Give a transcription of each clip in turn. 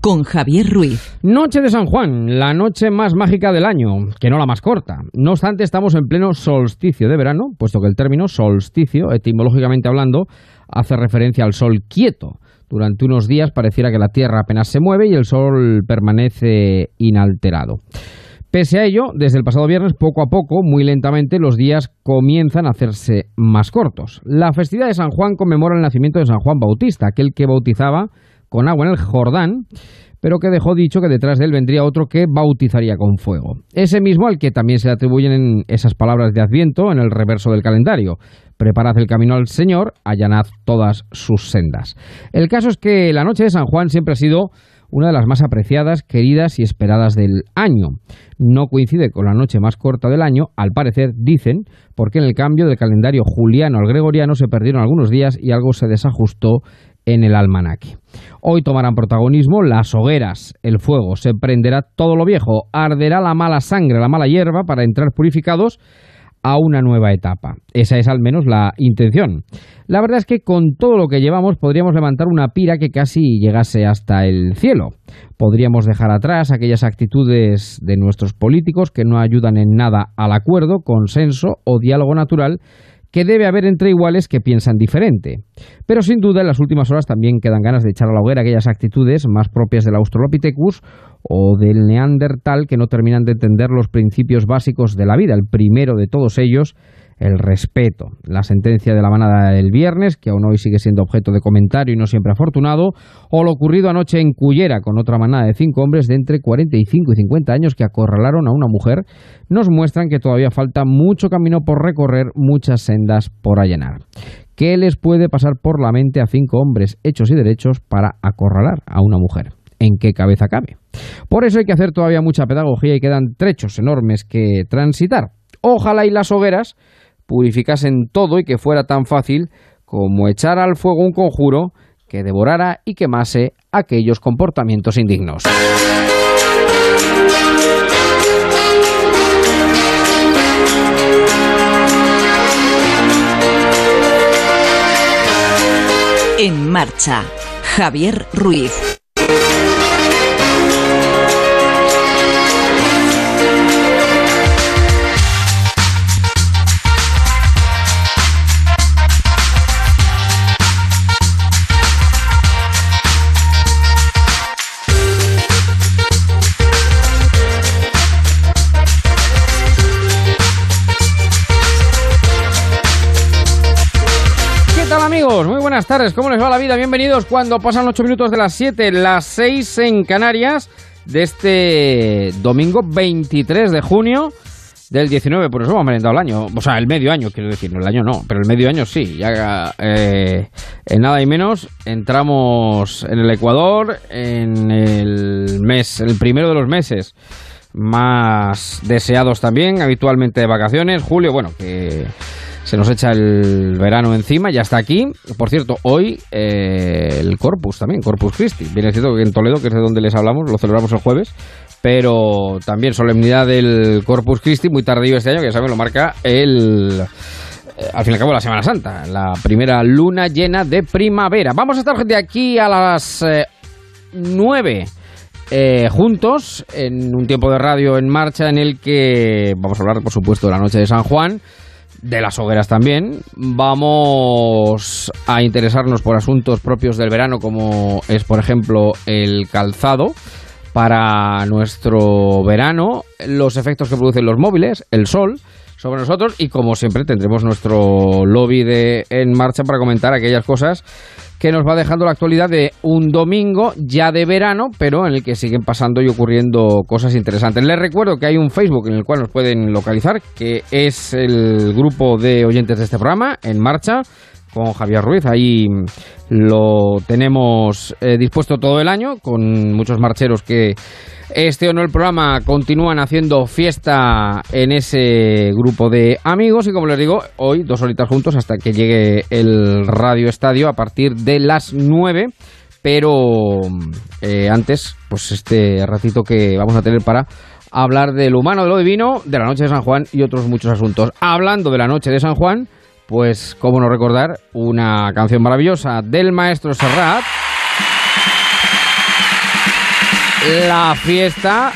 con Javier Ruiz. Noche de San Juan, la noche más mágica del año, que no la más corta. No obstante, estamos en pleno solsticio de verano, puesto que el término solsticio, etimológicamente hablando, hace referencia al sol quieto. Durante unos días pareciera que la Tierra apenas se mueve y el sol permanece inalterado. Pese a ello, desde el pasado viernes, poco a poco, muy lentamente, los días comienzan a hacerse más cortos. La festividad de San Juan conmemora el nacimiento de San Juan Bautista, aquel que bautizaba con agua en el Jordán, pero que dejó dicho que detrás de él vendría otro que bautizaría con fuego. Ese mismo al que también se le atribuyen esas palabras de Adviento en el reverso del calendario. Preparad el camino al Señor, allanad todas sus sendas. El caso es que la noche de San Juan siempre ha sido una de las más apreciadas, queridas y esperadas del año. No coincide con la noche más corta del año, al parecer, dicen, porque en el cambio del calendario juliano al gregoriano se perdieron algunos días y algo se desajustó en el almanaque. Hoy tomarán protagonismo las hogueras, el fuego, se prenderá todo lo viejo, arderá la mala sangre, la mala hierba para entrar purificados a una nueva etapa. Esa es al menos la intención. La verdad es que con todo lo que llevamos podríamos levantar una pira que casi llegase hasta el cielo. Podríamos dejar atrás aquellas actitudes de nuestros políticos que no ayudan en nada al acuerdo, consenso o diálogo natural que debe haber entre iguales que piensan diferente. Pero sin duda en las últimas horas también quedan ganas de echar a la hoguera aquellas actitudes más propias del Australopithecus o del Neandertal que no terminan de entender los principios básicos de la vida. El primero de todos ellos el respeto. La sentencia de la manada del viernes, que aún hoy sigue siendo objeto de comentario y no siempre afortunado, o lo ocurrido anoche en Cullera con otra manada de cinco hombres de entre 45 y 50 años que acorralaron a una mujer, nos muestran que todavía falta mucho camino por recorrer, muchas sendas por allanar. ¿Qué les puede pasar por la mente a cinco hombres hechos y derechos para acorralar a una mujer? ¿En qué cabeza cabe? Por eso hay que hacer todavía mucha pedagogía y quedan trechos enormes que transitar. Ojalá y las hogueras purificasen todo y que fuera tan fácil como echar al fuego un conjuro que devorara y quemase aquellos comportamientos indignos. En marcha, Javier Ruiz. Buenas tardes, ¿cómo les va la vida? Bienvenidos cuando pasan 8 minutos de las 7, las 6 en Canarias de este domingo 23 de junio del 19, por eso hemos merendado el año, o sea, el medio año, quiero decir, no el año no, pero el medio año sí, ya eh, en nada y menos entramos en el Ecuador en el mes, el primero de los meses más deseados también, habitualmente de vacaciones, julio, bueno, que se nos echa el verano encima, ya está aquí. Por cierto, hoy eh, el Corpus también, Corpus Christi. Viene cierto que en Toledo, que es de donde les hablamos, lo celebramos el jueves, pero también solemnidad del Corpus Christi, muy tardío este año, que ya saben, lo marca el eh, al fin y al cabo la Semana Santa, la primera luna llena de primavera. Vamos a estar de aquí a las eh, nueve juntos en un tiempo de radio en marcha en el que vamos a hablar, por supuesto, de la noche de San Juan de las hogueras también. Vamos a interesarnos por asuntos propios del verano, como es, por ejemplo, el calzado para nuestro verano, los efectos que producen los móviles, el sol sobre nosotros y como siempre tendremos nuestro lobby de en marcha para comentar aquellas cosas que nos va dejando la actualidad de un domingo ya de verano, pero en el que siguen pasando y ocurriendo cosas interesantes. Les recuerdo que hay un Facebook en el cual nos pueden localizar, que es el grupo de oyentes de este programa, En Marcha, con Javier Ruiz. Ahí lo tenemos eh, dispuesto todo el año, con muchos marcheros que este o no el programa continúan haciendo fiesta en ese grupo de amigos y como les digo, hoy dos horitas juntos hasta que llegue el Radio Estadio a partir de las 9 pero eh, antes, pues este ratito que vamos a tener para hablar del humano, de lo divino, de la noche de San Juan y otros muchos asuntos. Hablando de la noche de San Juan, pues cómo no recordar una canción maravillosa del maestro Serrat la fiesta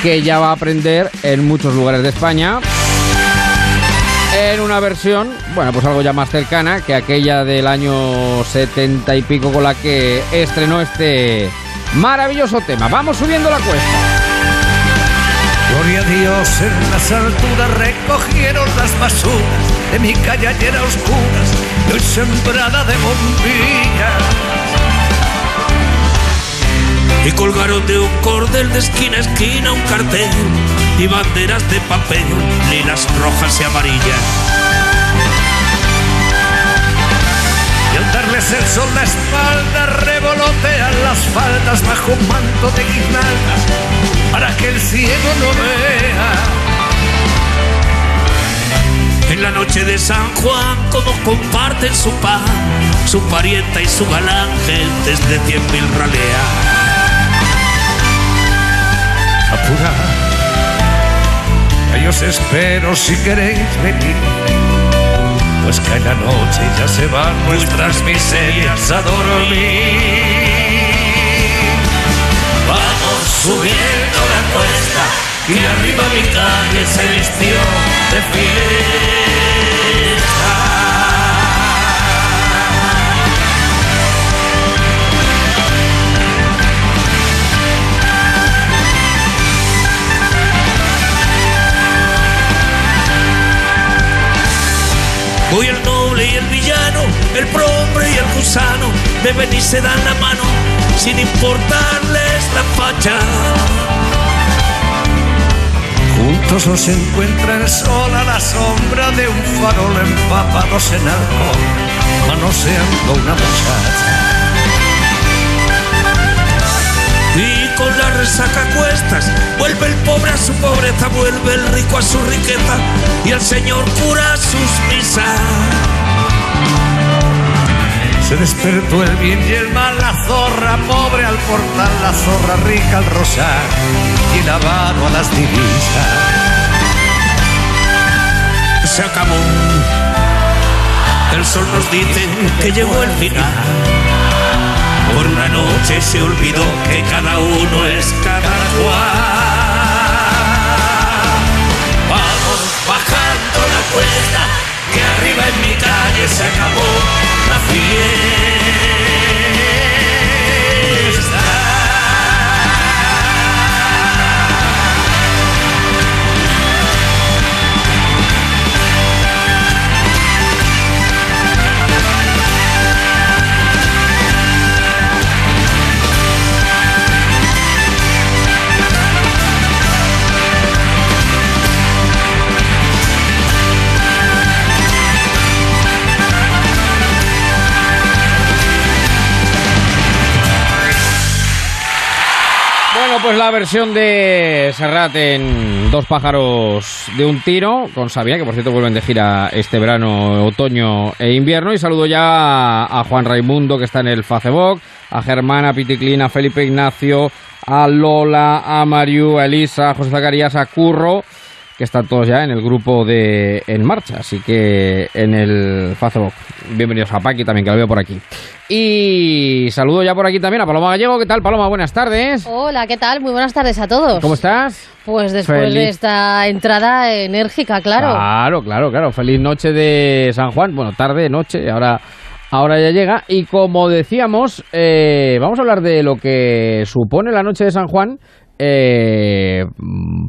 que ya va a aprender en muchos lugares de España en una versión, bueno, pues algo ya más cercana que aquella del año 70 y pico con la que estrenó este maravilloso tema. Vamos subiendo la cuesta. Gloria a Dios en las alturas recogieron las basuras de mi calle ayer a oscuras y hoy sembrada de bombillas. Y colgaron de un cordel de esquina a esquina un cartel y banderas de papel, lilas, rojas y amarillas. Y al darles el sol la espalda revolotean las faldas bajo un manto de guirnaldas para que el ciego no vea. En la noche de San Juan, como comparten su pan, su parienta y su galán, gentes de cien mil ralea. Apurad, yo os espero si queréis venir. Pues que en la noche ya se van nuestras miserias a dormir. Subiendo la cuesta, y arriba mi calle se vistió de fiesta. Hoy el noble y el villano, el prohombre y el gusano, beben y se dan la mano sin la facha. Juntos os encuentra el sol a la sombra de un farol empapados en alcohol, manoseando una muchacha. Y con la resaca cuestas, vuelve el pobre a su pobreza, vuelve el rico a su riqueza y el señor cura sus misas. Se despertó el bien y el mal, la zorra pobre al portal, la zorra rica al rosar y el a las divisas. Se acabó. El sol nos dice que llegó el final. Por la noche se olvidó que cada uno es cada cual. Vamos bajando la cuesta, que arriba en mi calle se acabó la fiesta. Pues la versión de Serrat en Dos pájaros de un tiro, con Sabia, que por cierto vuelven de gira este verano, otoño e invierno. Y saludo ya a Juan Raimundo, que está en el Facebook, a Germán, a Piticlin, a Felipe Ignacio, a Lola, a Mariu, a Elisa, a José Zacarías, a Curro, que están todos ya en el grupo de En Marcha. Así que en el Facebook. Bienvenidos a Paqui también, que lo veo por aquí. Y saludo ya por aquí también a Paloma Gallego. ¿Qué tal, Paloma? Buenas tardes. Hola, ¿qué tal? Muy buenas tardes a todos. ¿Cómo estás? Pues después Feliz. de esta entrada enérgica, claro. Claro, claro, claro. Feliz noche de San Juan. Bueno, tarde, noche, ahora, ahora ya llega. Y como decíamos, eh, vamos a hablar de lo que supone la noche de San Juan eh,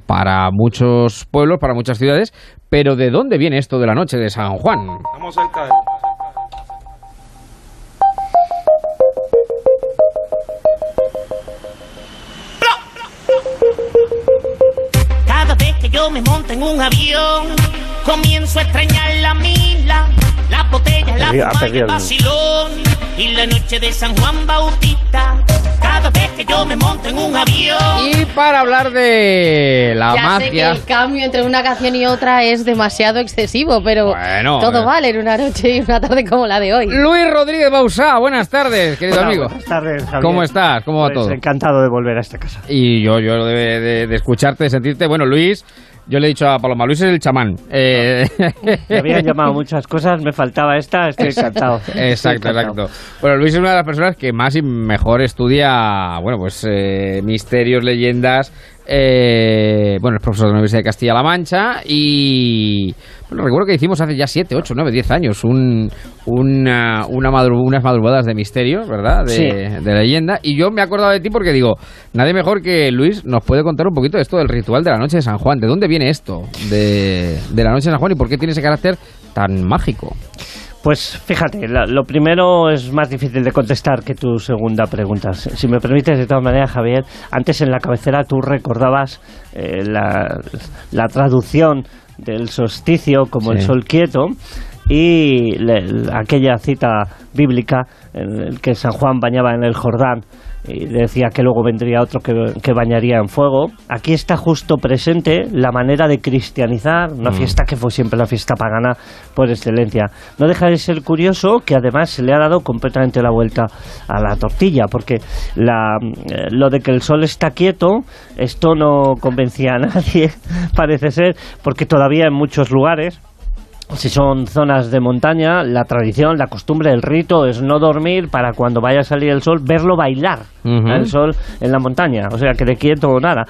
para muchos pueblos, para muchas ciudades. Pero ¿de dónde viene esto de la noche de San Juan? Estamos cerca de... Cada vez que yo me monto en un avión, comienzo a extrañar la mila, la botella, la fuma y el- vacilón, y la noche de San Juan Bautista. Cada vez que yo me monto en un avión, Y para hablar de la ya sé que magia. el cambio entre una canción y otra es demasiado excesivo, pero Bueno, todo eh. vale en una noche y una tarde como la de hoy. Luis Rodríguez Bausá, buenas tardes, querido Hola, amigo. Buenas tardes, Javier. ¿Cómo estás? ¿Cómo va Pues todo? Encantado de volver a esta casa. Y yo, yo de, de- de escucharte, de sentirte. Bueno, Luis, Yo le he dicho a Paloma, Luis es el chamán. Eh, Me habían llamado muchas cosas, me faltaba esta, estoy encantado. Exacto, exacto. Bueno, Luis es una de las personas que más y mejor estudia, bueno, pues eh, misterios, leyendas. Eh, bueno, es profesor de la Universidad de Castilla-La Mancha y bueno, recuerdo que hicimos hace ya 7, 8, 9, 10 años un, una, una madru- unas madrugadas de misterios, ¿verdad? De, Sí. de leyenda. Y yo me he acordado de ti porque digo, nadie mejor que Luis nos puede contar un poquito de esto del ritual de la noche de San Juan. ¿De dónde viene esto de, de la noche de San Juan y por qué tiene ese carácter tan mágico? Pues fíjate, la- lo primero es más difícil de contestar que tu segunda pregunta. Si si me permites, de todas maneras, Javier, antes en la cabecera tú recordabas eh, la, la traducción del solsticio como el sol quieto y le- aquella cita bíblica en el que San Juan bañaba en el Jordán y decía que luego vendría otro que, que bañaría en fuego. Aquí está justo presente la manera de cristianizar una fiesta que fue siempre la fiesta pagana por excelencia. No deja de ser curioso que además se le ha dado completamente la vuelta a la tortilla, porque la, eh, lo de que el sol está quieto, esto no convencía a nadie, parece ser, porque todavía en muchos lugares si son zonas de montaña, la tradición, la costumbre, el rito es no dormir para cuando vaya a salir el sol, verlo bailar Ujú. el sol en la montaña, o sea que de quieto o nada.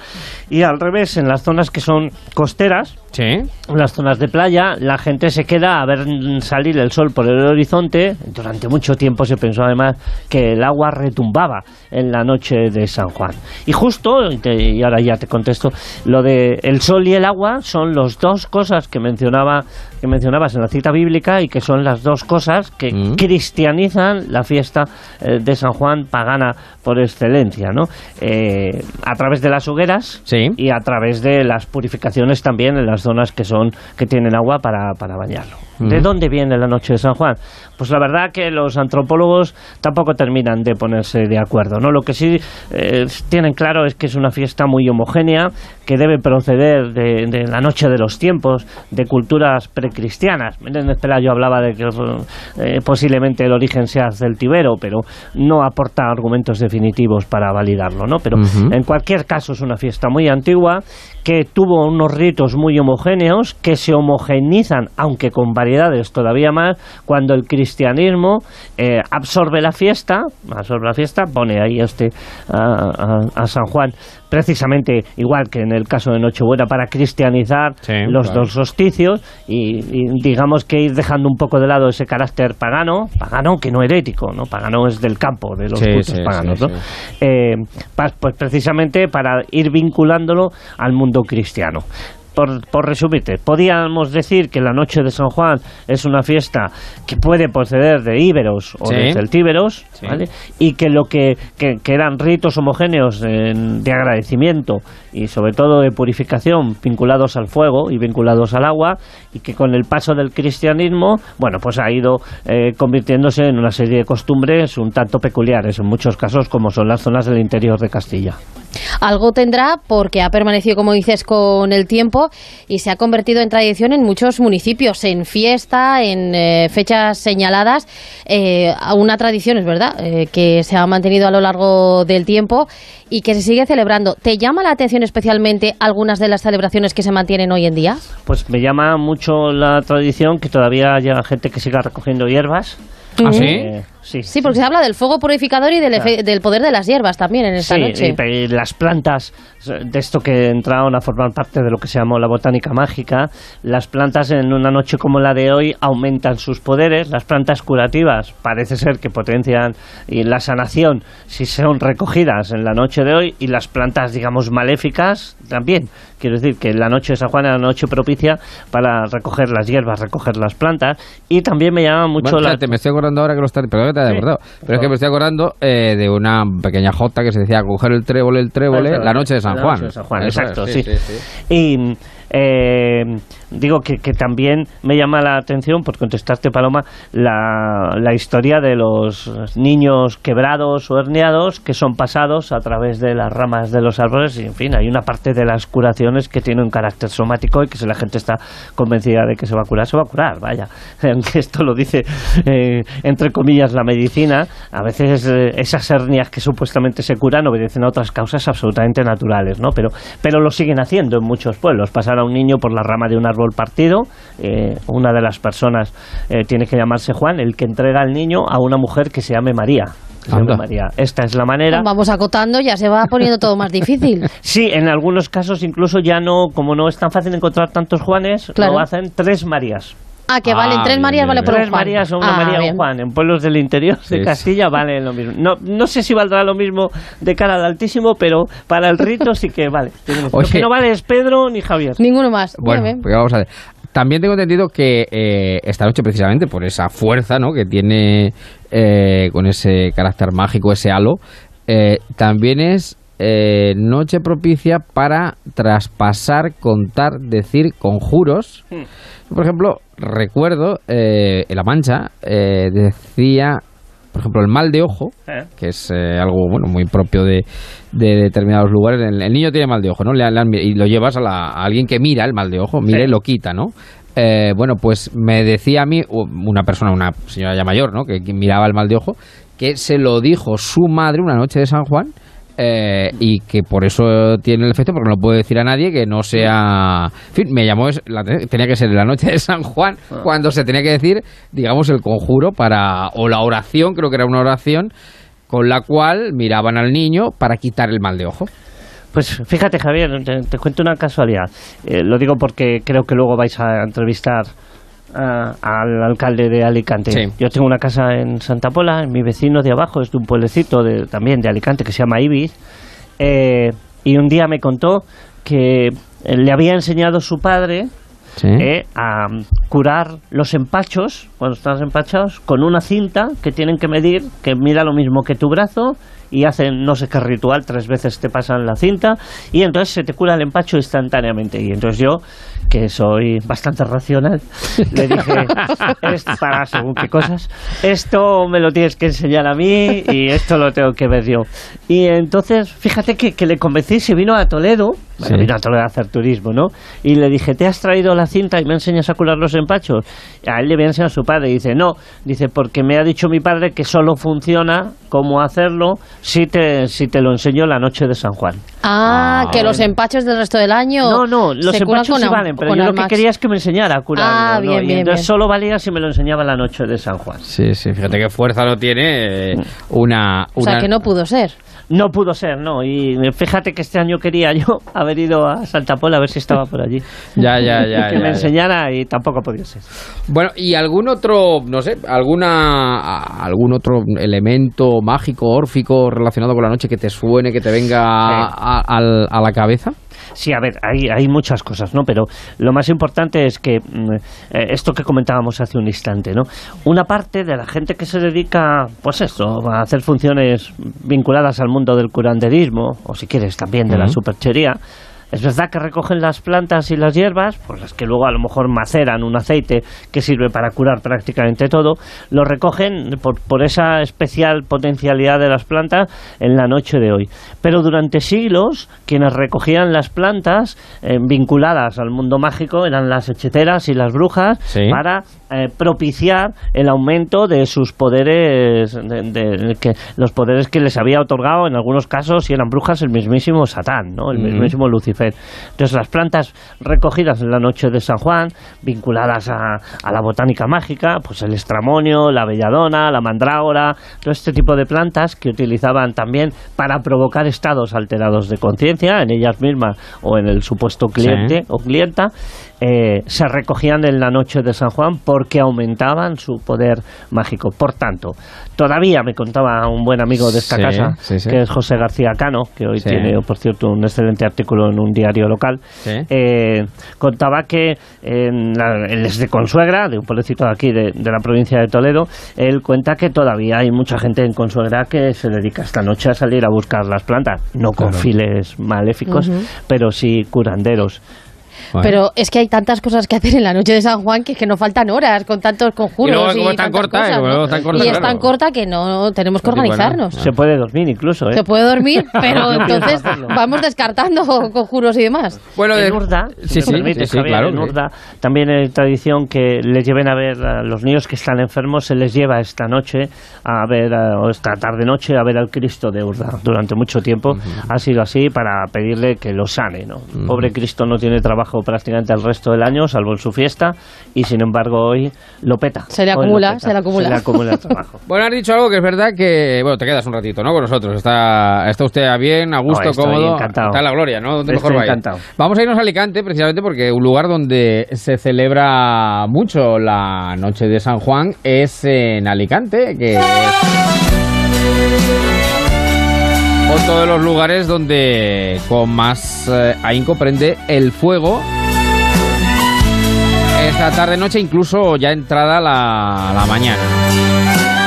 Y al revés, en las zonas que son costeras, Sí. en las zonas de playa, la gente se queda a ver salir el sol por el horizonte. Durante mucho tiempo se pensó además que el agua retumbaba en la noche de San Juan. Y justo, y, te- y ahora ya te contesto, lo de el sol y el agua son las dos cosas que mencionaba que mencionabas en la cita bíblica y que son las dos cosas que Mm. cristianizan la fiesta eh, de San Juan pagana por excelencia, ¿no? Eh, a través de las hogueras Sí. y a través de las purificaciones también en las zonas que son que tienen agua para, para bañarlo. ¿De dónde viene la noche de San Juan? Pues la verdad que los antropólogos tampoco terminan de ponerse de acuerdo, ¿no? Lo que sí eh, tienen claro es que es una fiesta muy homogénea que debe proceder de, de la noche de los tiempos, de culturas precristianas. Menéndez Pelayo hablaba de que eh, posiblemente el origen sea celtibero, pero no aporta argumentos definitivos para validarlo, ¿no? Pero en cualquier caso es una fiesta muy antigua que tuvo unos ritos muy homogéneos que se homogenizan, aunque con variedades todavía más, cuando el cristianismo eh, absorbe la fiesta, absorbe la fiesta, pone ahí este a, San Juan precisamente igual que en el caso de Nochebuena para cristianizar Sí, los claro. dos solsticios y, y digamos que ir dejando un poco de lado ese carácter pagano, pagano que no herético, ¿no? Pagano es del campo, de los Sí, cultos sí, paganos, ¿no? Eh, pues precisamente para ir vinculándolo al mundo cristiano. Por, por resumirte, podíamos decir que la noche de San Juan es una fiesta que puede proceder de íberos o Sí. de celtíberos, Sí. ¿vale? y que lo que, que- que eran ritos homogéneos en- de agradecimiento y sobre todo de purificación vinculados al fuego y vinculados al agua y que con el paso del cristianismo, bueno, pues ha ido eh, convirtiéndose en una serie de costumbres un tanto peculiares en muchos casos como son las zonas del interior de Castilla. Algo tendrá porque ha permanecido, como dices, con el tiempo y se ha convertido en tradición en muchos municipios, en fiesta, en eh, fechas señaladas. eh, una tradición, es verdad, eh, que se ha mantenido a lo largo del tiempo y que se sigue celebrando. ¿Te llama la atención especialmente algunas de las celebraciones que se mantienen hoy en día? Pues me llama mucho la tradición que todavía haya gente que siga recogiendo hierbas. ¿Ah, sí? Eh, sí. Sí, porque se habla del fuego purificador y del, efe- del poder de las hierbas también en esta Sí, noche. y las plantas, de esto que entraron a formar parte de lo que se llamó la botánica mágica, las plantas en una noche como la de hoy aumentan sus poderes, las plantas curativas parece ser que potencian y la sanación si son recogidas en la noche de hoy y las plantas, digamos, maléficas también. Quiero decir que la noche de San Juan era la noche propicia para recoger las hierbas, recoger las plantas y también me llama mucho Bueno, la... fíjate, me estoy acordando ahora que lo está... Perdón que te haya Sí, acordado. Pero es que me estoy acordando eh, de una pequeña jota que se decía coger el trébol, el trébol, Eso, la noche de San la Juan. noche de San Juan, exacto, sí. Y eh, digo que, también me llama la atención, por contestarte, Paloma, la, la historia de los niños quebrados o herniados que son pasados a través de las ramas de los árboles. Y, en fin, hay una parte de las curaciones que tiene un carácter somático y que si la gente está convencida de que se va a curar, se va a curar, vaya. Aunque esto lo dice, eh, entre comillas, la medicina, a veces eh, esas hernias que supuestamente se curan obedecen a otras causas absolutamente naturales, ¿no? Pero, pero lo siguen haciendo en muchos pueblos. Pasar a un niño por la rama de un árbol partido. Eh, una de las personas eh, tiene que llamarse Juan, el que entrega al niño a una mujer que se llame María. Esta es la manera. Vamos acotando, ya se va poniendo todo más difícil. Sí, en algunos casos incluso ya no, como no es tan fácil encontrar tantos Juanes, Claro. lo hacen tres Marías. Ah, que Ah, valen tres bien, Marías, bien, vale por Tres un Juan. Marías o una Ah, María un Juan. En pueblos del interior de sí. Castilla vale lo mismo. No, no sé si valdrá lo mismo de cara al Altísimo, pero para el rito sí que vale. Lo Oye. que no vale es Pedro ni Javier. Ninguno más. Bueno, Bien, bien. pues vamos a ver. También tengo entendido que eh, esta noche, precisamente, por esa fuerza ¿no? que tiene eh, con ese carácter mágico, ese halo, eh, también es eh, noche propicia para traspasar, contar, decir conjuros. Por ejemplo, recuerdo eh, en La Mancha eh, decía, por ejemplo, el mal de ojo, ¿Eh? que es eh, algo bueno muy propio de, de determinados lugares. El, el niño tiene mal de ojo, ¿no? Le, le y lo llevas a, la- a alguien que mira el mal de ojo, mira Sí. y lo quita, ¿no? Eh, bueno, pues me decía a mí una persona, una señora ya mayor, ¿no? Que, que miraba el mal de ojo, que se lo dijo su madre una noche de San Juan. Eh, y que por eso tiene el efecto, porque no lo puede decir a nadie que no sea. En fin, me llamó. la- tenía que ser la noche de San Juan, cuando se tenía que decir, digamos, el conjuro para. o la oración, creo que era una oración, con la cual miraban al niño para quitar el mal de ojo. Pues fíjate, Javier, te, te cuento una casualidad. Eh, lo digo porque creo que luego vais a entrevistar ah, al alcalde de Alicante. Sí. Yo tengo una casa en Santa Pola, mi vecino de abajo es de un pueblecito de, también de Alicante que se llama Ibiz. Eh, y un día me contó que eh, le había enseñado su padre Sí. eh, a curar los empachos, cuando estás empachados, con una cinta que tienen que medir, que mida lo mismo que tu brazo, y hacen no sé qué ritual, tres veces te pasan la cinta, y entonces se te cura el empacho instantáneamente. Y entonces yo, que soy bastante racional, le dije, es para según qué cosas, esto me lo tienes que enseñar a mí y esto lo tengo que ver yo. Y entonces, fíjate que, que le convencí, se vino a Toledo, bueno, Sí. vino a Toledo a hacer turismo, ¿no? Y le dije, ¿te has traído la cinta y me enseñas a curar los empachos? A él le había enseñado a su padre y dice, no, dice, porque me ha dicho mi padre que solo funciona cómo hacerlo si te, si te lo enseño la noche de San Juan. Ah, Ah, que los empachos del resto del año. No, no, los empachos sí valen, pero con yo lo que quería es que me enseñara a curarlo. Ah, ¿no? bien, y bien, entonces bien. solo valía si me lo enseñaba la noche de San Juan. Sí, sí, fíjate qué fuerza no tiene eh, una, O sea, una- que no pudo ser. No pudo ser, no. Y fíjate que este año quería yo haber ido a Santa Pola a ver si estaba por allí. Ya, ya, ya. que ya, me ya. enseñara y tampoco podía ser. Bueno, ¿y algún otro, no sé, alguna algún otro elemento mágico, órfico relacionado con la noche que te suene, que te venga a, a la cabeza? Sí, a ver, hay, hay muchas cosas, ¿no? Pero lo más importante es que mm, eh, esto que comentábamos hace un instante, ¿no? Una parte de la gente que se dedica, pues esto, a hacer funciones vinculadas al mundo del curanderismo, o si quieres también de la superchería, es verdad que recogen las plantas y las hierbas, pues las que luego a lo mejor maceran un aceite que sirve para curar prácticamente todo, lo recogen por, por esa especial potencialidad de las plantas en la noche de hoy. Pero durante siglos, quienes recogían las plantas eh, vinculadas al mundo mágico eran las hechiceras y las brujas Sí. para eh, propiciar el aumento de sus poderes, de, de- que, los poderes que les había otorgado, en algunos casos, si eran brujas, el mismísimo Satán, ¿no? el mismísimo Lucifer. Entonces, las plantas recogidas en la noche de San Juan, vinculadas a, a la botánica mágica, pues el estramonio, la belladona, la mandrágora, todo este tipo de plantas que utilizaban también para provocar estados alterados de conciencia en ellas mismas o en el supuesto cliente o clienta, eh, se recogían en la noche de San Juan porque aumentaban su poder mágico. Por tanto, todavía me contaba un buen amigo de esta Sí, casa, sí, sí. que es José García Cano, que hoy Sí. tiene, por cierto, un excelente artículo en un diario local, Sí. eh, contaba que en la- él es de Consuegra, de un pueblecito de aquí de, de la provincia de Toledo, él cuenta que todavía hay mucha gente en Consuegra que se dedica esta noche a salir a buscar las plantas, no con Claro. files maléficos, pero sí curanderos. Bueno. Pero es que hay tantas cosas que hacer en la noche de San Juan que es que no faltan horas con tantos conjuros. Y luego, tan corta, es tan corta, y es claro. tan corta que no tenemos que Pues organizarnos. ¿no? Se puede dormir incluso, ¿eh? Se puede dormir, pero entonces vamos descartando conjuros y demás. Bueno, en de- Urda, sí, si sí, me permites, sí, sí, Javier, claro. en Urda también hay tradición que les lleven a ver a los niños que están enfermos, se les lleva esta noche a ver, a- o esta tarde-noche, a ver al Cristo de Urda. Durante mucho tiempo ha sido así para pedirle que lo sane, ¿no? Pobre Cristo no tiene trabajo trabajo prácticamente el resto del año, salvo en su fiesta, y sin embargo hoy lo peta. Se le acumula, peta. se le acumula. Se le acumula el trabajo. Bueno, has dicho algo que es verdad que, bueno, te quedas un ratito, ¿no? Con nosotros. Está, está usted a bien, a gusto, No, estoy cómodo. encantado. Está en la gloria, ¿no? Donde mejor vaya. encantado. Vamos a irnos a Alicante, precisamente porque un lugar donde se celebra mucho la noche de San Juan es en Alicante, que es otro de los lugares donde con más eh, ahínco prende el fuego. Esta tarde noche, incluso ya entrada la mañana.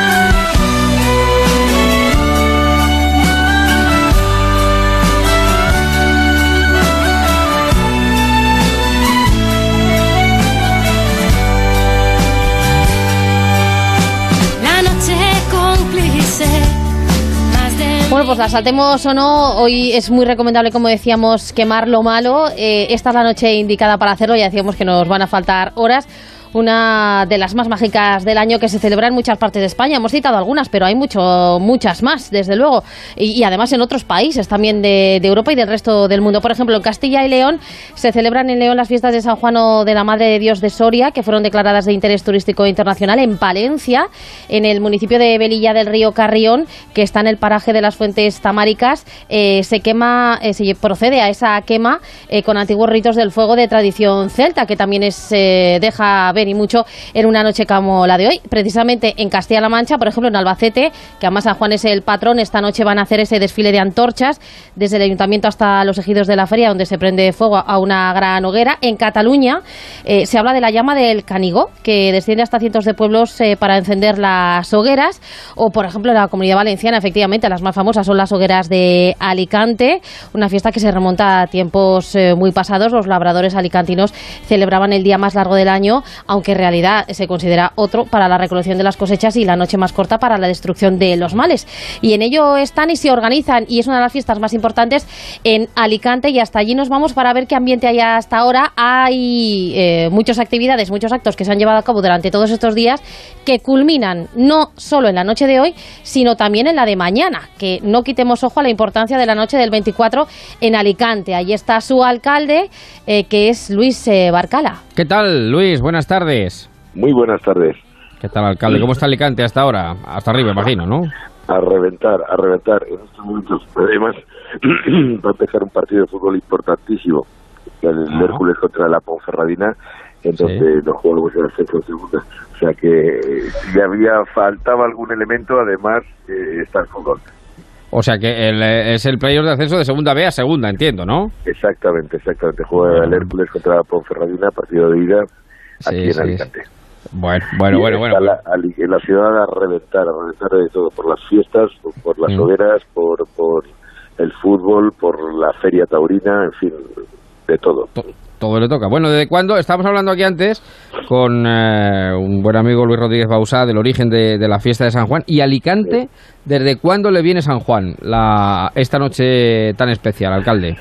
Bueno, pues la saltemos o no, hoy es muy recomendable, como decíamos, quemar lo malo. Eh, esta es la noche indicada para hacerlo, ya decíamos que nos van a faltar horas. Una de las más mágicas del año que se celebra en muchas partes de España. Hemos citado algunas, pero hay mucho, muchas más, desde luego. Y, además en otros países también de, Europa y del resto del mundo. Por ejemplo, en Castilla y León se celebran en León las fiestas de San Juan o de la Madre de Dios de Soria, que fueron declaradas de interés turístico internacional en Palencia, en el municipio de Velilla del Río Carrión, que está en el paraje de las Fuentes Tamáricas. eh, se quema, eh, se procede a esa quema eh, con antiguos ritos del fuego de tradición celta, que también es, deja ver y mucho en una noche como la de hoy. Precisamente en Castilla-La Mancha, por ejemplo, en Albacete, que además San Juan es el patrón, esta noche van a hacer ese desfile de antorchas desde el ayuntamiento hasta los ejidos de la feria, donde se prende fuego a una gran hoguera. En Cataluña eh, se habla de la llama del Canigó, que desciende hasta cientos de pueblos eh, para encender las hogueras. O, por ejemplo, en la comunidad valenciana, efectivamente, las más famosas son las hogueras de Alicante, una fiesta que se remonta a tiempos eh, muy pasados. Los labradores alicantinos celebraban el día más largo del año, aunque en realidad se considera otro para la recolección de las cosechas y la noche más corta para la destrucción de los males. Y en ello están y se organizan, y es una de las fiestas más importantes en Alicante, y hasta allí nos vamos para ver qué ambiente hay hasta ahora. Hay eh, muchas actividades, muchos actos que se han llevado a cabo durante todos estos días que culminan no solo en la noche de hoy, sino también en la de mañana. Que no quitemos ojo a la importancia de la noche del 24 en Alicante. Allí está su alcalde, eh, que es Luis eh, Barcala. ¿Qué tal, Luis? Buenas tardes. Muy buenas tardes. ¿Qué tal, alcalde? ¿Cómo está Alicante hasta ahora? Hasta arriba, imagino, ¿no? A reventar, a reventar. En estos momentos, además, va a empezar un partido de fútbol importantísimo. El Ah. Hércules contra la Ponferradina, en Sí. donde nos jugamos el ascenso en segunda. O sea que eh, si había faltaba algún elemento, además eh, está el fútbol. O sea que el, eh, es el playoff de ascenso de segunda B a segunda, entiendo, ¿no? Exactamente, exactamente. Juega el Hércules contra Ponferradina, partido de ida Sí, aquí en sí, Alicante. Bueno, bueno, bueno, bueno. La, en la ciudad a reventar, a reventar de todo, por las fiestas, por, por las Mm. hogueras, por, por el fútbol, por la feria taurina, en fin, de todo. To- Todo le toca. Bueno, ¿desde cuándo? Estábamos hablando aquí antes con eh, un buen amigo Luis Rodríguez Bausá del origen de, la fiesta de San Juan. ¿Y Alicante, desde cuándo le viene San Juan la, esta noche tan especial, alcalde?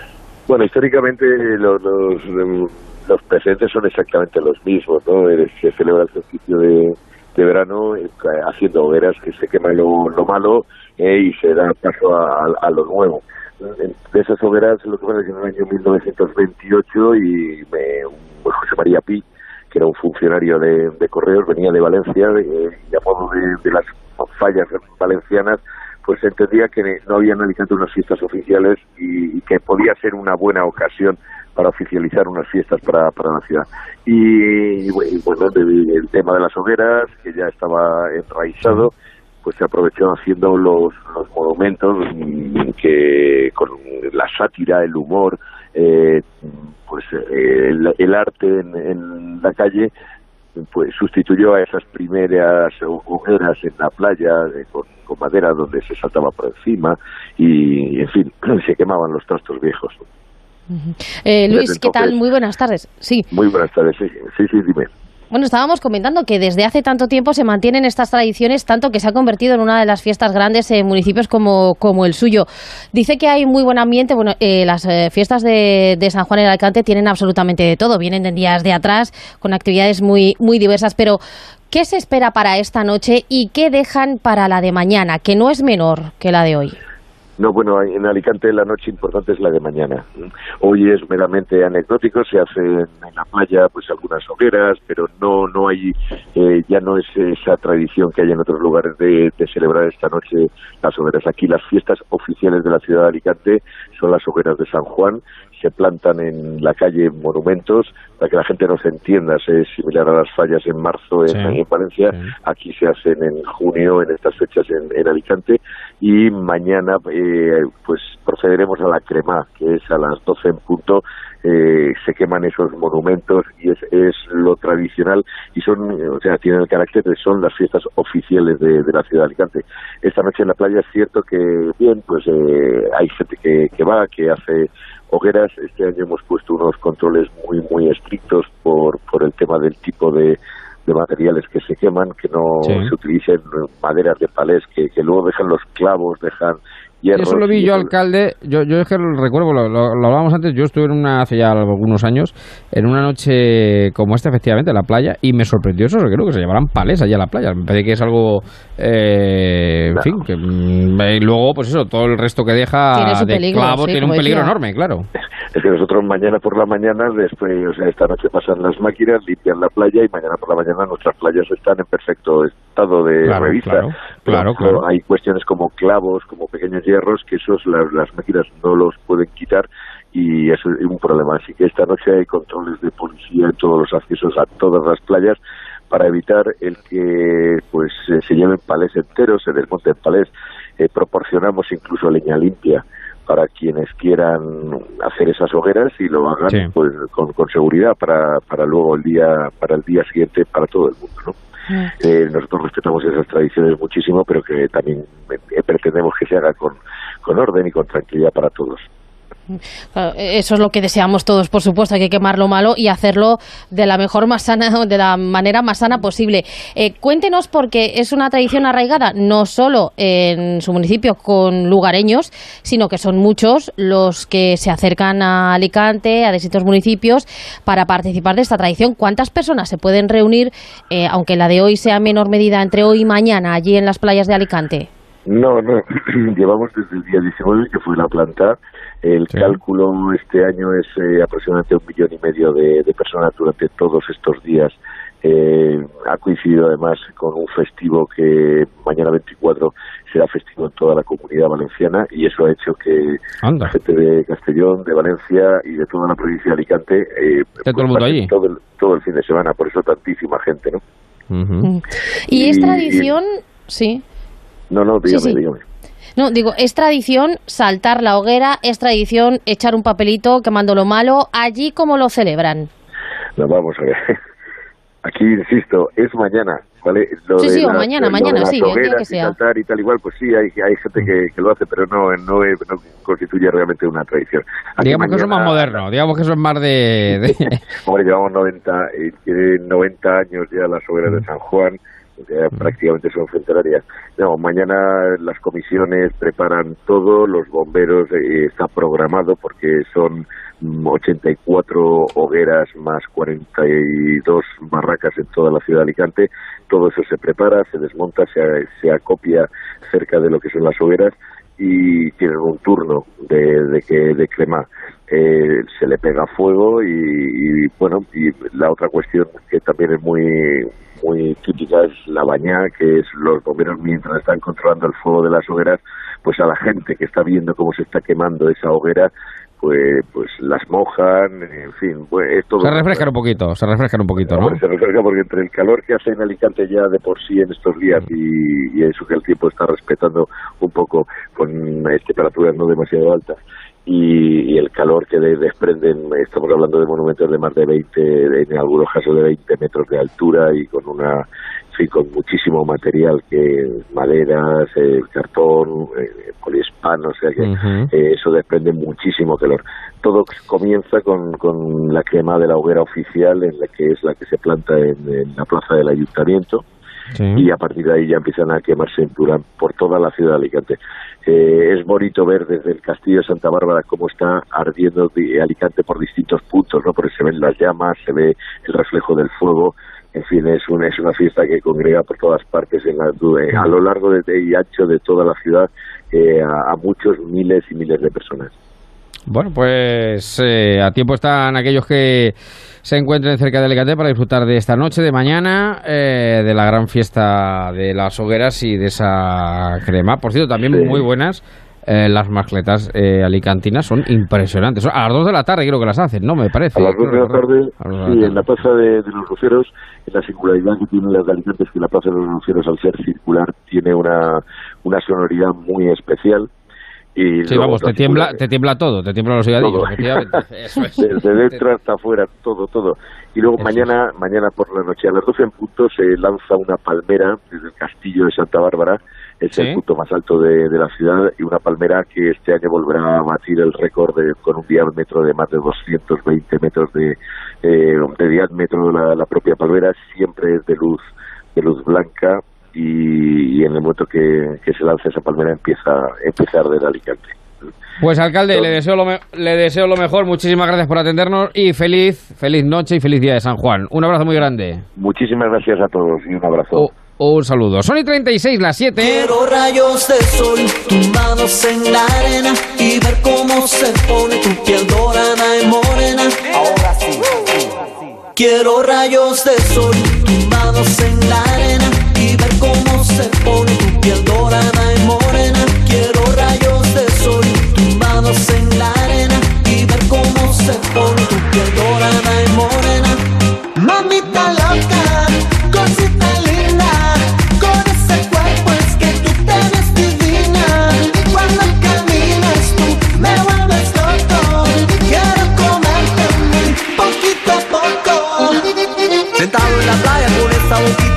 Bueno, históricamente lo- los, em, los presentes son exactamente los mismos, ¿no? Eh, Se celebra el solsticio de, de verano eh, haciendo hogueras que se quema lo, lo malo eh, y se da paso a, a lo nuevo. De esas hogueras, lo que en el año 1928 y me, José María Pi, que era un funcionario de, correos, venía de Valencia y a modo de, las fallas valencianas, pues entendía que no había en Alicante unas fiestas oficiales y, que podía ser una buena ocasión para oficializar unas fiestas para, para la ciudad. Y, y bueno, de- el tema de las hogueras, que ya estaba enraizado, pues se aprovechó haciendo los, los monumentos mm, que con la sátira, el humor, eh, pues eh, el, el arte en, en la calle pues sustituyó a esas primeras hogueras en la playa eh, con, con madera donde se saltaba por encima y en fin se quemaban los trastos viejos Eh, Luis, ¿qué tal? Muy buenas tardes. Sí. muy buenas tardes sí sí, sí dime Bueno, estábamos comentando que desde hace tanto tiempo se mantienen estas tradiciones, tanto que se ha convertido en una de las fiestas grandes en municipios como, como el suyo. Dice que hay muy buen ambiente. Bueno, eh, las eh, fiestas de, San Juan en Alicante tienen absolutamente de todo. Vienen de días de atrás con actividades muy, muy diversas. Pero, ¿qué se espera para esta noche y qué dejan para la de mañana, que no es menor que la de hoy? No, bueno, en Alicante la noche importante es la de mañana. Hoy es meramente anecdótico, se hacen en la playa pues algunas hogueras, pero no no hay eh, ya no es esa tradición que hay en otros lugares de, de celebrar esta noche las hogueras. Aquí las fiestas oficiales de la ciudad de Alicante son las hogueras de San Juan se plantan en la calle monumentos para que la gente nos entienda. Es similar a las fallas en marzo en, Sí, en Valencia. sí. Aquí se hacen en junio, en estas fechas en, en Alicante. Y mañana eh, pues procederemos a la crema, que es a las 12 en punto. Eh, se queman esos monumentos y es, es lo tradicional y son, o sea, tienen el carácter de son las fiestas oficiales de, de la ciudad de Alicante. Esta noche en la playa es cierto que, bien, pues eh, hay gente que, que va, que hace hogueras. Este año hemos puesto unos controles muy, muy estrictos por, por el tema del tipo de, de materiales que se queman, que no Sí. se utilicen maderas de palés, que, que luego dejan los clavos, dejan hierros. Eso lo vi yo, alcalde. Yo, yo es que lo recuerdo, lo, lo- lo hablábamos antes. Yo estuve en una, hace ya algunos años, en una noche como esta, efectivamente, en la playa, y me sorprendió eso. que Creo que se llevaran palés allá a la playa. Me parece que es algo. Eh, en fin, que. mm, y luego, pues eso, todo el resto que deja Tiene su de peligro, clavo sí, tiene un peligro decía. enorme, claro. Es que nosotros mañana por la mañana, después, o sea, esta noche pasan las máquinas, limpian la playa y mañana por la mañana nuestras playas están en perfecto estado de Claro, revista. claro, Pero, claro. Hay cuestiones como clavos, como pequeños hierros, que esos las, las máquinas no los pueden quitar y eso es un problema. Así que esta noche hay controles de policía en todos los accesos a todas las playas para evitar el que pues eh, se lleven palés enteros, se desmonten palés. Eh, proporcionamos incluso leña limpia para quienes quieran hacer esas hogueras y lo hagan Sí. pues con, con seguridad para, para luego el día para el día siguiente para todo el mundo ¿no? Eh, nosotros respetamos esas tradiciones muchísimo pero que también eh, pretendemos que se haga con, con orden y con tranquilidad para todos Eso es lo que deseamos todos, por supuesto, hay que quemar lo malo y hacerlo de la mejor más sana, de la manera más sana posible. Eh, cuéntenos, porque es una tradición arraigada no solo en su municipio con lugareños, sino que son muchos los que se acercan a Alicante, a distintos municipios, para participar de esta tradición. ¿Cuántas personas se pueden reunir, eh, aunque la de hoy sea en menor medida, entre hoy y mañana, allí en las playas de Alicante? No, no, llevamos desde el día 19 que fue la planta. El Sí. cálculo este año es eh, aproximadamente un millón y medio de, de personas durante todos estos días. Eh, ha coincidido además con un festivo que mañana 24 será festivo en toda la comunidad valenciana y eso ha hecho que Anda. la gente de Castellón, de Valencia y de toda la provincia de Alicante eh, Esté todo el mundo pasen allí. Todo el, todo el fin de semana, por eso tantísima gente, ¿no? Y es Y- tradición, sí. No, no, Sí, dígame, sí. dígame. No, digo, es tradición saltar la hoguera, es tradición echar un papelito quemando lo malo. ¿Allí cómo lo celebran? No, vamos a ver. Aquí, insisto, es mañana, ¿vale? Lo Sí, de sí, o mañana, lo de mañana, las sí, el día hogueras que y sea. saltar y tal igual, pues sí, hay, hay gente que, que lo hace, pero no, no, es- no constituye realmente una tradición. Aquí Digamos que eso es más moderno, digamos que eso es más de... de- Hombre, llevamos 90, eh, tiene 90 años ya las hogueras de San Juan, prácticamente son centenarias. No, mañana las comisiones preparan todo, los bomberos eh, está programado porque son mm, 84 hogueras más 42 barracas en toda la ciudad de Alicante. Todo eso se prepara, se desmonta, se, se acopia cerca de lo que son las hogueras y tienen un turno de, de que de crema eh, se le pega fuego y, y, bueno y la otra cuestión que también es muy muy típica es la bañá que es los bomberos mientras están controlando el fuego de las hogueras pues a la gente que está viendo cómo se está quemando esa hoguera pues pues las mojan en fin pues es todo Se refrescan un poquito, se refrescan un poquito, ¿no? Se refresca porque entre el calor que hace en Alicante ya de por sí en estos días y, y eso que el tiempo está respetando un poco con temperaturas no demasiado altas y, y el calor que de- desprenden, estamos hablando de monumentos de más de 20, de- en algunos casos de 20 metros de altura y con una fin, con muchísimo material que maderas, eh, cartón, eh, poliespano, o sea que eh, eso desprende muchísimo calor. Todo comienza con, con la quema de la hoguera oficial, en la que es la que se planta en, en la plaza del ayuntamiento, Y a partir de ahí ya empiezan a quemarse en Durán por toda la ciudad de Alicante. Eh, es bonito ver desde el castillo de Santa Bárbara cómo está ardiendo di- Alicante por distintos puntos, ¿no? Porque se ven las llamas, se ve el reflejo del fuego. En fin, es una, es una fiesta que congrega por todas partes en la, eh, a lo largo de, y ancho de toda la ciudad eh, a muchos miles y miles de personas. Bueno, pues eh, a tiempo están aquellos que se encuentren cerca de Alicante para disfrutar de esta noche, de mañana, eh, de la gran fiesta de las hogueras y de esa crema. Por cierto, también Sí. muy buenas. eh, las mascletas eh, alicantinas son impresionantes. A las 2 de la tarde creo que las hacen, ¿no? Me parece. A las 2 de la tarde, sí, la en la. Plaza de, de los Luceros, en la singularidad que tiene las de Alicante es que la Plaza de los Luceros, al ser circular, tiene una, una sonoridad muy especial. Y Sí, vamos, te la tiembla, te tiembla todo, te tiemblan los efectivamente. Eso es. Desde dentro hasta afuera, todo, todo. Y luego Eso mañana, mañana por la noche a las 12 en punto se lanza una palmera desde el castillo de Santa Bárbara. Es Sí. el punto más alto de, de la ciudad y una palmera que este año volverá a batir el récord de- con un diámetro de más de 220 metros de, eh, de diámetro la, la propia palmera. Siempre es de luz, de luz blanca y, y en el momento que, que se lanza esa palmera empieza, empieza a arder Alicante. Pues alcalde, le deseo, lo me- le deseo lo mejor, muchísimas gracias por atendernos y feliz, feliz noche y feliz día de San Juan. Un abrazo muy grande. Muchísimas gracias a todos y un abrazo. O- un saludo. Son y 36, las 7. Quiero rayos de sol tumbados en la arena y ver cómo se pone tu piel dorada y morena. Ahora sí. Quiero rayos de sol tumbados en la arena pone tu piel dorada y morena. Quiero rayos de sol tumbados en la arena y ver cómo se pone tu piel dorada y morena. Mamita loca, cosita linda, con ese cuerpo es que tú te ves divina. Cuando caminas tú me vuelves loco, quiero comerte muy poquito a poco. Sentado en la playa con esa boquita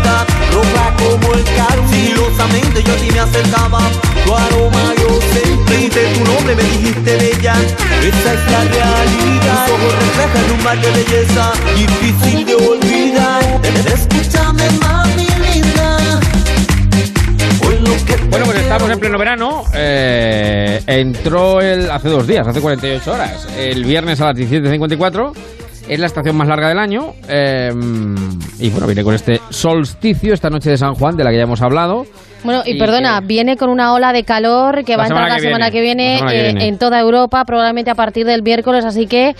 sigilosamente yo a ti me acercaba, tu aroma yo sentí, de tu nombre me dijiste bella, esa es la realidad, tus ojos reflejan un mar de belleza, difícil de olvidar, escúchame mami linda, Bueno, pues estamos en pleno verano. eh, entró el hace dos días, hace 48 horas. El viernes a las 17.54. Es la estación más larga del año. eh, y bueno, viene con este solsticio, esta noche de San Juan, de la que ya hemos hablado. Bueno, y, Y perdona, que- viene con una ola de calor que La va a entrar la semana viene, que viene, la semana que eh, viene. en toda Europa, probablemente a partir del miércoles, así que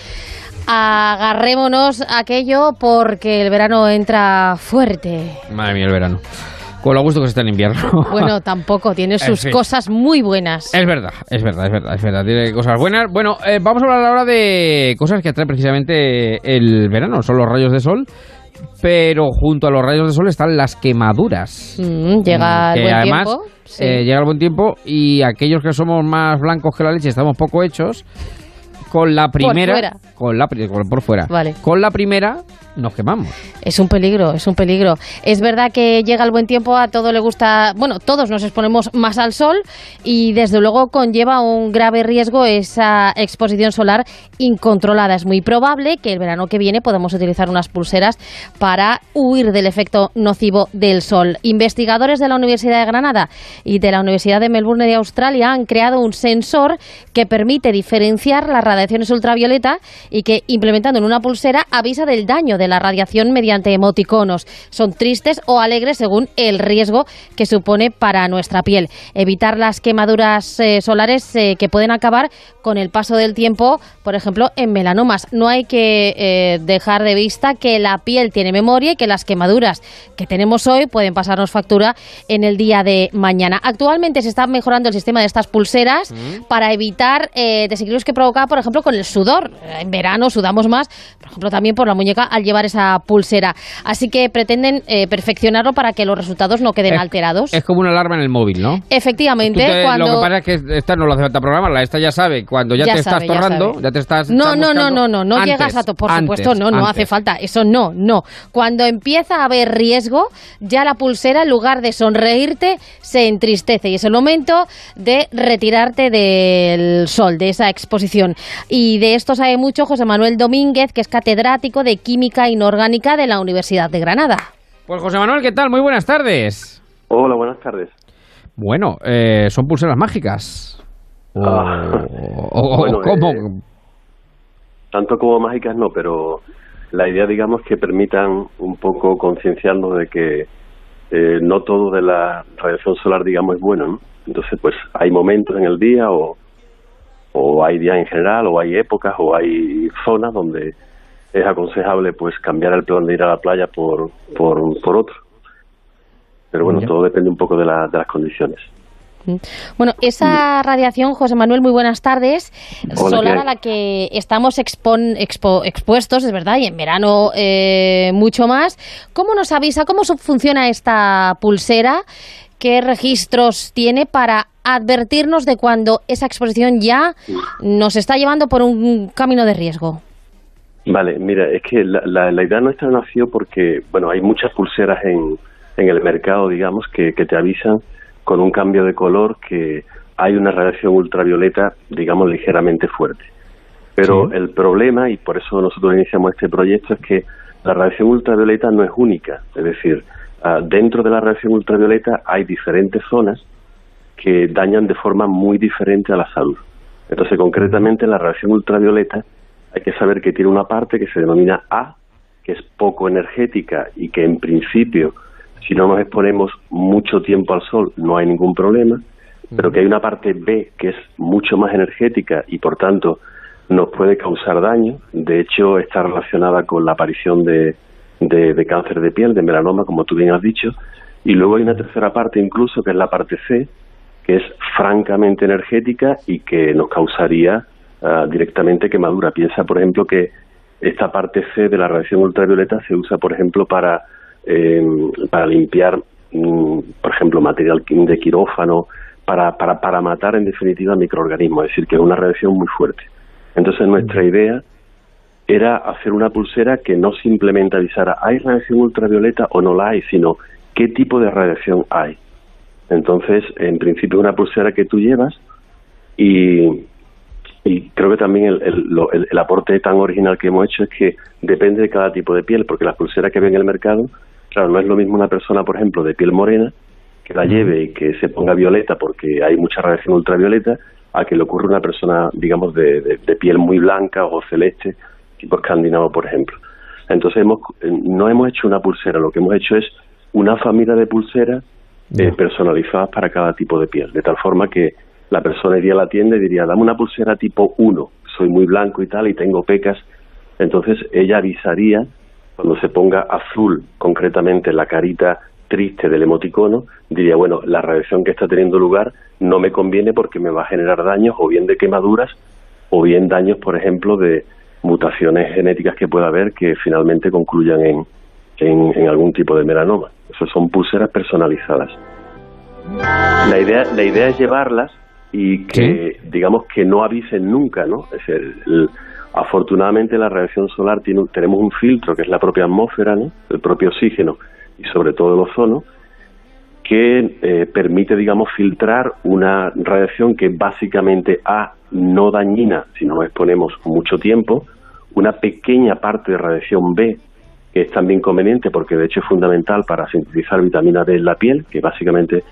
agarrémonos aquello porque el verano entra fuerte. Madre mía, el verano. Con lo gusto que se está en invierno. Bueno, tampoco, tiene En sus fin. cosas muy buenas. Es verdad, es verdad, es verdad, es verdad. Tiene cosas buenas. Bueno, eh, vamos a hablar ahora de cosas que atraen precisamente el verano. Son los rayos de sol. Pero junto a los rayos de sol están las quemaduras. Mm, llega que el buen además, tiempo. sí. eh, llega el buen tiempo y aquellos que somos más blancos que la leche estamos poco hechos. Con la primera, fuera. con la por fuera, Vale. con la primera nos quemamos. Es un peligro, es un peligro. Es verdad que llega el buen tiempo, a todo le gusta, bueno, todos nos exponemos más al sol y desde luego conlleva un grave riesgo esa exposición solar incontrolada. Es muy probable que el verano que viene podamos utilizar unas pulseras para huir del efecto nocivo del sol. Investigadores de la Universidad de Granada y de la Universidad de Melbourne de Australia han creado un sensor que permite diferenciar las radiaciones ultravioleta y que implementando en una pulsera avisa del daño de la radiación mediante emoticonos. Son tristes o alegres según el riesgo que supone para nuestra piel. Evitar las quemaduras eh, solares eh, que pueden acabar con el paso del tiempo, por ejemplo, en melanomas. No hay que eh, dejar de vista que la piel tiene memoria y que las quemaduras que tenemos hoy pueden pasarnos factura en el día de mañana. Actualmente se está mejorando el sistema de estas pulseras para evitar eh, desequilibrios que provoca, por ejemplo, con el sudor. En verano sudamos más, por ejemplo, también por la muñeca al llevar esa pulsera. Así que pretenden eh, perfeccionarlo para que los resultados no queden Es- alterados. Es como una alarma en el móvil, ¿no? Efectivamente, te- cuando... Lo que pasa es que esta no lo hace falta programarla, esta ya sabe, cuando ya, Ya te sabe, estás torrando, ya, te estás... No, no, no, no, no, no antes, llegas a por antes, supuesto, no, no hace falta, eso no, no. Cuando empieza a haber riesgo, ya la pulsera en lugar de sonreírte se entristece y es el momento de retirarte del sol, de esa exposición. Y de esto sabe mucho José Manuel Domínguez, que es catedrático de Química Inorgánica de la Universidad de Granada. Pues José Manuel, ¿qué tal? Muy buenas tardes. Hola, buenas tardes. Bueno, eh, son pulseras mágicas. O, Ah. o- o- Bueno, ¿cómo? eh, Tanto como mágicas no, pero la idea, digamos, que permitan un poco concienciarnos de que eh, no todo de la radiación solar, digamos, es bueno, ¿no? Entonces, pues hay momentos en el día o, o hay días en general o hay épocas o hay zonas donde es aconsejable pues cambiar el plan de ir a la playa por, por, por otro. Pero bueno, Ya. todo depende un poco de, la- de las condiciones. Mm. Bueno, esa radiación, José Manuel, muy buenas tardes. Hola, Solar ¿qué a la que estamos expon- expo- expuestos, es verdad, y en verano eh, mucho más. ¿Cómo nos avisa, cómo funciona esta pulsera? ¿Qué registros tiene para advertirnos de cuando esa exposición ya nos está llevando por un camino de riesgo? Vale, mira, es que la, la, la idea nuestra nació porque, bueno, hay muchas pulseras en, en el mercado, digamos, que, que te avisan con un cambio de color que hay una radiación ultravioleta, digamos, ligeramente fuerte. Pero el problema, y por eso nosotros iniciamos este proyecto, es que la radiación ultravioleta no es única. Es decir, ah, dentro de la radiación ultravioleta hay diferentes zonas que dañan de forma muy diferente a la salud. Entonces, concretamente, la radiación ultravioleta hay que saber que tiene una parte que se denomina A, que es poco energética y que en principio, si no nos exponemos mucho tiempo al sol, no hay ningún problema, pero que hay una parte B que es mucho más energética y por tanto nos puede causar daño. De hecho, está relacionada con la aparición de, de, de cáncer de piel, de melanoma, como tú bien has dicho. Y luego hay una tercera parte incluso, que es la parte C, que es francamente energética y que nos causaría ah, directamente quemadura. Piensa, por ejemplo, que esta parte C de la radiación ultravioleta se usa, por ejemplo, para, eh, para limpiar, mm, por ejemplo, material de quirófano, para, para, para matar, en definitiva, microorganismos. Es decir, que es una radiación muy fuerte. Entonces, nuestra idea era hacer una pulsera que no simplemente avisara hay radiación ultravioleta o no la hay, sino qué tipo de radiación hay. Entonces, en principio, es una pulsera que tú llevas y, y creo que también el, el, el- el aporte tan original que hemos hecho es que depende de cada tipo de piel, porque las pulseras que ven en el mercado, claro, no es lo mismo una persona, por ejemplo, de piel morena, que la lleve y que se ponga violeta porque hay mucha radiación ultravioleta, a que le ocurra a una persona, digamos, de, de- de piel muy blanca o celeste, tipo escandinavo, por ejemplo. Entonces, hemos, eh, no hemos hecho una pulsera, lo que hemos hecho es una familia de pulseras eh, personalizadas para cada tipo de piel, de tal forma que la persona iría a la tienda y diría, dame una pulsera tipo 1, soy muy blanco y tal y tengo pecas. Entonces ella avisaría cuando se ponga azul, concretamente la carita triste del emoticono, diría, bueno, la radiación que está teniendo lugar no me conviene porque me va a generar daños o bien de quemaduras o bien daños, por ejemplo, de mutaciones genéticas que pueda haber que finalmente concluyan en, en, en algún tipo de melanoma. Eso son pulseras personalizadas. La idea, la idea es llevarlas y que, digamos, que no avisen nunca, ¿no? Es el- afortunadamente la radiación solar tiene, un- tenemos un filtro que es la propia atmósfera, ¿no? El propio oxígeno y sobre todo el ozono, que eh, permite, digamos, filtrar una radiación que básicamente A, no dañina si no nos exponemos mucho tiempo, una pequeña parte de radiación B, que es también conveniente porque de hecho es fundamental para sintetizar vitamina D en la piel, que básicamente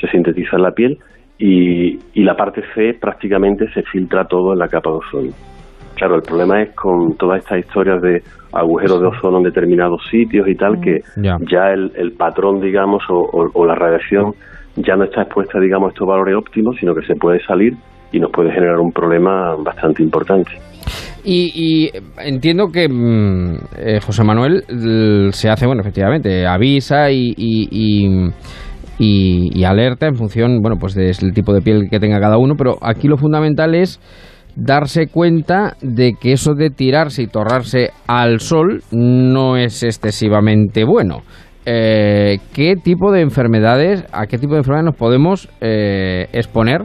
se sintetiza en la piel, y, y la parte C prácticamente se filtra todo en la capa de ozono. Claro, el problema es con todas estas historias de agujeros de ozono en determinados sitios y tal, que Ya. ya el, el patrón, digamos, o, o- o la radiación ya no está expuesta, digamos, a estos valores óptimos, sino que se puede salir y nos puede generar un problema bastante importante. Y, y entiendo que mm, eh, José Manuel se hace, bueno, efectivamente, avisa y, y, y- y- y alerta en función, bueno, pues del tipo de piel que tenga cada uno, pero aquí lo fundamental es darse cuenta de que eso de tirarse y torrarse al sol no es excesivamente bueno. Eh, ¿Qué tipo de enfermedades, a qué tipo de enfermedades nos podemos eh, exponer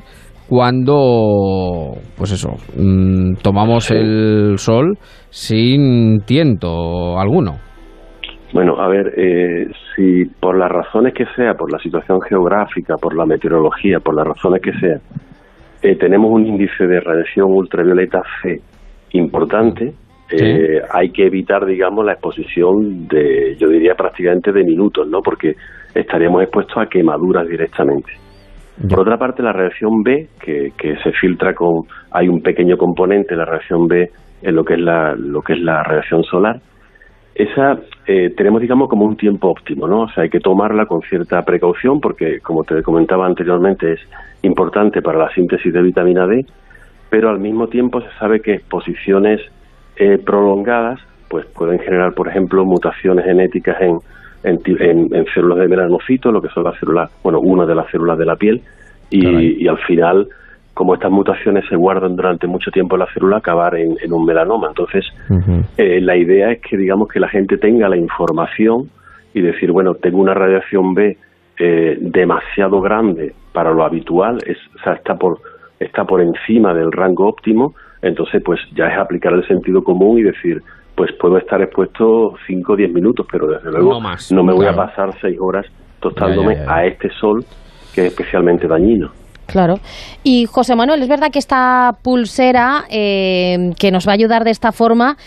cuando, pues eso, mm, tomamos el sol sin tiento alguno? Bueno, a ver, eh, si por las razones que sea, por la situación geográfica, por la meteorología, por las razones que sea, eh, tenemos un índice de radiación ultravioleta C importante, eh, hay que evitar, digamos, la exposición de, yo diría prácticamente de minutos, ¿no? Porque estaríamos expuestos a quemaduras directamente. Por otra parte, la reacción B, que, que se filtra con, hay un pequeño componente, la reacción B, en lo que es la, lo que es la radiación solar, esa eh, tenemos, digamos, como un tiempo óptimo, ¿no? O sea, hay que tomarla con cierta precaución porque, como te comentaba anteriormente, es importante para la síntesis de vitamina D, pero al mismo tiempo se sabe que exposiciones eh, prolongadas pues pueden generar, por ejemplo, mutaciones genéticas en, en, en, células de melanocitos, lo que son las células, bueno, una de las células de la piel, y, y al final como estas mutaciones se guardan durante mucho tiempo en la célula, acabar en, un melanoma. Entonces, eh, la idea es que, digamos, que la gente tenga la información y decir, bueno, tengo una radiación B eh, demasiado grande para lo habitual, es, o sea, está por, está por encima del rango óptimo, entonces, pues ya es aplicar el sentido común y decir, pues puedo estar expuesto 5 o 10 minutos, pero desde luego no, me voy a pasar 6 horas tostándome a este sol que es especialmente dañino. Claro. Y José Manuel, es verdad que esta pulsera eh, que nos va a ayudar de esta forma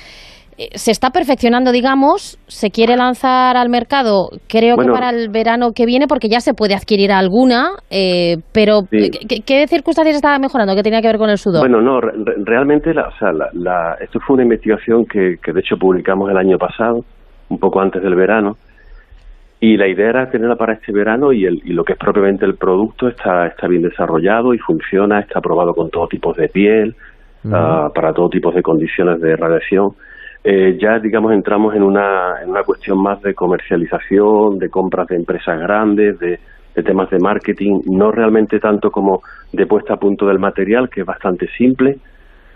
eh, se está perfeccionando, digamos, se quiere lanzar al mercado, creo que para el verano que viene, porque ya se puede adquirir alguna, eh, pero ¿qué, circunstancias está mejorando? ¿Qué tenía que ver con el sudor? Bueno, no, realmente, la, o sea, la, esto fue una investigación que, que de hecho publicamos el año pasado, un poco antes del verano, y la idea era tenerla para este verano y, el, y lo que es propiamente el producto está, está bien desarrollado y funciona, está aprobado con todo tipo de piel, ah, para todo tipo de condiciones de radiación. Eh, ya, digamos, entramos en una, en una cuestión más de comercialización, de compras de empresas grandes, de, de temas de marketing, no realmente tanto como de puesta a punto del material, que es bastante simple,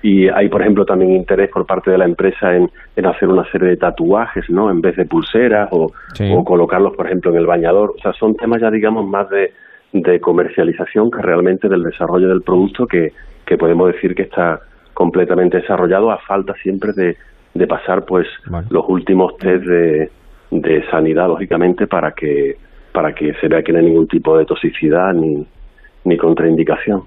y hay, por ejemplo, también interés por parte de la empresa en, en hacer una serie de tatuajes, ¿no? En vez de pulseras o, o, colocarlos, por ejemplo, en el bañador. O sea, son temas ya, digamos, más de, de comercialización que realmente del desarrollo del producto que, que podemos decir que está completamente desarrollado a falta siempre de, de pasar, pues, los últimos test de, de sanidad, lógicamente, para que para que se vea que no hay ningún tipo de toxicidad ni, ni contraindicación.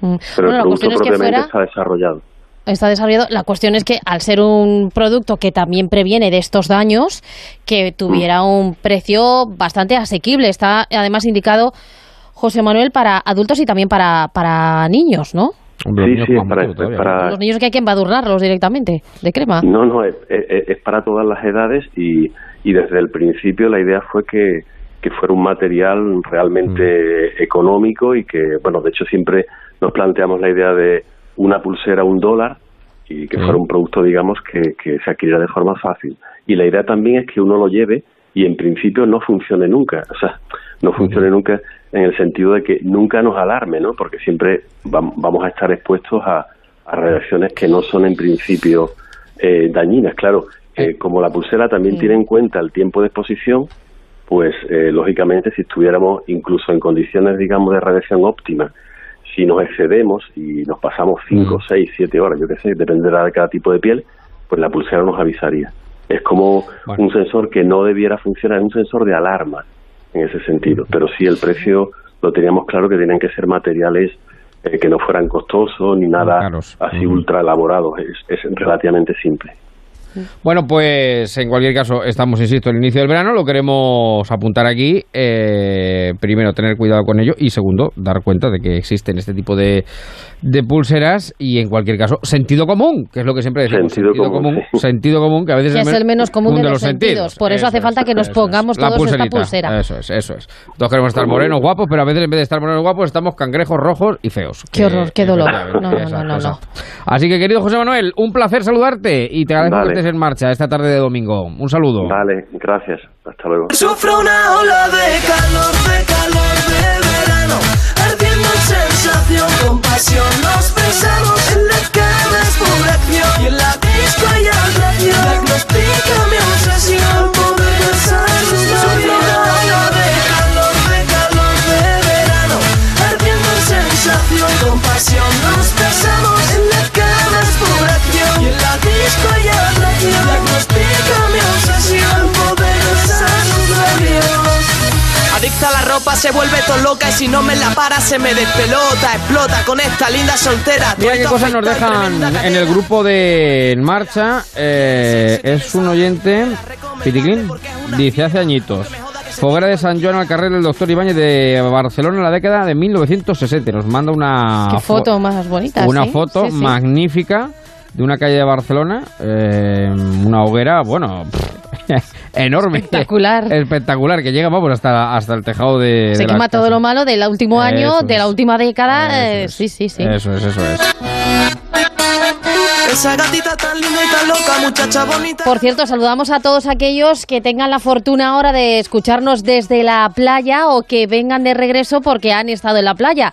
Mm. Pero el producto propiamente está desarrollado. Está desarrollado. La cuestión es que al ser un producto que también previene de estos daños, que tuviera mm. un precio bastante asequible. Está además indicado, José Manuel, para adultos y también para, para niños, ¿no? sí, sí, para, para, Los niños que hay que embadurnarlos directamente, de crema. No, no, es, es, para todas las edades y, y desde el principio la idea fue que, que fuera un material realmente mm. económico y que, bueno, de hecho siempre nos planteamos la idea de una pulsera un dólar y que fuera un producto, digamos, que, que se adquiriera de forma fácil. Y la idea también es que uno lo lleve y en principio no funcione nunca. O sea, no funcione nunca en el sentido de que nunca nos alarme, ¿no? Porque siempre vamos a estar expuestos a, a radiaciones que no son en principio eh, dañinas. Claro, eh, como la pulsera también tiene en cuenta el tiempo de exposición, pues eh, lógicamente si estuviéramos incluso en condiciones, digamos, de radiación óptima si nos excedemos y nos pasamos 5, 6, 7 horas, yo qué sé, dependerá de cada tipo de piel, pues la pulsera nos avisaría. Es como un sensor que no debiera funcionar, es un sensor de alarma en ese sentido, pero sí el precio lo teníamos claro que tenían que ser materiales eh, que no fueran costosos ni nada así ultra elaborados, es relativamente simple. Bueno, pues en cualquier caso, estamos, insisto, en el inicio del verano, lo queremos apuntar aquí. Eh, primero, tener cuidado con ello y segundo, dar cuenta de que existen este tipo de, de pulseras y en cualquier caso, sentido común, que es lo que siempre decimos. Sentido, común, sentido común, que a veces es, el, menos común de, los, sentidos. Por eso, hace falta que nos pongamos todos esta pulsera. Eso es, eso es. Todos queremos estar morenos, guapos, pero a veces en vez de estar morenos, guapos, estamos cangrejos rojos y feos. Qué horror, qué dolor. No, no, no, no, Así que, querido José Manuel, un placer saludarte y te agradezco en marcha esta tarde de domingo. Un saludo. Vale, gracias. Hasta luego. Sufro una ola de calor, de calor de verano, ardiendo en sensación, con pasión nos besamos en la cama es acción y en la disco hay atracción, diagnostica mi obsesión, Adicta a la ropa, se vuelve todo loca y si no me la para se me despelota, explota con esta linda soltera. Mira qué cosas nos dejan en el grupo de En Marcha. Eh, es un oyente, Piticlin, dice hace añitos. Foguera de San Joan al carrer del doctor Ibáñez de Barcelona en la década de 1960. Nos manda una qué foto más bonita. Una foto magnífica de una calle de Barcelona, eh, una hoguera, bueno, enorme. Espectacular. Espectacular, que llega, vamos, hasta, hasta el tejado de. Se de quema todo casas. lo malo del último año, Eso de la última década. Eso eh, es. sí, sí, sí. Eso es, eso es. Esa gatita tan linda y tan loca, muchacha bonita. Por cierto, saludamos a todos aquellos que tengan la fortuna ahora de escucharnos desde la playa o que vengan de regreso porque han estado en la playa.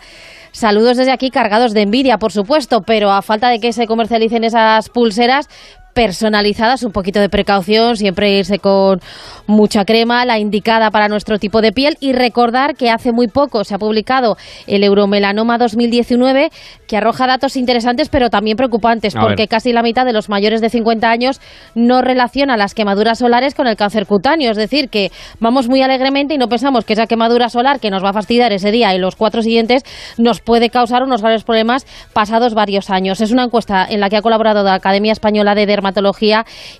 Saludos desde aquí cargados de envidia, por supuesto, pero a falta de que se comercialicen esas pulseras personalizadas, un poquito de precaución, siempre irse con mucha crema, la indicada para nuestro tipo de piel y recordar que hace muy poco se ha publicado el Euromelanoma 2019 que arroja datos interesantes pero también preocupantes A ver. porque casi la mitad de los mayores de 50 años no relaciona las quemaduras solares con el cáncer cutáneo. Es decir, que vamos muy alegremente y no pensamos que esa quemadura solar que nos va a fastidiar ese día y los cuatro siguientes nos puede causar unos graves problemas pasados varios años. Es una encuesta en la que ha colaborado la Academia Española de Dermatología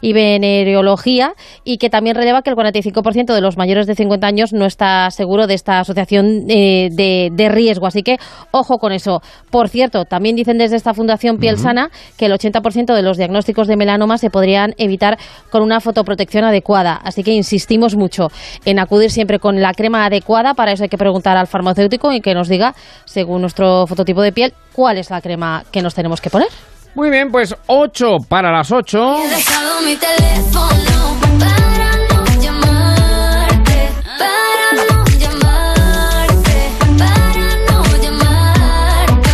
y Venereología y que también releva que el 45% de los mayores de 50 años no está seguro de esta asociación eh, de, de riesgo. Así que ojo con eso. Por cierto, también dicen desde esta Fundación Piel Sana que el 80% de los diagnósticos de melanoma se podrían evitar con una fotoprotección adecuada. Así que insistimos mucho en acudir siempre con la crema adecuada. Para eso hay que preguntar al farmacéutico y que nos diga, según nuestro fototipo de piel, cuál es la crema que nos tenemos que poner. Muy bien, pues 8 para las 8. He dejado mi teléfono para no llamarte, para no llamarte, para no llamarte.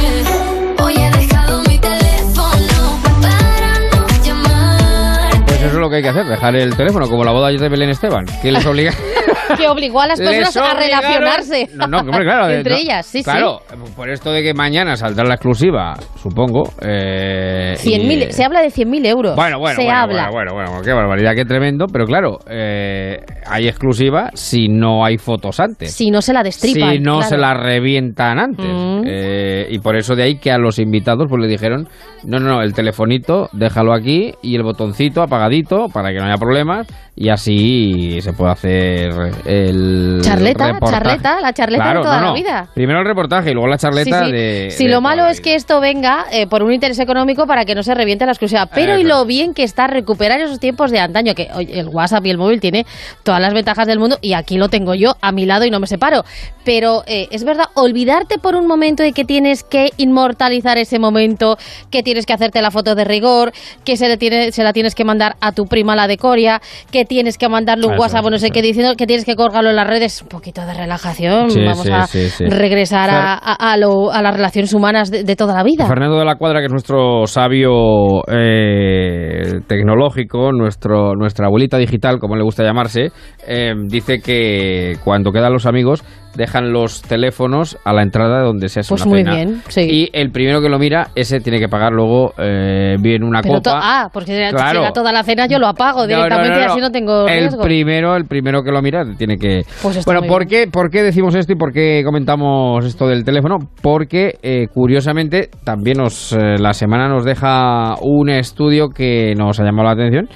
Hoy he dejado mi teléfono para no llamarte. Pues eso es lo que hay que hacer, dejar el teléfono, como la boda de Belén Esteban, que les obliga. Que obligó a las personas a relacionarse. No, no, hombre, claro. de- Entre no, ellas, sí, Claro, por esto de que mañana saldrá la exclusiva, supongo. Eh, sí. 100.000 y- se habla de 100.000 euros. Bueno, bueno, se bueno, habla. bueno, bueno, bueno, qué barbaridad, qué tremendo. Pero claro, eh, hay exclusiva si no hay fotos antes. Si no se la destripan. si no claro. se la revientan antes. Mm. Eh, y por eso de ahí que a los invitados pues le dijeron, no, no, no, el telefonito déjalo aquí y el botoncito apagadito para que no haya problemas y así se puede hacer el Charleta, reportaje. charleta, la charleta Claro, de toda no, la no. vida. Primero el reportaje y luego la charleta Sí, sí. de... si de lo malo la es que esto venga eh, por un interés económico para que no se reviente la exclusiva. Pero y Eso lo bien que está recuperar esos tiempos de antaño, que el WhatsApp y el móvil tiene todas las ventajas del mundo y aquí lo tengo yo a mi lado y no me separo. Pero eh, es verdad, olvidarte por un momento de que tienes que inmortalizar ese momento, que tienes que hacerte la foto de rigor, que se, le tiene, se la tienes que mandar a tu prima la de Coria, que tienes que mandarle un Eso WhatsApp no sé eso qué diciendo, que tienes que colgarlo en las redes. Un poquito de relajación. Sí, Vamos sí, a sí. regresar a, a- a lo- a las relaciones humanas de, de toda la vida. Fernando de la Cuadra, que es nuestro sabio eh, tecnológico, nuestro, nuestra abuelita digital, como le gusta llamarse, eh, dice que cuando quedan los amigos dejan los teléfonos a la entrada de donde se hace Pues una muy cena. bien, sí. Y el primero que lo mira, ese tiene que pagar luego eh, bien una Pero copa. ah, porque si Claro. llega toda la cena yo lo apago No, directamente no, no, no. así no tengo el riesgo. primero el primero que lo mira tiene que Pues bueno ¿por qué, por qué decimos esto y por qué comentamos esto del teléfono porque eh, curiosamente también nos eh, la semana nos deja un estudio que nos ha llamado la atención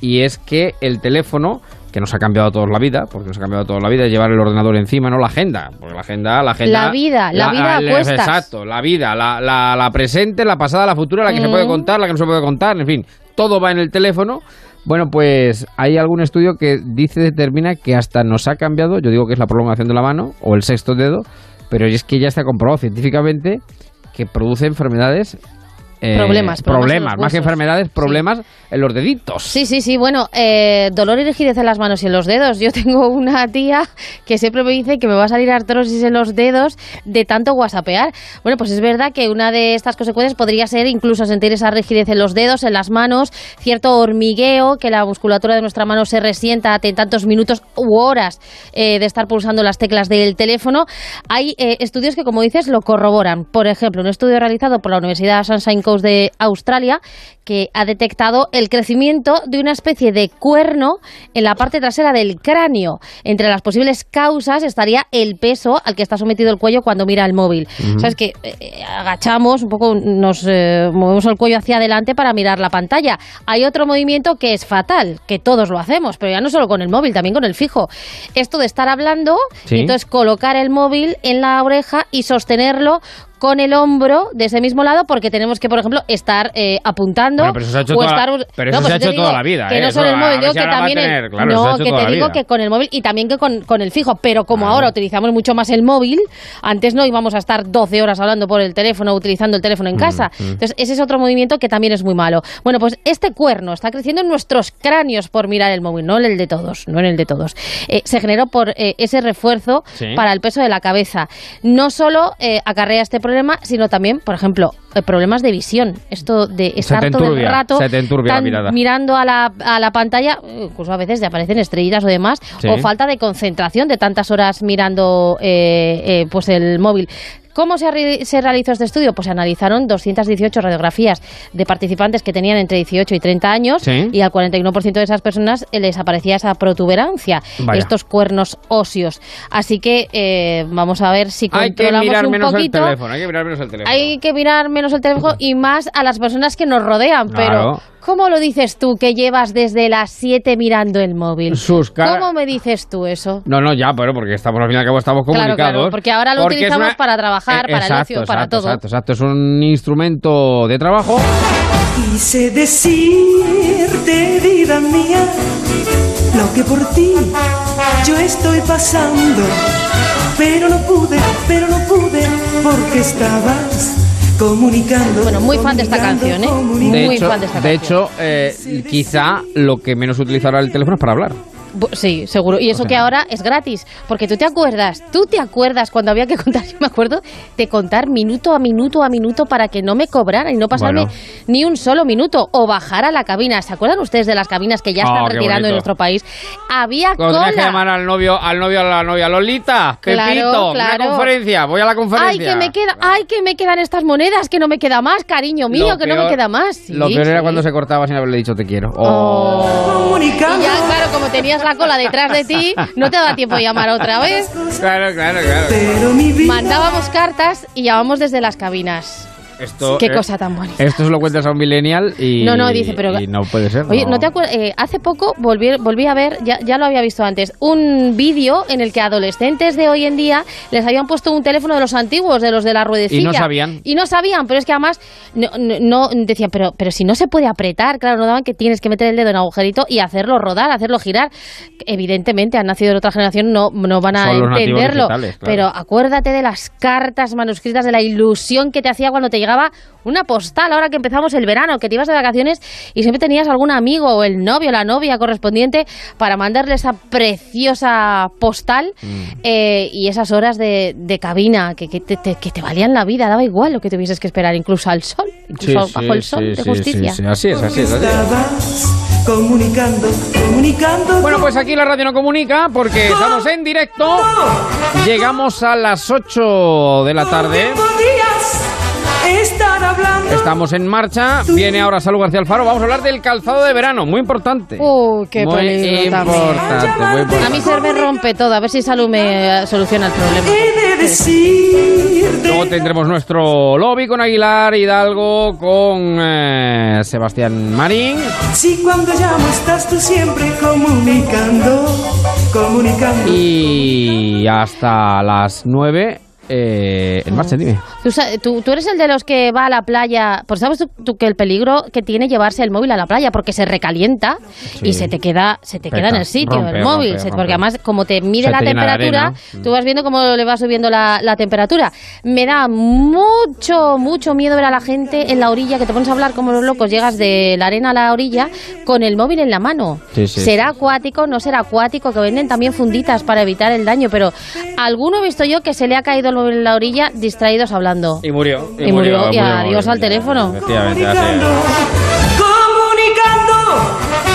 y es que el teléfono que nos ha cambiado a todos la vida, porque nos ha cambiado a todos la vida, llevar el ordenador encima, no la agenda, porque la agenda, la agenda... La vida, la vida a cuestas. Exacto, la vida, la, la, la presente, la pasada, la futura, la que se puede contar, la que no se puede contar, en fin, todo va en el teléfono. Bueno, pues hay algún estudio que dice, determina que hasta nos ha cambiado, yo digo que es la prolongación de la mano o el sexto dedo, pero es que ya está comprobado científicamente que produce enfermedades. Eh, Problemas, problemas en problemas, más que enfermedades, problemas en los deditos. Sí, sí, sí. Bueno, eh, dolor y rigidez en las manos y en los dedos. Yo tengo una tía que siempre me dice que me va a salir artrosis en los dedos de tanto whatsappear. Bueno, pues es verdad que una de estas consecuencias podría ser incluso sentir esa rigidez en los dedos, en las manos, cierto hormigueo, que la musculatura de nuestra mano se resienta ante tantos minutos u horas eh, de estar pulsando las teclas del teléfono. Hay eh, estudios que, como dices, lo corroboran. Por ejemplo, un estudio realizado por la Universidad Sunshine De Australia que ha detectado el crecimiento de una especie de cuerno en la parte trasera del cráneo. Entre las posibles causas estaría el peso al que está sometido el cuello cuando mira el móvil. Sabes que eh, agachamos un poco, nos eh, movemos el cuello hacia adelante para mirar la pantalla. Hay otro movimiento que es fatal, que todos lo hacemos, pero ya no solo con el móvil, también con el fijo. Esto de estar hablando Sí. y entonces colocar el móvil en la oreja y sostenerlo con el hombro de ese mismo lado porque tenemos que, por ejemplo, estar eh, apuntando Bueno, pero eso se ha hecho toda la- estar... pero eso No, se ha hecho toda la vida, Que ¿eh? no solo el móvil, digo que también... el- claro, no, que te digo vida. que con el móvil y también que con, con el fijo, pero como ahora utilizamos mucho más el móvil, antes no íbamos a estar 12 horas hablando por el teléfono, utilizando el teléfono en casa. mm. Entonces, ese es otro movimiento que también es muy malo. Bueno, pues este cuerno está creciendo en nuestros cráneos por mirar el móvil, no en el de todos, no en el de todos. Eh, se generó por eh, ese refuerzo Sí. para el peso de la cabeza. No solo acarrea este problema, sino también, por ejemplo, eh, problemas de visión. Esto de estar todo el rato tan mirando a la, a la pantalla, incluso a veces te aparecen estrellitas o demás, Sí. o falta de concentración de tantas horas mirando eh, eh, pues el móvil. ¿Cómo se, re- se realizó este estudio? Pues se analizaron 218 radiografías de participantes que tenían entre 18 y 30 años Sí. y al 41% de esas personas eh, les aparecía esa protuberancia, Vaya. estos cuernos óseos. Así que eh, vamos a ver si Hay que controlamos mirar un poquito. el teléfono, hay que mirar menos el teléfono. Hay que mirar menos el teléfono y más a las personas que nos rodean. Claro. Pero, ¿cómo lo dices tú que llevas desde las 7 mirando el móvil? Sus cara- ¿Cómo me dices tú eso? No, no, ya, pero porque estamos al fin y al cabo estamos Claro, comunicados. claro, porque ahora lo Porque utilizamos una- para trabajar, Eh, para el exacto, ocio, para exacto, todo. Exacto, exacto, es un instrumento de trabajo. Quise decirte, vida mía, lo que por ti yo estoy pasando. Pero no pude, pero no pude, porque estabas comunicando. Bueno, muy fan de esta canción, ¿eh? De Muy hecho, fan de esta de canción. hecho eh, quizá lo que menos utilizará el teléfono es para hablar. Sí, seguro. Y eso que ahora es gratis. Porque tú te acuerdas, tú te acuerdas cuando había que contar, yo me acuerdo de contar minuto a minuto a minuto para que no me cobraran y no pasarme Bueno. ni un solo minuto o bajar a la cabina. ¿Se acuerdan ustedes de las cabinas que ya están Oh, qué retirando en nuestro país? Había tenías que cola. llamar al novio, al novio a la novia, Lolita, Claro, Pepito, claro. una conferencia, voy a la Ay, conferencia. que me queda, ay, que me quedan estas monedas, que no me queda más, cariño mío, Lo que no me queda más. Sí, Lo peor sí. era cuando se cortaba sin haberle dicho te quiero. Oh. Y ya, claro, como tenías la cola detrás de ti, no te daba tiempo de llamar otra vez. Claro, claro, claro. Mandábamos cartas y llamábamos desde las cabinas. Esto, Qué eh, cosa tan bonita. Esto se lo cuentas a un millennial y, No, no, dice, pero- y no puede ser. Oye, ¿no te acuerdas? Eh, hace poco volví, volví a ver, ya, ya lo había visto antes, un vídeo en el que adolescentes de hoy en día les habían puesto un teléfono de los antiguos, de los de la ruedecilla. Y no sabían. Y no sabían, pero es que además no, decían, pero, pero si no se puede apretar, claro, no daban que tienes que meter el dedo en agujerito y hacerlo rodar, hacerlo girar. Evidentemente, han nacido de otra generación, no, no van a Son entenderlo. claro. Pero acuérdate de las cartas manuscritas, de la ilusión que te hacía cuando te llegaba una postal, ahora que empezamos el verano, que te ibas de vacaciones y siempre tenías algún amigo o el novio o la novia correspondiente para mandarle esa preciosa postal Mm. eh, y esas horas de, de cabina que, que te, te- que te valían la vida, daba igual lo que tuvieses que esperar, incluso al sol, incluso Sí, bajo sí, el sol sí, de justicia. sí, sí, Así es, así es. así es. Comunicando, comunicando. Bueno, pues aquí la radio no comunica porque estamos en directo. Llegamos a las 8 de la tarde. Estar hablando. Estamos en marcha. Viene ahora Salud García Alfaro. Vamos a hablar del calzado de verano. Muy importante. Uy, qué muy peligro también. importante, muy importante. A mí se me rompe todo, a ver si Salud me eh, soluciona el problema. He de decirte. Luego tendremos nuestro lobby con Aguilar, Hidalgo, con eh, Sebastián Marín. Si cuando llamo estás tú siempre comunicando, comunicando. Y hasta las 9 eh, en marcha, dime. Tú, sa- tú- tú eres el de los que va a la playa, pues sabes tú, tú que el peligro que tiene llevarse el móvil a la playa porque se recalienta y se te queda se te queda en el sitio rompe, el móvil, rompe, Se- rompe. porque además como te mide Se la te temperatura, tú vas viendo cómo le va subiendo la, la temperatura. Me da mucho mucho miedo ver a la gente en la orilla que te pones a hablar como los locos, llegas de la arena a la orilla con el móvil en la mano. Sí, sí, será acuático, no será acuático, que venden también funditas para evitar el daño, pero alguno he visto yo que se le ha caído el en la orilla distraídos hablando. Y murió. Y murió, y adiós al teléfono. Efectivamente, así es. Comunicando,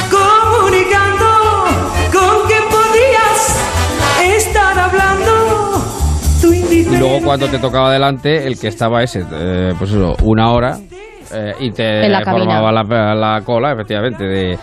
comunicando, con que podías estar hablando. Tu Y luego cuando te tocaba delante, el que estaba ese, eh, pues eso, una hora. eh, y te En la formaba la, la cola, efectivamente, de,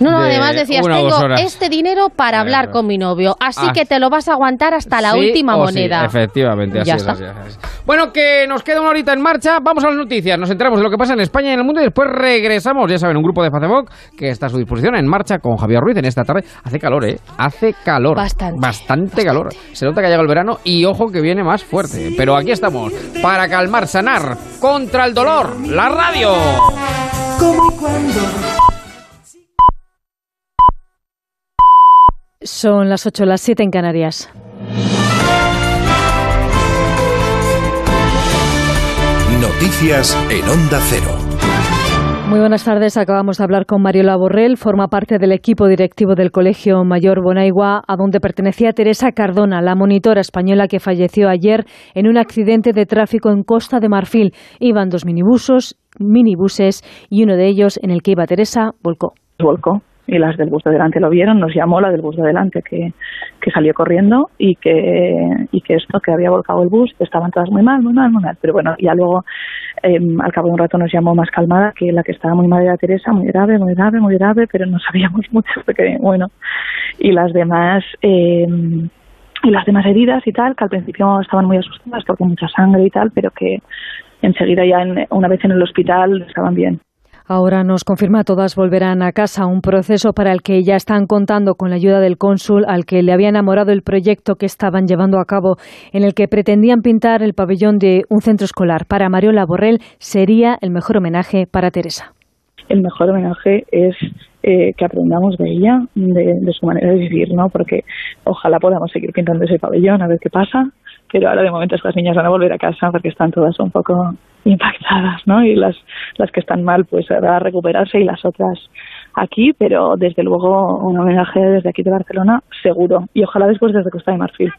No, no, de además decías, tengo este dinero para hablar con mi novio, así Ah. que te lo vas a aguantar hasta la Sí última sí, moneda. efectivamente, así Ya es, está. así es, así es. Bueno, que nos queda una horita en marcha. Vamos a las noticias. Nos enteramos de lo que pasa en España y en el mundo y después regresamos. Ya saben, un grupo de Facebook que está a su disposición en marcha con Javier Ruiz en esta tarde. Hace calor, ¿eh? Hace calor. Bastante, Bastante calor. Se nota que ha llegado el verano y ojo que viene más fuerte. Pero aquí estamos para calmar, sanar contra el dolor. La radio. Como cuando. Son las 8, las 7 en Canarias. Noticias en Onda Cero. Muy buenas tardes. Acabamos de hablar con Mariola Borrell. Forma parte del equipo directivo del Colegio Mayor Bonaigua, a donde pertenecía Teresa Cardona, la monitora española que falleció ayer en un accidente de tráfico en Costa de Marfil. Iban dos minibusos, minibuses y uno de ellos, en el que iba Teresa, volcó. volcó y las del bus de delante lo vieron, nos llamó la del bus de delante que, que salió corriendo y que, y que esto, que había volcado el bus, estaban todas muy mal, muy mal, muy mal. Pero bueno, ya luego, eh, al cabo de un rato nos llamó más calmada que la que estaba muy mal era Teresa, muy grave, muy grave, muy grave, pero no sabíamos mucho porque, bueno, y las demás... Eh, y las demás heridas y tal, que al principio estaban muy asustadas porque mucha sangre y tal, pero que enseguida ya en- una vez en el hospital estaban bien. Ahora nos confirma todas volverán a casa, un proceso para el que ya están contando con la ayuda del cónsul al que le había enamorado el proyecto que estaban llevando a cabo, en el que pretendían pintar el pabellón de un centro escolar. Para Mariola Borrell sería el mejor homenaje para Teresa. el mejor homenaje es eh, que aprendamos de ella, de, de su manera de vivir, ¿no? Porque ojalá podamos seguir pintando ese pabellón a ver qué pasa, pero ahora de momento estas niñas van a volver a casa porque están todas un poco impactadas, ¿no? Y las, las que están mal, pues a recuperarse y las otras aquí, pero desde luego un homenaje desde aquí de Barcelona, seguro, y ojalá después desde Costa de Marfil.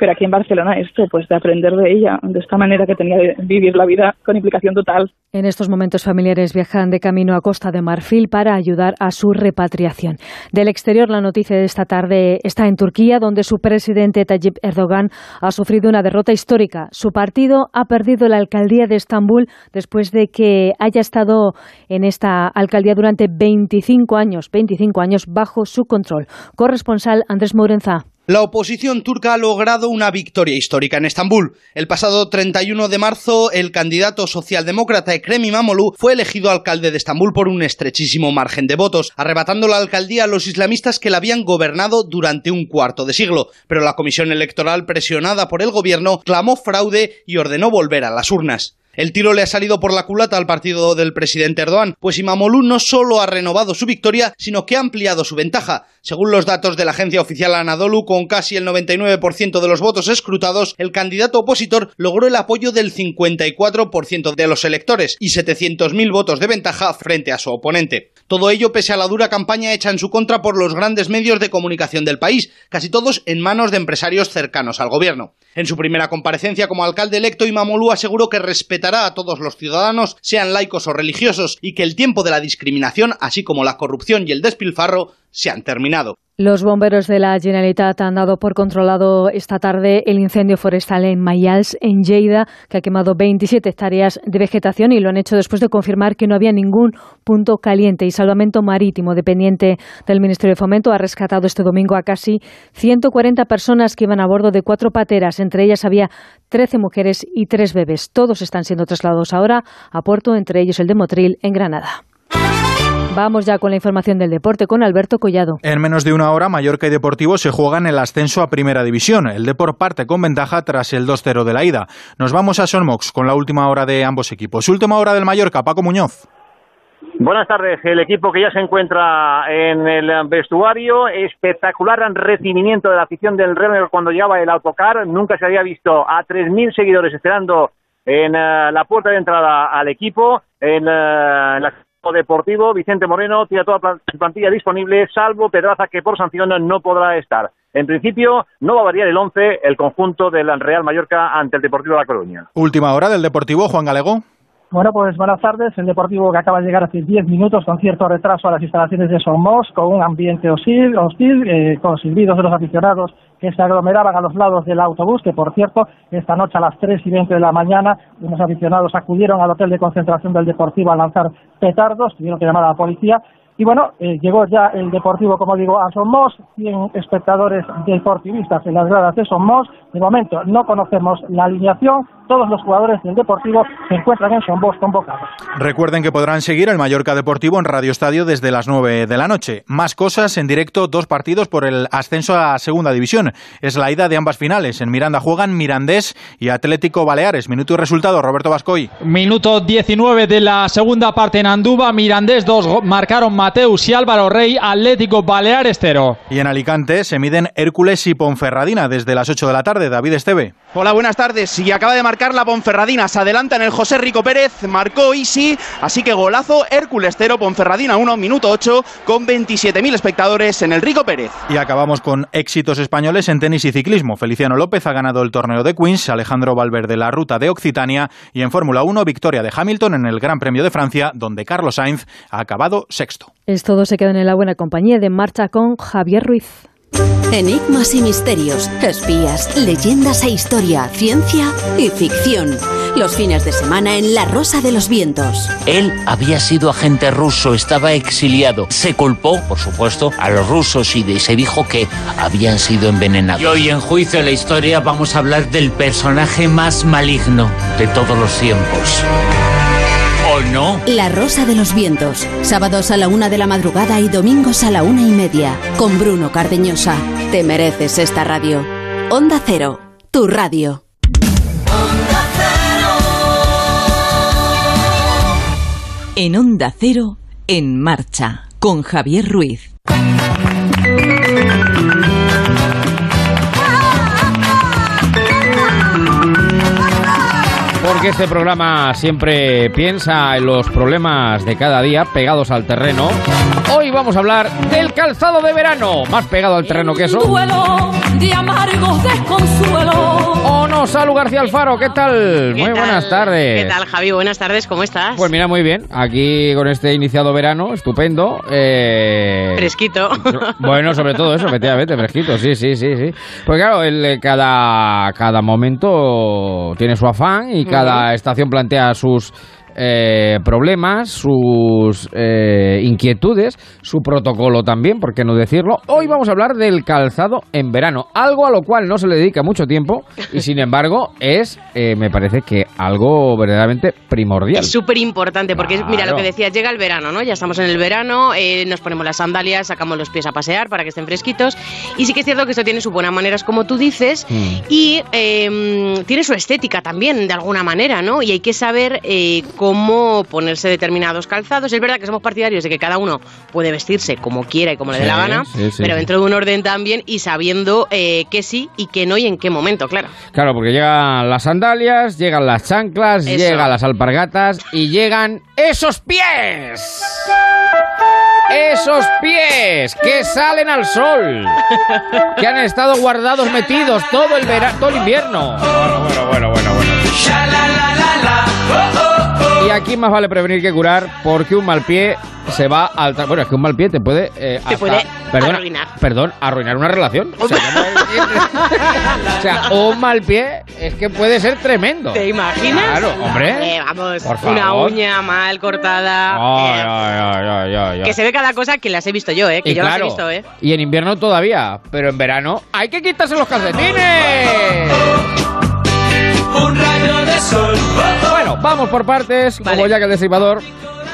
Pero aquí en Barcelona esto, pues de aprender de ella, de esta manera que tenía de vivir la vida con implicación total. En estos momentos familiares viajan de camino a Costa de Marfil para ayudar a su repatriación. Del exterior, la noticia de esta tarde está en Turquía, donde su presidente Tayyip Erdogan ha sufrido una derrota histórica. Su partido ha perdido la alcaldía de Estambul después de que haya estado en esta alcaldía durante 25 años, 25 años bajo su control. Corresponsal Andrés Mourenza. La oposición turca ha logrado una victoria histórica en Estambul. El pasado 31 de marzo, el candidato socialdemócrata Ekrem İmamoğlu fue elegido alcalde de Estambul por un estrechísimo margen de votos, arrebatando la alcaldía a los islamistas que la habían gobernado durante un cuarto de siglo. Pero la comisión electoral, presionada por el gobierno, clamó fraude y ordenó volver a las urnas. El tiro le ha salido por la culata al partido del presidente Erdogan, pues Imamoglu no solo ha renovado su victoria, sino que ha ampliado su ventaja. Según los datos de la agencia oficial Anadolu, con casi el 99% de los votos escrutados, el candidato opositor logró el apoyo del 54% de los electores y 700.000 votos de ventaja frente a su oponente. Todo ello pese a la dura campaña hecha en su contra por los grandes medios de comunicación del país, casi todos en manos de empresarios cercanos al gobierno. En su primera comparecencia como alcalde electo, Imamoglu aseguró que respetará a todos los ciudadanos, sean laicos o religiosos, y que el tiempo de la discriminación, así como la corrupción y el despilfarro, se han terminado. Los bomberos de la Generalitat han dado por controlado esta tarde el incendio forestal en Mayals, en Lleida, que ha quemado 27 hectáreas de vegetación y lo han hecho después de confirmar que no había ningún punto caliente. Y Salvamento Marítimo, dependiente del Ministerio de Fomento, ha rescatado este domingo a casi 140 personas que iban a bordo de cuatro pateras. Entre ellas había 13 mujeres y 3 bebés. Todos están siendo trasladados ahora a puerto, entre ellos el de Motril, en Granada. Vamos ya con la información del deporte con Alberto Collado. En menos de una hora, Mallorca y Deportivo se juegan el ascenso a Primera División. El Deport parte con ventaja tras el 2-0 de la ida. Nos vamos a Sonmox con la última hora de ambos equipos. Última hora del Mallorca, Paco Muñoz. Buenas tardes, el equipo que ya se encuentra en el vestuario, espectacular recibimiento de la afición del Real cuando llegaba el autocar, nunca se había visto a 3.000 seguidores esperando en uh, la puerta de entrada al equipo, en uh, la deportivo, Vicente Moreno tiene toda su plantilla disponible, salvo Pedraza que por sanción no podrá estar. En principio, no va a variar el 11 el conjunto del Real Mallorca ante el Deportivo de La Coruña. Última hora del Deportivo, Juan Galego. Bueno, pues buenas tardes. El Deportivo que acaba de llegar hace 10 minutos con cierto retraso a las instalaciones de Somos, con un ambiente hostil, hostil eh, con silbidos de los aficionados que se aglomeraban a los lados del autobús, que por cierto, esta noche a las 3 y 20 de la mañana, unos aficionados acudieron al hotel de concentración del Deportivo a lanzar petardos, tuvieron que llamar a la policía Y bueno, eh, llegó ya el Deportivo, como digo, a Somos, 100 espectadores deportivistas en las gradas de Somos. De momento no conocemos la alineación, todos los jugadores del Deportivo se encuentran en Somos convocados. Recuerden que podrán seguir el Mallorca Deportivo en Radio Estadio desde las 9 de la noche. Más cosas en directo, dos partidos por el ascenso a Segunda División. Es la ida de ambas finales. En Miranda juegan Mirandés y Atlético Baleares. Minuto y resultado, Roberto Vascoy. Minuto 19 de la segunda parte en Andúba. Mirandés 2 marcaron Mateus y Álvaro Rey. Atlético Baleares 0. Y en Alicante se miden Hércules y Ponferradina desde las 8 de la tarde. David Esteve. Hola, buenas tardes. Y acaba de marcar la Ponferradina. Se adelanta en el José Rico Pérez. Marcó Isi. Así que golazo. Hércules 0, Ponferradina 1, minuto 8, con 27.000 espectadores en el Rico Pérez. Y acabamos con éxitos españoles en tenis y ciclismo. Feliciano López ha ganado el torneo de Queens, Alejandro Valverde la ruta de Occitania y en Fórmula 1 victoria de Hamilton en el Gran Premio de Francia, donde Carlos Sainz ha acabado sexto. Es todo, se quedan en la buena compañía de Marcha con Javier Ruiz. Enigmas y misterios, espías, leyendas e historia, ciencia y ficción. Los fines de semana en La Rosa de los Vientos. Él había sido agente ruso, estaba exiliado. Se culpó, por supuesto, a los rusos y de- se dijo que habían sido envenenados. Y hoy en Juicio de la Historia vamos a hablar del personaje más maligno de todos los tiempos. ¿O no? La Rosa de los Vientos. Sábados a la una de la madrugada y domingos a la una y media. Con Bruno Cardeñosa. Te mereces esta radio. Onda Cero. Tu radio. En Onda Cero, en marcha, con Javier Ruiz. Porque este programa siempre piensa en los problemas de cada día pegados al terreno. Hoy vamos a hablar del calzado de verano, más pegado al terreno que eso. duelo de amargos desconsuelo. Oh no, Salu García Alfaro, ¿qué tal? ¿Qué Muy tal? buenas tardes. ¿Qué tal, Javi? Buenas tardes, ¿cómo estás? Pues mira, muy bien. Aquí con este iniciado verano, estupendo. eh, Fresquito. Bueno, sobre todo eso, efectivamente, fresquito, sí, sí, sí, sí. Porque claro, el, eh, cada, cada momento tiene su afán y cada estación plantea sus eh, problemas, sus eh, inquietudes, su protocolo también, por qué no decirlo. Hoy vamos a hablar del calzado en verano, algo a lo cual no se le dedica mucho tiempo y sin embargo es, eh, me parece que algo verdaderamente primordial. Es súper importante porque, mira, Claro. lo que decías, llega el verano, ¿no? Ya estamos en el verano, nos ponemos las sandalias, sacamos los pies a pasear para que estén fresquitos. Y sí que es cierto que esto tiene sus buenas maneras, como tú dices, y eh, tiene su estética también, de alguna manera, ¿no? Y hay que saber cómo ponerse determinados calzados. Es verdad que somos partidarios de que cada uno puede vestirse como quiera y como le dé Sí, la gana, sí, sí, pero sí. dentro de un orden también y sabiendo eh, que sí y que no y en qué momento, claro. Claro, porque llegan las sandalias, llegan las chanclas, Eso. llegan las alpargatas y llegan esos pies. Esos pies que salen al sol, que han estado guardados metidos todo el verano, todo el invierno. Bueno, bueno, bueno, bueno, bueno. Y aquí más vale prevenir que curar, porque un mal pie se va al tra- bueno es que un mal pie te puede eh, Te hasta- puede perdona, arruinar. perdón arruinar una relación o sea, o sea, un mal pie es que puede ser tremendo ¿Te imaginas? claro hombre Eh, vamos, Por una favor. uña mal cortada. Ay, eh, ay, ay, ay, ay, ay. que se ve cada cosa que las he visto yo, ¿eh? Que Y yo claro, las he visto, ¿eh? y en invierno todavía pero en verano hay que quitarse los calcetines Un rayo de sol. Bueno, vamos por partes, como ya que el destripador.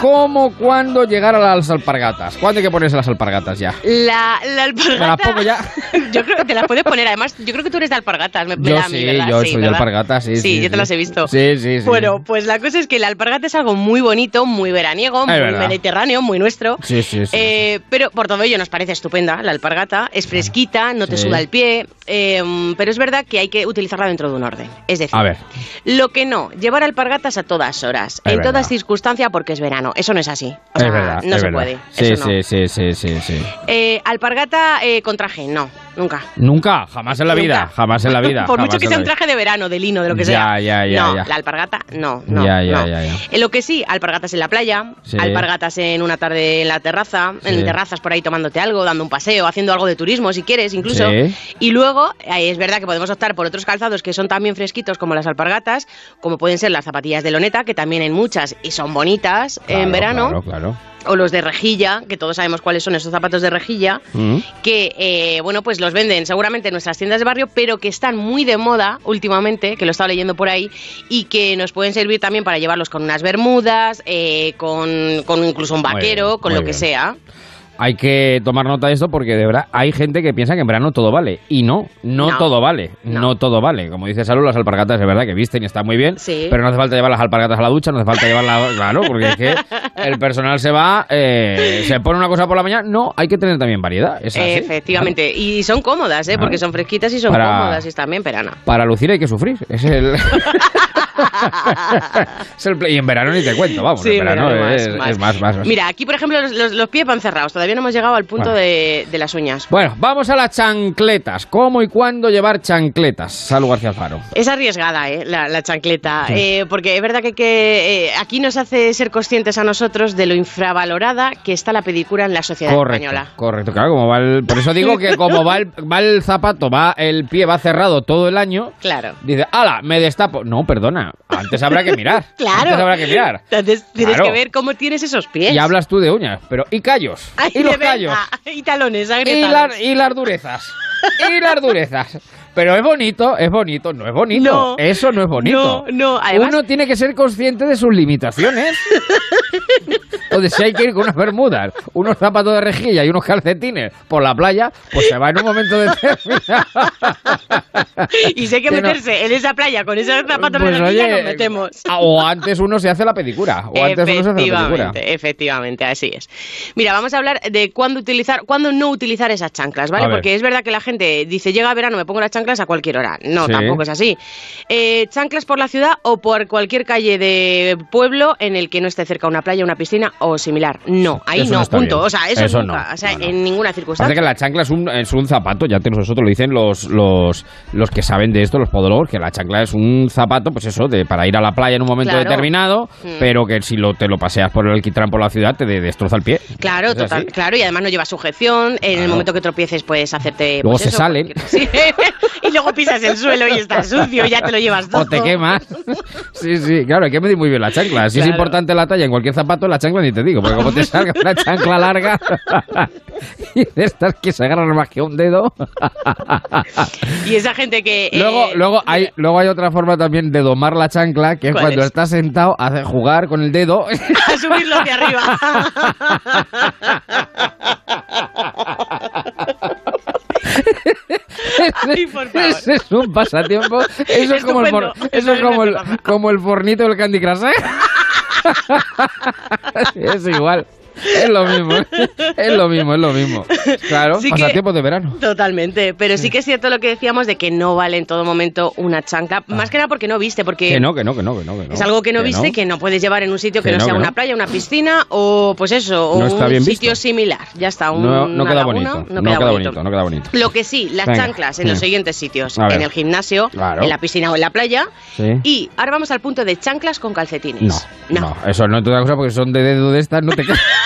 ¿Cómo, cuándo llegar a las alpargatas? ¿Cuándo hay que ponerse las alpargatas ya? La, la alpargata. ¿Me las pongo ya? yo creo que te las puedes poner. Además, yo creo que tú eres de alpargatas. Me, me Yo da a mí, sí, yo Sí, soy de alpargatas, sí, sí, yo te las he visto. Sí, sí, sí. Bueno, pues la cosa es que la alpargata es algo muy bonito, muy veraniego, muy verdad. mediterráneo, muy nuestro. Sí, sí, sí. Eh, pero por todo ello nos parece estupenda la alpargata. Es fresquita, no te suda el pie. eh, pero es verdad que hay que utilizarla dentro de un orden. Es decir, A ver. lo que no, llevar alpargatas a todas horas, Es en verdad. todas circunstancias porque es verano. Eso no es así. O sea, es verdad, no es se verdad. puede. Sí, eso no. sí, sí, sí, sí, sí. Eh, alpargata eh, con traje, no, nunca. Nunca, jamás en la vida, jamás en la vida. Por jamás mucho que en sea la un vida. traje de verano, de lino, de lo que Ya, sea. ya, ya, no, ya. la alpargata, no, no. Ya, ya, no. ya, ya. En lo que sí, alpargatas en la playa, Sí. alpargatas en una tarde en la terraza, Sí. en terrazas por ahí tomándote algo, dando un paseo, haciendo algo de turismo si quieres, incluso. Sí. Y luego, eh, es verdad que podemos optar por otros calzados que son también fresquitos como las alpargatas, como pueden ser las zapatillas de loneta, que también hay muchas y son bonitas en Claro, verano. Claro, claro. o los de rejilla, que todos sabemos cuáles son esos zapatos de rejilla, Mm. que eh, bueno pues los venden seguramente en nuestras tiendas de barrio, pero que están muy de moda últimamente, que lo he estado leyendo por ahí, y que nos pueden servir también para llevarlos con unas bermudas, eh, con, con incluso un vaquero, bien, con lo que sea. Hay que tomar nota de esto porque de verdad hay gente que piensa que en verano todo vale. Y no, no, No. todo vale. No. todo vale. Como dice Salud, las alpargatas es verdad que visten y está muy bien. Sí. Pero no hace falta llevar las alpargatas a la ducha, no hace falta llevarlas. Claro, porque es que el personal se va, eh, se pone una cosa por la mañana. No, hay que tener también variedad. Es así. Efectivamente, y son cómodas, ¿eh? Claro. porque son fresquitas y son Para- cómodas y están bien perana. Para lucir hay que sufrir. Es el. y en verano ni te cuento, vamos. Sí, en verano verano es, más, es más, más, más. Mira, aquí por ejemplo los, los- los pies van cerrados, todavía no hemos llegado al punto Bueno. de, de las uñas. Bueno, vamos a las chancletas. ¿Cómo y cuándo llevar chancletas? Salud García Alfaro. Es arriesgada, ¿eh? La, la chancleta, Sí. eh, porque es verdad que, que, eh, aquí nos hace ser conscientes a nosotros de lo infravalorada que está la pedicura en la sociedad Correcto, española. correcto. Claro, como va el, por eso digo que como va el, va el zapato, va el pie va cerrado todo el año. Claro. Dice, ala, me destapo. No, perdona. Antes habrá que mirar. Claro. Antes habrá que mirar. Entonces tienes Claro. que ver cómo tienes esos pies. Y hablas tú de uñas, pero ¿y callos? Ay, ¿Y los verdad. callos? Y talones Y, agrietados. la- y las durezas. Y las durezas. Pero es bonito, es bonito, no es bonito. No. Eso no es bonito. No, no, además- Uno tiene que ser consciente de sus limitaciones. Entonces, si hay que ir con unas bermudas, unos zapatos de rejilla y unos calcetines por la playa, pues se va en un momento determinado. Y si hay que Que no- meterse en esa playa con esos zapatos Pues, de rejilla, oye, nos metemos. O antes uno se hace la pedicura. O antes uno se hace la pedicura. Efectivamente, efectivamente, así es. Mira, vamos a hablar de cuándo utilizar, cuándo no utilizar esas chanclas, ¿vale? Porque es verdad que la gente dice, llega verano, me pongo las chanclas a cualquier hora. No, Sí. tampoco es así. Eh, chanclas por la ciudad o por cualquier calle de pueblo en el que no esté cerca una playa, una piscina o similar. No, ahí Eso no, no punto. bien. O sea, eso, Eso nunca. no, O sea, no, en ninguna Parece circunstancia. que la chancla es un, es un zapato, ya te, nosotros lo dicen los, los, los que saben de esto, los podólogos, que la chancla es un zapato, pues eso, de, para ir a la playa en un momento Claro. determinado, Mm. pero que si lo, te lo paseas por el alquitrán por la ciudad te de- destroza el pie. Claro, ¿Es total, claro, y además no lleva sujeción. En el Claro. momento que tropieces puedes hacerte. Luego pues se eso, salen. Sí. y luego pisas el suelo y está sucio, ya te lo llevas todo. O te quemas. Sí, sí, claro, hay que medir muy bien la chancla. Si es importante la talla en cualquier zapato, la chancla ni te digo, porque como te salga una chancla larga y de estas que se agarran más que un dedo. Y esa gente que. eh, Luego, luego, hay, luego hay otra forma también de domar la chancla, que es ¿Cuál cuando es? estás sentado, hace jugar con el dedo. a subirlo hacia arriba. Ay, por favor. Ese es un pasatiempo. Eso es como el, Estupendo. eso es como el, como el fornito del Candy Crush. ¿eh? es igual. Es lo mismo. Es lo mismo, es lo mismo. Claro, Sí pasatiempos de verano. Totalmente, pero sí que es cierto lo que decíamos de que no vale en todo momento una chancla, más que nada porque no viste, porque Ah. Que no, que no, que no, que no. que no. es algo que no viste, que no puedes llevar en un sitio que, Que no no, sea una no. playa, una piscina o pues eso, o No un bien sitio visto. similar. Ya está, un, No, no queda laguna, bonito. no No, queda queda bonito. bonito, no queda bonito. Lo que sí, las Venga. chanclas en los siguientes sitios, en el gimnasio, Claro. en la piscina o en la playa. Sí. Y ahora vamos al punto de chanclas con calcetines. No, no, eso no es otra cosa porque son de dedo de estas, no te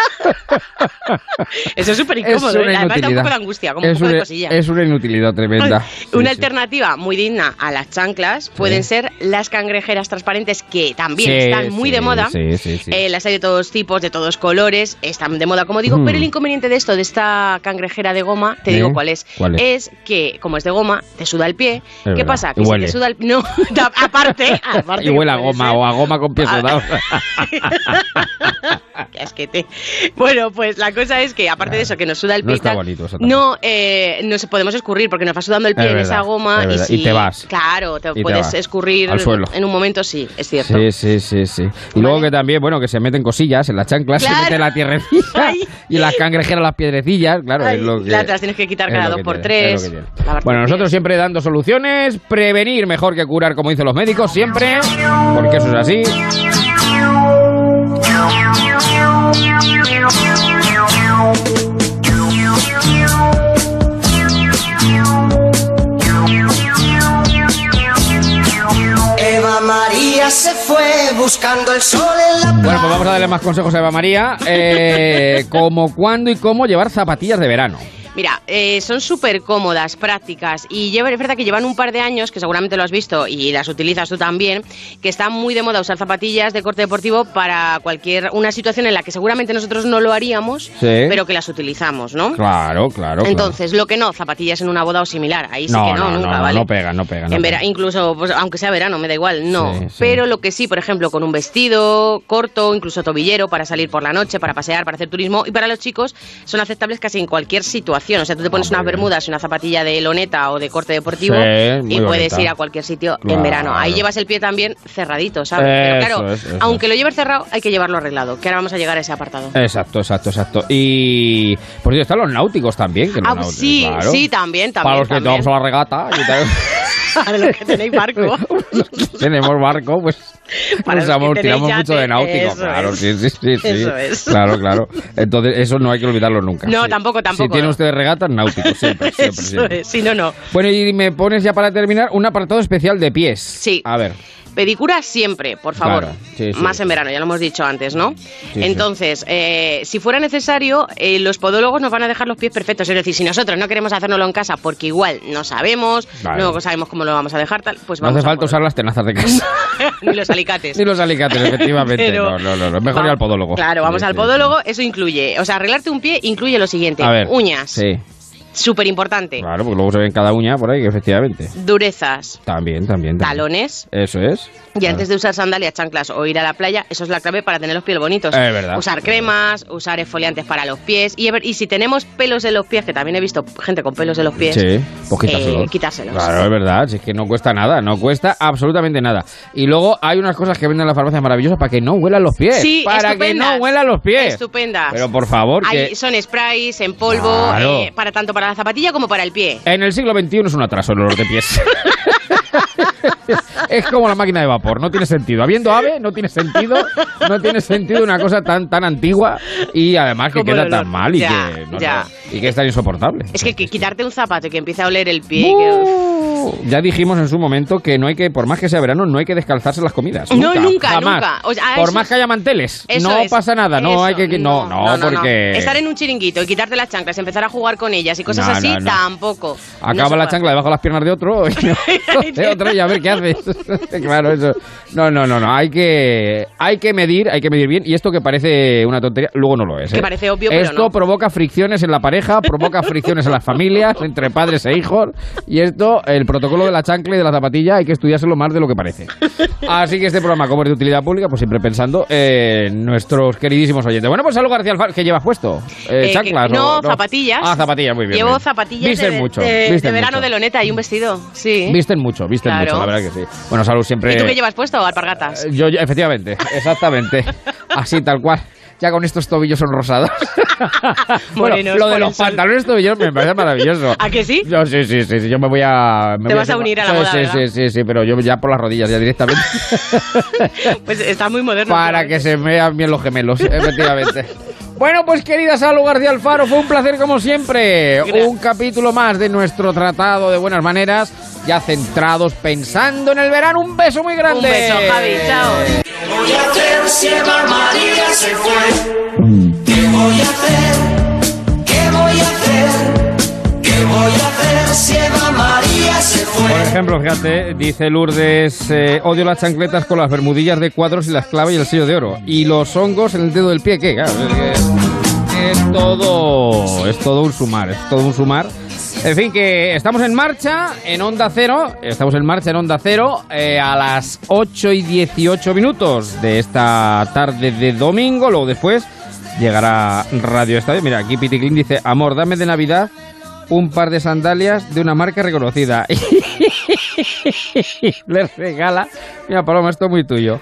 Eso es súper Es incómodo, una además da un poco de angustia, como es un poco una, de cosilla. Es una inutilidad tremenda. Sí, Una sí. alternativa muy digna a las chanclas pueden ser las cangrejeras transparentes que también están muy de moda. Eh, las hay de todos tipos, de todos colores, están de moda como digo, Mm. pero el inconveniente de esto, de esta cangrejera de goma, te ¿Eh? digo cuál es. ¿Cuál es? que como es de goma, te suda el pie. ¿Qué verdad. pasa? Que si te suda el No, aparte, aparte Y huele a goma ser. o a goma con pie Ah. sudado. Qué asquete. Bueno, pues la cosa es que aparte de eso, que nos suda el No pie y está bonito eso no, eh, no se podemos escurrir porque nos va sudando el pie Es en verdad, esa goma es y, si, Y te vas. Claro, te puedes escurrir Al suelo. en un momento, sí, es cierto. Sí, sí, sí, sí. Y luego que también, bueno, que se meten cosillas en las chanclas, Claro. se mete la tierrecilla Ay. y las cangrejeras las piedrecillas, claro, Ay, es lo que... las- tienes que quitar cada dos por tiene, tres. Bueno, nosotros siempre dando soluciones, prevenir mejor que curar, como dicen los médicos, siempre, porque eso es así. Buscando el sol en la Bueno, pues vamos a darle más consejos a Eva María, eh, como cuándo y cómo llevar zapatillas de verano. Mira, eh, son súper cómodas, prácticas y lleva- es verdad que llevan un par de años, que seguramente lo has visto y las utilizas tú también, que está muy de moda usar zapatillas de corte deportivo para cualquier una situación en la que seguramente nosotros no lo haríamos, pero que las utilizamos, ¿no? Claro, claro. Entonces, lo que no, zapatillas en una boda o similar, ahí sí que no, no, nunca, no, ¿vale? no pega, no pega. no en vera- incluso, pues, aunque sea verano, me da igual, no. Sí, sí. Pero lo que sí, por ejemplo, con un vestido corto, incluso tobillero, para salir por la noche, para pasear, para hacer turismo, y para los chicos son aceptables casi en cualquier situación. O sea, tú te pones unas bermudas y una zapatilla de loneta o de corte deportivo Sí, y puedes bonita. ir a cualquier sitio Claro. en verano. Ahí llevas el pie también cerradito, ¿sabes? Pero claro, eso aunque lo lleves cerrado, hay que llevarlo arreglado, que ahora vamos a llegar a ese apartado. Exacto, exacto, exacto. Y por cierto, están los náuticos también. Que Ah, náuticos, sí, claro. sí, también, también. Para los que también. vamos a la regata Para los que tenéis barco. tenemos barco, pues Para usamos, tenéis tiramos yate, mucho de náutico. eso Claro, es. sí, sí, sí, sí. Eso es. Claro, claro. Entonces, eso no hay que olvidarlo nunca. No, Sí. tampoco, tampoco. Si tiene usted regatas, náuticos, siempre, siempre, siempre. si no, no. Bueno, y me pones ya para terminar un apartado especial de pies. Sí. A ver. Pedicura siempre, por favor. Claro, sí, sí. Más en verano, ya lo hemos dicho antes, ¿no? sí. Entonces, eh, si fuera necesario, eh, los podólogos nos van a dejar los pies perfectos. Es decir, si nosotros no queremos hacérnoslo en casa porque igual no sabemos, Vale. no sabemos cómo lo vamos a dejar, tal, pues No vamos hace falta usar las tenazas de casa. Ni los alicates. Ni los alicates, efectivamente. Pero- no, no, no, no. Mejor ir Va- al podólogo. Claro, vamos al podólogo, eso incluye, o sea, arreglarte un pie incluye lo siguiente, A ver. uñas, Sí. Súper importante, Claro, porque luego se ven cada uña por ahí, efectivamente. durezas, También, también. también. talones, Eso es. Y antes de usar sandalias, chanclas o ir a la playa, eso es la clave para tener los pies bonitos. Es verdad. Usar cremas, usar exfoliantes para los pies. Y, y si tenemos pelos en los pies, que también he visto gente con pelos en los pies, Sí, pues quitárselos. eh, quitárselos. Claro, es verdad, si es que no cuesta nada, no cuesta absolutamente nada. Y luego hay unas cosas que venden en la farmacia maravillosas para que no huelan los pies. Sí, para que no huelan los pies. Estupendas. Pero por favor, Hay- que Son sprays en polvo, Claro. eh, para tanto para la zapatilla como para el pie. en el siglo XXI es un atraso el olor de pies. es como la máquina de vapor, no tiene sentido. Habiendo ave, no tiene sentido, no tiene sentido una cosa tan tan antigua y además que Como queda tan mal y Ya, que no, ya. no, y que es tan insoportable. Es que, que quitarte un zapato y que empiece a oler el pie. que- Ya dijimos en su momento que no hay que, por más que sea verano, no hay que descalzarse las comidas. No, nunca, jamás. nunca. O sea, por eso más que haya manteles, no es, pasa nada. No eso, hay que, no, no, porque Estar en un chiringuito y quitarte las chanclas, empezar a jugar con ellas y cosas No, así, no, no. tampoco. No acaba la chancla debajo de las piernas de otro y de otro y a ver qué claro, eso. No, no, no, no. Hay que, hay que medir, hay que medir bien. Y esto que parece una tontería, luego no lo es. Que ¿eh? parece obvio, pero Esto no. provoca fricciones en la pareja, provoca fricciones en las familias, entre padres e hijos. Y esto, el protocolo de la chancla y de la zapatilla, hay que estudiárselo más de lo que parece. Así que este programa, como es de utilidad pública, pues siempre pensando en nuestros queridísimos oyentes. Bueno, pues algo García Alfaro, ¿qué llevas puesto? Eh, Eh, que- ¿Chanclas? no, o- zapatillas. Ah, zapatillas, muy bien. Llevo bien. zapatillas Visten de, mucho, de- de verano mucho. de loneta y un vestido. Sí. Visten mucho, visten Claro. mucho, la verdad que sí. Bueno, salud siempre. ¿Y tú qué llevas puesto? Alpargatas. Yo, yo- efectivamente, exactamente. Así, tal cual. Ya con estos tobillos son rosados. bueno, Morenos lo de los pantalones tobillos me parece maravilloso. ¿A que sí? Yo sí, sí, sí, sí, yo me voy a... me Te voy vas a hacer- unir a la moda, Sí, ¿verdad? sí, sí, sí, pero yo ya por las rodillas, ya directamente. Pues está muy moderno. para que se vean bien los gemelos, efectivamente. Bueno, pues querida Salud García Alfaro, fue un placer como siempre. Un capítulo más de nuestro tratado de buenas maneras, ya centrados pensando en el verano. Un beso muy grande. Un beso, Javi. Chao. ¿Qué voy a hacer si Eva María se fue? ¿Qué voy a hacer? ¿Qué voy a hacer? Por ejemplo, fíjate, dice Lourdes, eh, odio las chancletas con las bermudillas de cuadros y las claves y el sello de oro. Y los hongos en el dedo del pie, ¿qué? Claro, es, que es todo, es todo un sumar, es todo un sumar. En fin, que estamos en marcha en Onda Cero, estamos en marcha en Onda Cero eh, a las 8 y 18 minutos de esta tarde de domingo, luego después llegará Radio Estadio. Mira, aquí Piticlin dice, amor, dame de Navidad un par de sandalias de una marca reconocida. Le regala, mira Paloma, esto es muy tuyo.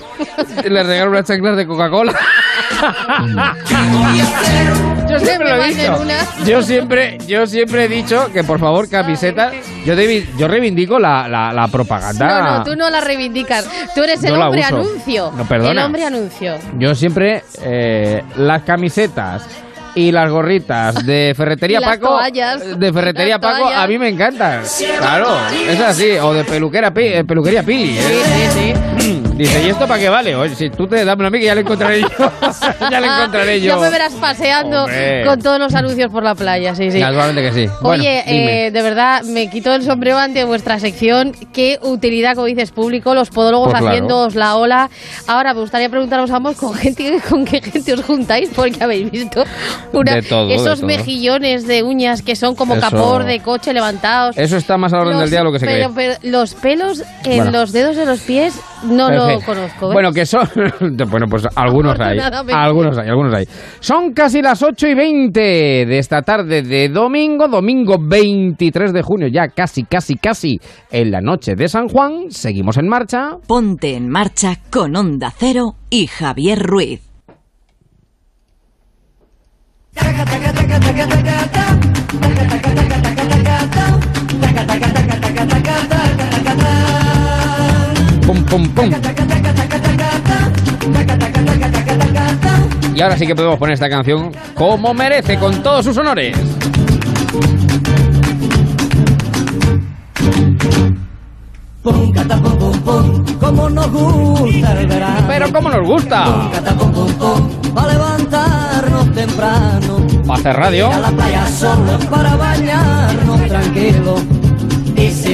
Le regala unas chanclas de Coca-Cola. Yo siempre lo he dicho. Yo siempre, yo siempre he dicho que por favor camisetas. Yo, debi- yo reivindico la, la, la propaganda. No, no, tú no la reivindicas. Tú eres el hombre uso. anuncio. No, perdona. El hombre anuncio. Yo siempre eh, las camisetas y las gorritas de Ferretería Paco, toallas. de Ferretería Paco, toallas. a mí me encantan. Claro, es así. O de peluquera, eh, peluquería Pili. ¿eh? Sí, sí, sí. Dice, ¿y esto para qué vale? Oye, si tú te dame a mí que ya lo encontraré yo. ya lo encontraré yo. Ya me verás paseando Hombre. con todos los anuncios por la playa, sí, sí. Naturalmente que sí. Bueno, Oye, eh, de verdad, me quito el sombrero ante vuestra sección. Qué utilidad, como dices, público, los podólogos Pues claro. haciéndoos la ola. Ahora, me gustaría preguntaros a ambos con, gente, con qué gente os juntáis, porque habéis visto una- todo, esos mejillones de uñas que son como Eso- capor de coche levantados. Eso está más a la orden Los- del día de lo que se pero, cree. pero los pelos en Bueno. los dedos de los pies no lo conozco. ¿eh? Bueno, que son. bueno, pues algunos hay. Algunos hay, algunos hay. Son casi las 8 y 20 de esta tarde de domingo, domingo 23 de junio, ya casi, casi, casi en la noche de San Juan. Seguimos en marcha. Ponte en marcha con Onda Cero y Javier Ruiz. Pum, pum, pum. Y ahora sí que podemos poner esta canción como merece, con todos sus honores. Pum, cata, pum, pum, pum, como nos gusta el verano. Pero como nos gusta. Pum, cata, pum, pum, pum, para levantarnos temprano. Para hacer radio. A la playa solo para bañarnos tranquilo.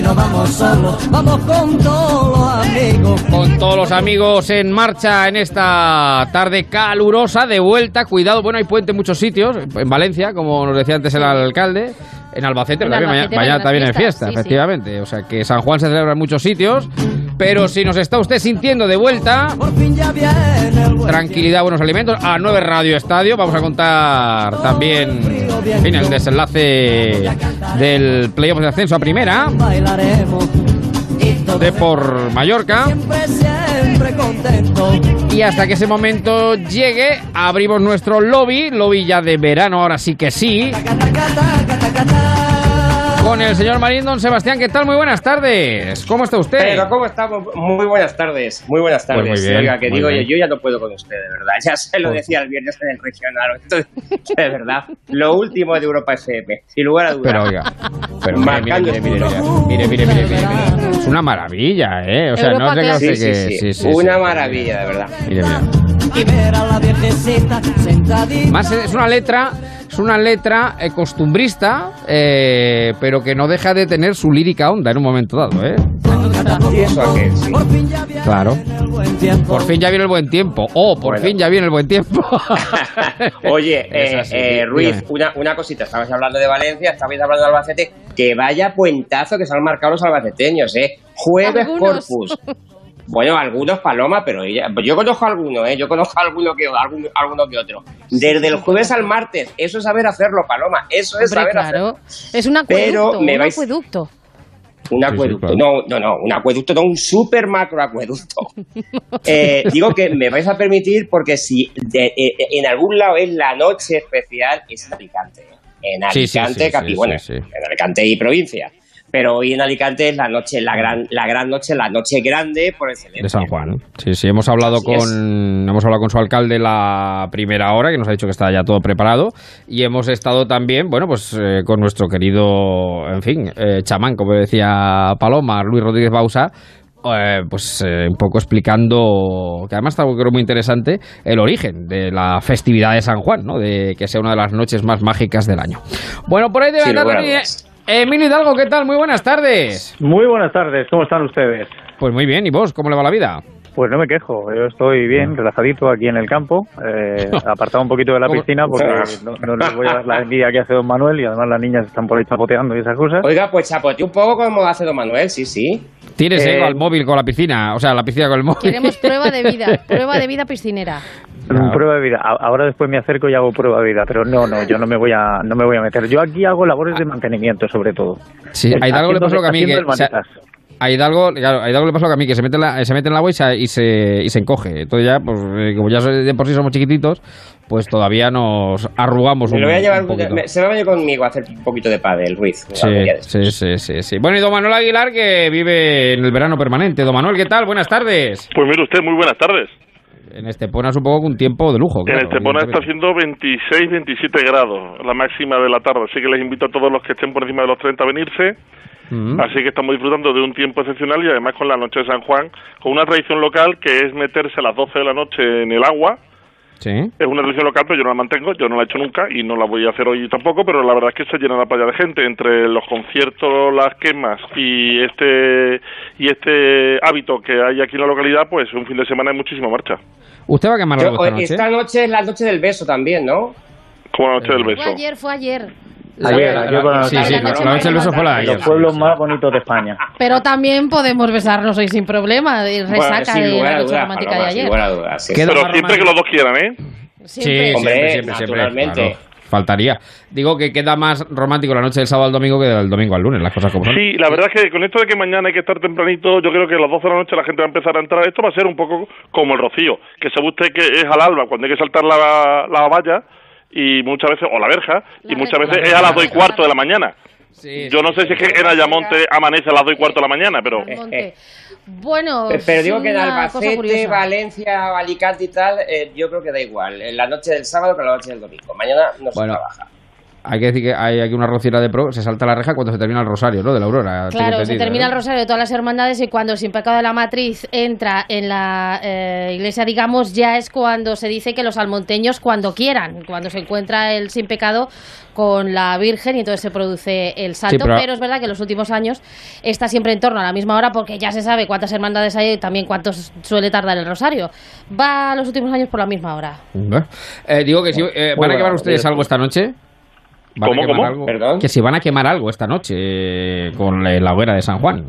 No vamos solos, vamos con todos los amigos. Con todos los amigos en marcha en esta tarde calurosa de vuelta. Cuidado, bueno, hay puente en muchos sitios. En Valencia, como nos decía antes el alcalde. En Albacete, En también, Albacete mañana, también hay fiestas, fiesta, sí, sí. efectivamente. O sea que San Juan se celebra en muchos sitios. Pero si nos está usted sintiendo de vuelta, tranquilidad, buenos alimentos. A 9 Radio Estadio vamos a contar también el desenlace del playoff de ascenso a primera de por Mallorca. Y hasta que ese momento llegue, abrimos nuestro lobby, lobby ya de verano, ahora sí que sí. Con el señor Marín Don Sebastián, ¿qué tal? Muy buenas tardes. ¿Cómo está usted? Pero ¿cómo estamos? Muy buenas tardes, muy buenas Pues tardes. muy bien, Oiga, que muy digo bien. yo, yo ya no puedo con usted, de verdad. Ya se lo Pues- decía el viernes en el regional. Esto, de verdad, lo último de Europa FM, sin lugar a dudas. Pero oiga, pero mire, mire, mire, mire, mire, mire, mire, mire, mire. Es una maravilla, ¿eh? O sea, no Europa se crea sí, sí, que... sí, sí, sí, una sí. maravilla, de verdad. Mire, mire. Más es una letra, es una letra eh, costumbrista, eh, pero que no deja de tener su lírica onda en un momento dado, ¿eh? Y eso sí. Claro. el buen tiempo. Por fin ya viene el buen tiempo. Oh, por Bueno. fin ya viene el buen tiempo. Oye, eh, así, eh, Ruiz, una, una cosita. Estabais hablando de Valencia, estabais hablando de Albacete. Que vaya puentazo que se han marcado los albaceteños, ¿eh? Jueves Algunos. Corpus. Bueno, algunos Paloma, pero ella, yo conozco alguno, ¿eh? Yo conozco alguno que, alguno, alguno que otro. Desde el jueves al martes, eso es saber hacerlo, Paloma. Eso es Hombre, saber claro. hacerlo. Es un acueducto, Pero me un vais- acueducto. Un sí, acueducto. claro. No, no, no, un acueducto, no, un super macro acueducto. Eh, digo que me vais a permitir porque si de- eh, en algún lado es la noche especial, es en Alicante. ¿eh? En Sí, sí, Alicante, sí, Capi, sí, bueno, sí, sí. en Alicante y provincia. Pero hoy en Alicante es la noche, la gran, la gran noche, la noche grande por excelencia. De San Juan. Sí, sí, hemos hablado Así es. con hemos hablado con su alcalde la primera hora, que nos ha dicho que está ya todo preparado, y hemos estado también, bueno, pues eh, con nuestro querido, en fin, eh, chamán, como decía Paloma, Luis Rodríguez Bausa, eh, pues eh, un poco explicando, que además está creo muy interesante, el origen de la festividad de San Juan, ¿no? De que sea una de las noches más mágicas del año. Bueno, por ahí Sin andar lugar eh, Emilio Hidalgo, ¿qué tal? Muy buenas tardes. Muy buenas tardes, ¿cómo están ustedes? Pues muy bien, ¿y vos? ¿Cómo le va la vida? Pues no me quejo, yo estoy bien, relajadito aquí en el campo, eh, apartado un poquito de la piscina porque no, no les voy a dar la envidia que hace don Manuel y además las niñas están por ahí chapoteando y esas cosas. Oiga, pues chapote un poco como hace Don Manuel, sí, sí. Tienes Eh, al móvil con la piscina, o sea, la piscina con el móvil. Queremos prueba de vida, prueba de vida piscinera. Mm, Prueba de vida. Ahora después me acerco y hago prueba de vida, pero no, no, yo no me voy a, no me voy a meter. Yo aquí hago labores de mantenimiento, sobre todo. Sí, a Hidalgo le pasó lo que a mí, que el se- manitas. a Hidalgo, claro, a Hidalgo le pasó lo que a mí, que se mete en, la, se mete en el agua y se, y se, y se encoge. Entonces ya, pues eh, como ya de por sí somos chiquititos, pues todavía nos arrugamos Me un, lo voy a llevar, un poquito. me- se va a venir conmigo a hacer un poquito de pádel, Ruiz. Sí, sí, sí, sí, sí. Bueno, y don Manuel Aguilar, que vive en el verano permanente. Don Manuel, ¿qué tal? Buenas tardes. Pues mire usted, muy buenas tardes. En Estepona supongo que un tiempo de lujo. en claro, Estepona está haciendo 26, 27 grados, la máxima de la tarde. Así que les invito a todos los que estén por encima de los 30 a venirse. Mm. Así que estamos disfrutando de un tiempo excepcional y además con la noche de San Juan, con una tradición local que es meterse a las 12 de la noche en el agua Sí. Es una tradición local, pero yo no la mantengo, yo no la he hecho nunca y no la voy a hacer hoy tampoco, pero la verdad es que se llena la playa de gente entre los conciertos, las quemas y este y este hábito que hay aquí en la localidad, pues un fin de semana hay muchísima marcha. ¿Usted va a quemar algo esta noche? esta noche es la noche del beso también, ¿no? Como la noche del Fue beso. ayer, fue ayer. Ayer, ayer con la Sí, noche sí, del la beso. noche del beso fue la de ayer. Los pueblos más bonitos de España. Pero también podemos besarnos hoy sin problema. de Resaca sin de lugar la noche romántica de ayer. lugar a dudas, sí. Pero siempre que los dos quieran, ¿eh? Sí, Siempre. siempre, Hombre, siempre, siempre. naturalmente. claro. Faltaría. Digo que queda más romántico la noche del sábado al domingo que del domingo al lunes, las cosas como son. Sí, la verdad es que con esto de que mañana hay que estar tempranito, yo creo que a las 12 de la noche la gente va a empezar a entrar. Esto va a ser un poco como el rocío, que se busque que es al alba, cuando hay que saltar la, la valla, y muchas veces, o la verja, y muchas veces es a las 2 y cuarto de la mañana. Yo no sé si es que en Ayamonte amanece a las 2 y cuarto de la mañana, pero... Bueno, Pero, digo que en Albacete. Valencia, Alicante y tal, eh, yo creo que da igual. En la noche del sábado que la noche del domingo. Mañana no se Bueno, trabaja. Hay que decir que hay aquí una rociera de pro, se salta la reja cuando se termina el rosario, ¿no? De la aurora. Claro, se termina ¿no? el rosario de todas las hermandades y cuando el sin pecado de la matriz entra en la eh, iglesia, digamos, ya es cuando se dice que los almonteños cuando quieran, cuando se encuentra el sin pecado con la Virgen y entonces se produce el salto. pero- pero... es verdad que en los últimos años está siempre en torno a la misma hora porque ya se sabe cuántas hermandades hay y también cuántos suele tardar el rosario. Va los últimos años por la misma hora. Eh, digo que si eh, van a quemar ustedes algo esta noche. ¿Van a ¿Cómo, quemar cómo? algo? ¿Perdón? Que si van a quemar algo esta noche eh, con la, la hoguera de San Juan.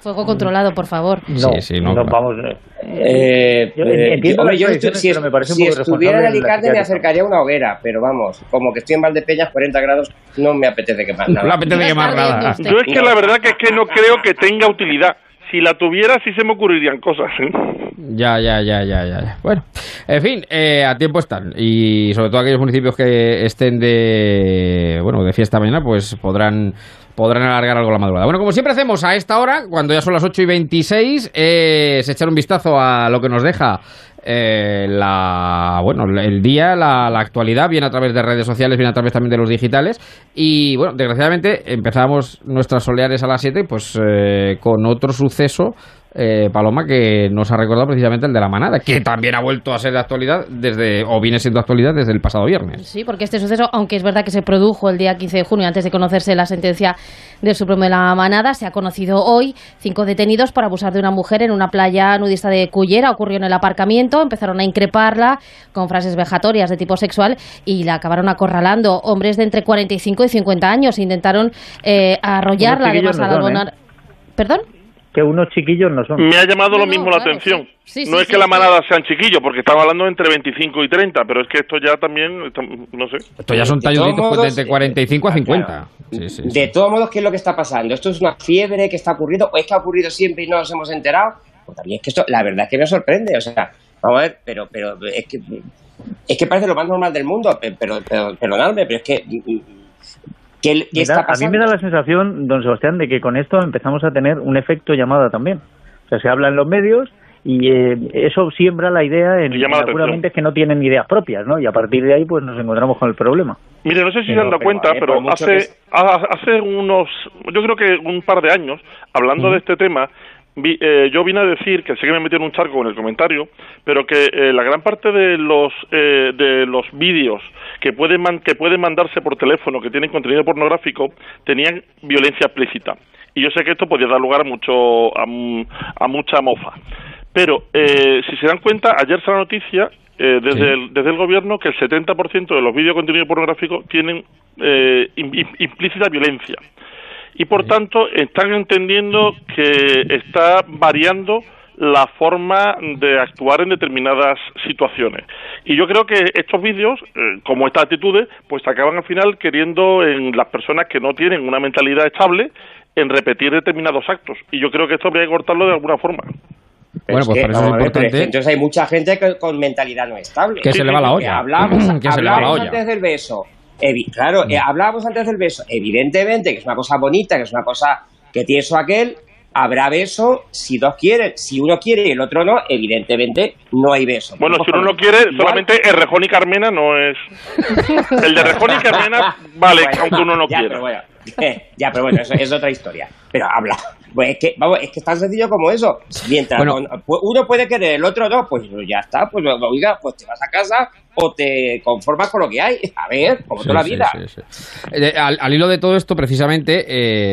Fuego controlado, por favor. No, Sí, sí, no, no, claro. vamos. Eh, Yo eh, entiendo yo- hombre, las yo tradiciones, si, me parece estuviera en Alicante me acercaría a una hoguera, pero vamos, como que estoy en Valdepeñas, 40 grados, no me apetece quemar No nada. le apetece quemar nada. Yo es que la verdad que es que no creo que tenga utilidad. Si la tuviera, sí se me ocurrirían cosas. ¿eh? Ya, ya, ya, ya, ya. Bueno, en fin, eh, a tiempo están. Y sobre todo aquellos municipios que estén de, bueno, de fiesta mañana, pues podrán podrán alargar algo la madrugada. Bueno, como siempre hacemos a esta hora, cuando ya son las 8 y 26, es echar un vistazo a lo que nos deja eh, la, bueno, el día, la, la actualidad, bien a través de redes sociales, bien a través también de los digitales. Y bueno, desgraciadamente empezamos nuestras soleares a las 7, pues eh, con otro suceso eh, Paloma, que nos ha recordado precisamente el de la manada, que también ha vuelto a ser de actualidad desde, o viene siendo actualidad desde el pasado viernes. Sí, porque este suceso, aunque es verdad que se produjo el día 15 de junio, antes de conocerse la sentencia del Supremo de la Manada, se ha conocido hoy cinco detenidos por abusar de una mujer en una playa nudista de Cullera. Ocurrió en el aparcamiento, empezaron a increparla con frases vejatorias de tipo sexual y la acabaron acorralando. Hombres de entre 45 y 50 años intentaron eh, arrollarla, además son, abonar. ¿Perdón? Que unos chiquillos no son. Me ha llamado lo No, mismo no, la claro, atención. sí. Sí, no sí, es sí, que la manada sean chiquillos, porque estamos hablando entre 25 y 30, pero es que esto ya también, está- no sé. Esto ya son De modos, de entre 45 a eh, 50. claro. Sí, sí, sí. De todos modos, ¿qué es lo que está pasando? ¿Esto es una fiebre que está ocurriendo o es que ha ocurrido siempre y no nos hemos enterado? Pues también es que esto, la verdad es que me sorprende. O sea, vamos a ver, pero, pero es que es que parece lo más normal del mundo. pe- Pero, pero perdonadme, pero es que ¿qué, qué Me da- está a mí me da la sensación, don Sebastián, de que con esto empezamos a tener un efecto llamada también. O sea, se habla en los medios y eh, eso siembra la idea en, mentes que no tienen ideas propias, ¿no? Y a partir de ahí pues nos encontramos con el problema. Mire, no sé si Pero- se han dado cuenta, a ver, pero hace, hace unos, yo creo que un par de años, hablando de este tema, vi- eh, yo vine a decir, que sé que me metí en un charco en el comentario, pero que eh, la gran parte de los eh, de los vídeos que pueden man- que pueden mandarse por teléfono, que tienen contenido pornográfico, tenían violencia explícita. Y yo sé que esto podía dar lugar a mucho a, mu- a mucha mofa. Pero eh, si se dan cuenta, ayer salió la noticia eh, desde, Sí. el, desde el gobierno que el 70% de los vídeos de contenido pornográfico tienen eh, im- im- implícita violencia. Y por tanto están entendiendo que está variando la forma de actuar en determinadas situaciones. Y yo creo que estos vídeos, eh, como estas actitudes, pues acaban al final queriendo en las personas que no tienen una mentalidad estable en repetir determinados actos. Y yo creo que esto habría que cortarlo de alguna forma. Pero Bueno, es pues que, por eso es ver, importante- entonces hay mucha gente que- con mentalidad no estable. Que se le va la Que olla. Que se le va la hablábamos olla. antes del beso. Evi- claro, eh, hablábamos antes del beso. Evidentemente que es una cosa bonita, que es una cosa que tiene eso aquel. Habrá beso si dos quieren. Si uno quiere y el otro no, evidentemente no hay beso. Bueno, si uno no quiere, solamente el Rejón y Carmena no es... El de Rejón y Carmena vale, Bueno, aunque uno no ya, quiera. Pero bueno, ya, pero bueno, eso es otra historia. Pero habla. Pues es que, vamos, es que es tan sencillo como eso. Mientras Bueno. con- pu- uno puede querer, el otro no, pues ya está. Pues oiga, pues te vas a casa o te conformas con lo que hay. A ver, como toda la vida. sí, sí. Eh, al, al hilo de todo esto, precisamente,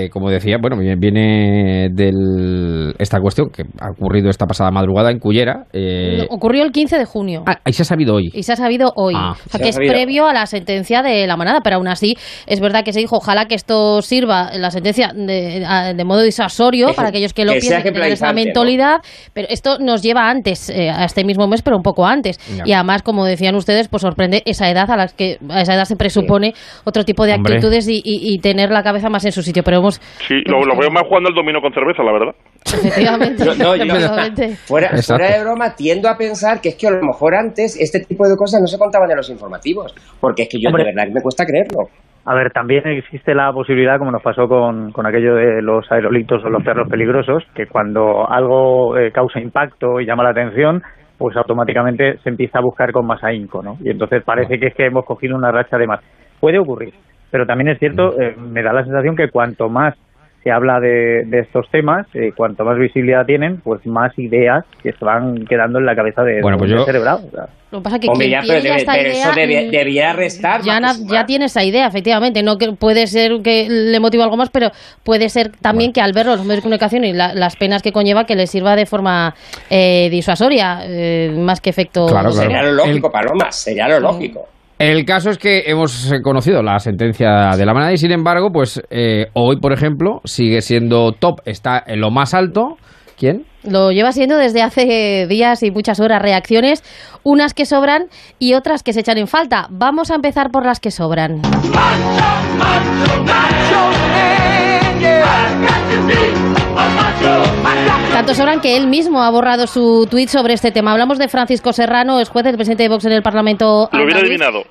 eh, como decía, bueno, viene- de esta cuestión que ha ocurrido esta pasada madrugada en Cullera. eh, Ocurrió el 15 de junio. ah, ahí se ha sabido hoy. Y se ha sabido hoy. Ah. o sea, Se que es sabido. previo a la sentencia de la manada, pero aún así es verdad que se dijo, ojalá que esto sirva, la sentencia, de, modo disuasorio Que- para aquellos que lo que piensen, que tengan esa mentalidad, pero esto nos lleva antes, eh, a este mismo mes, pero un poco antes. Ya. Y además, como decían ustedes, pues sorprende esa edad a las que a esa edad se presupone otro tipo de Hombre. actitudes y, y- y tener la cabeza más en su sitio. Pero hemos, Sí, lo, lo veo más jugando al dominó con cerveza, la verdad. efectivamente, Yo- no, yo- efectivamente. Fuera, de broma, tiendo a pensar que es que a lo mejor antes este tipo de cosas no se contaban en los informativos. Porque es que yo Hombre. de verdad que me cuesta creerlo. A ver, también existe la posibilidad, como nos pasó con, con aquello de los aerolitos o los perros peligrosos, que cuando algo eh, causa impacto y llama la atención, pues automáticamente se empieza a buscar con más ahínco, ¿no? Y entonces parece que es que hemos cogido una racha de más. Puede ocurrir, pero también es cierto, eh, me da la sensación que cuanto más se habla de, de estos temas, eh, cuanto más visibilidad tienen, pues más ideas que se van quedando en la cabeza de, Bueno, pues del yo- cerebrado. o sea. Lo que pasa es que Hombre, quien ya, pero ya esta pero idea, eso debe- mm, debería restar. ya, ya tiene esa idea, efectivamente. No que puede ser que le motive algo más, pero puede ser también que al verlo en los medios de comunicación y la- las penas que conlleva, que le sirva de forma eh, disuasoria, eh, más que efecto. Claro, claro. Sería lo lógico, Paloma, sería lo lógico. El caso es que hemos eh, conocido la sentencia de la manada y sin embargo, pues eh, hoy, por ejemplo, sigue siendo top, está en lo más alto. ¿Quién? Lo lleva siendo desde hace días y muchas horas reacciones, unas que sobran y otras que se echan en falta. Vamos a empezar por las que sobran. Tanto sobran que él mismo ha borrado su tuit sobre este tema. Hablamos de Francisco Serrano, es juez del presidente de Vox en el Parlamento. Lo hubiera adivinado.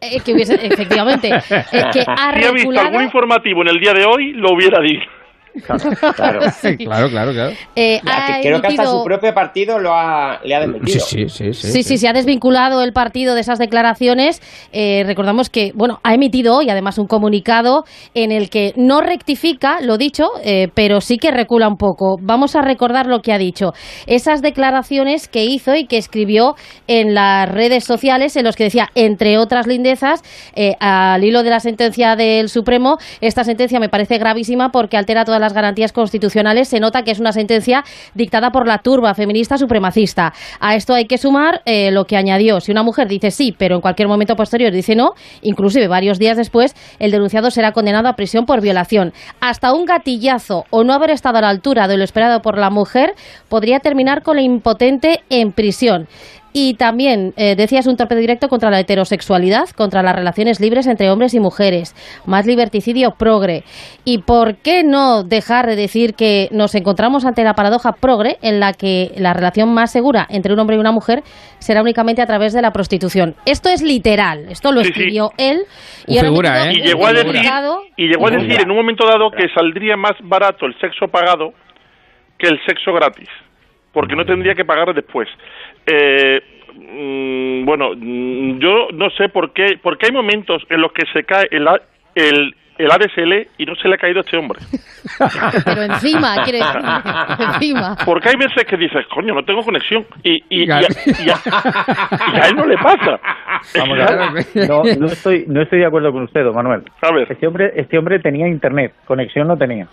Eh, que hubiese, efectivamente, eh, que ha Si ha visto algún informativo en el día de hoy, lo hubiera adivinado. Claro, claro, claro, claro. eh, Ya, ha que creo que hasta su propio partido lo ha, le ha desmentido. Sí, sí, sí. Sí, sí, se ha desvinculado el partido de esas declaraciones. Eh, recordamos que, bueno, ha emitido hoy además un comunicado en el que no rectifica lo dicho, eh, pero sí que recula un poco. Vamos a recordar lo que ha dicho. Esas declaraciones que hizo y que escribió en las redes sociales, en los que decía, entre otras lindezas, eh, al hilo de la sentencia del Supremo, esta sentencia me parece gravísima porque altera todas las garantías constitucionales. Se nota que es una sentencia dictada por la turba feminista supremacista. A esto hay que sumar eh, lo que añadió. Si una mujer dice sí, pero en cualquier momento posterior dice no, inclusive varios días después, el denunciado será condenado a prisión por violación. Hasta un gatillazo o no haber estado a la altura de lo esperado por la mujer podría terminar con la impotente en prisión. Y también eh, decías un torpedo directo contra la heterosexualidad, contra las relaciones libres entre hombres y mujeres, más liberticidio progre. ¿Y por qué no dejar de decir que nos encontramos ante la paradoja progre en la que la relación más segura entre un hombre y una mujer será únicamente a través de la prostitución? Esto es literal, esto lo Sí, sí. escribió él figura, ¿eh? Y llegó a decir, y llegó a decir en un momento dado que saldría más barato el sexo pagado que el sexo gratis, porque no tendría que pagar después. Eh, mm, bueno, mm, yo no sé por qué, porque hay momentos en los que se cae el, A- el, el ADSL y no se le ha caído a este hombre. Pero encima, quiere decir, encima. Porque hay veces que dices, coño, no tengo conexión. Y, y, y a, y a- y a él no le pasa. Vamos a ver. No, no estoy, no estoy de acuerdo con usted, don Manuel. Este hombre, este hombre tenía internet, conexión no tenía.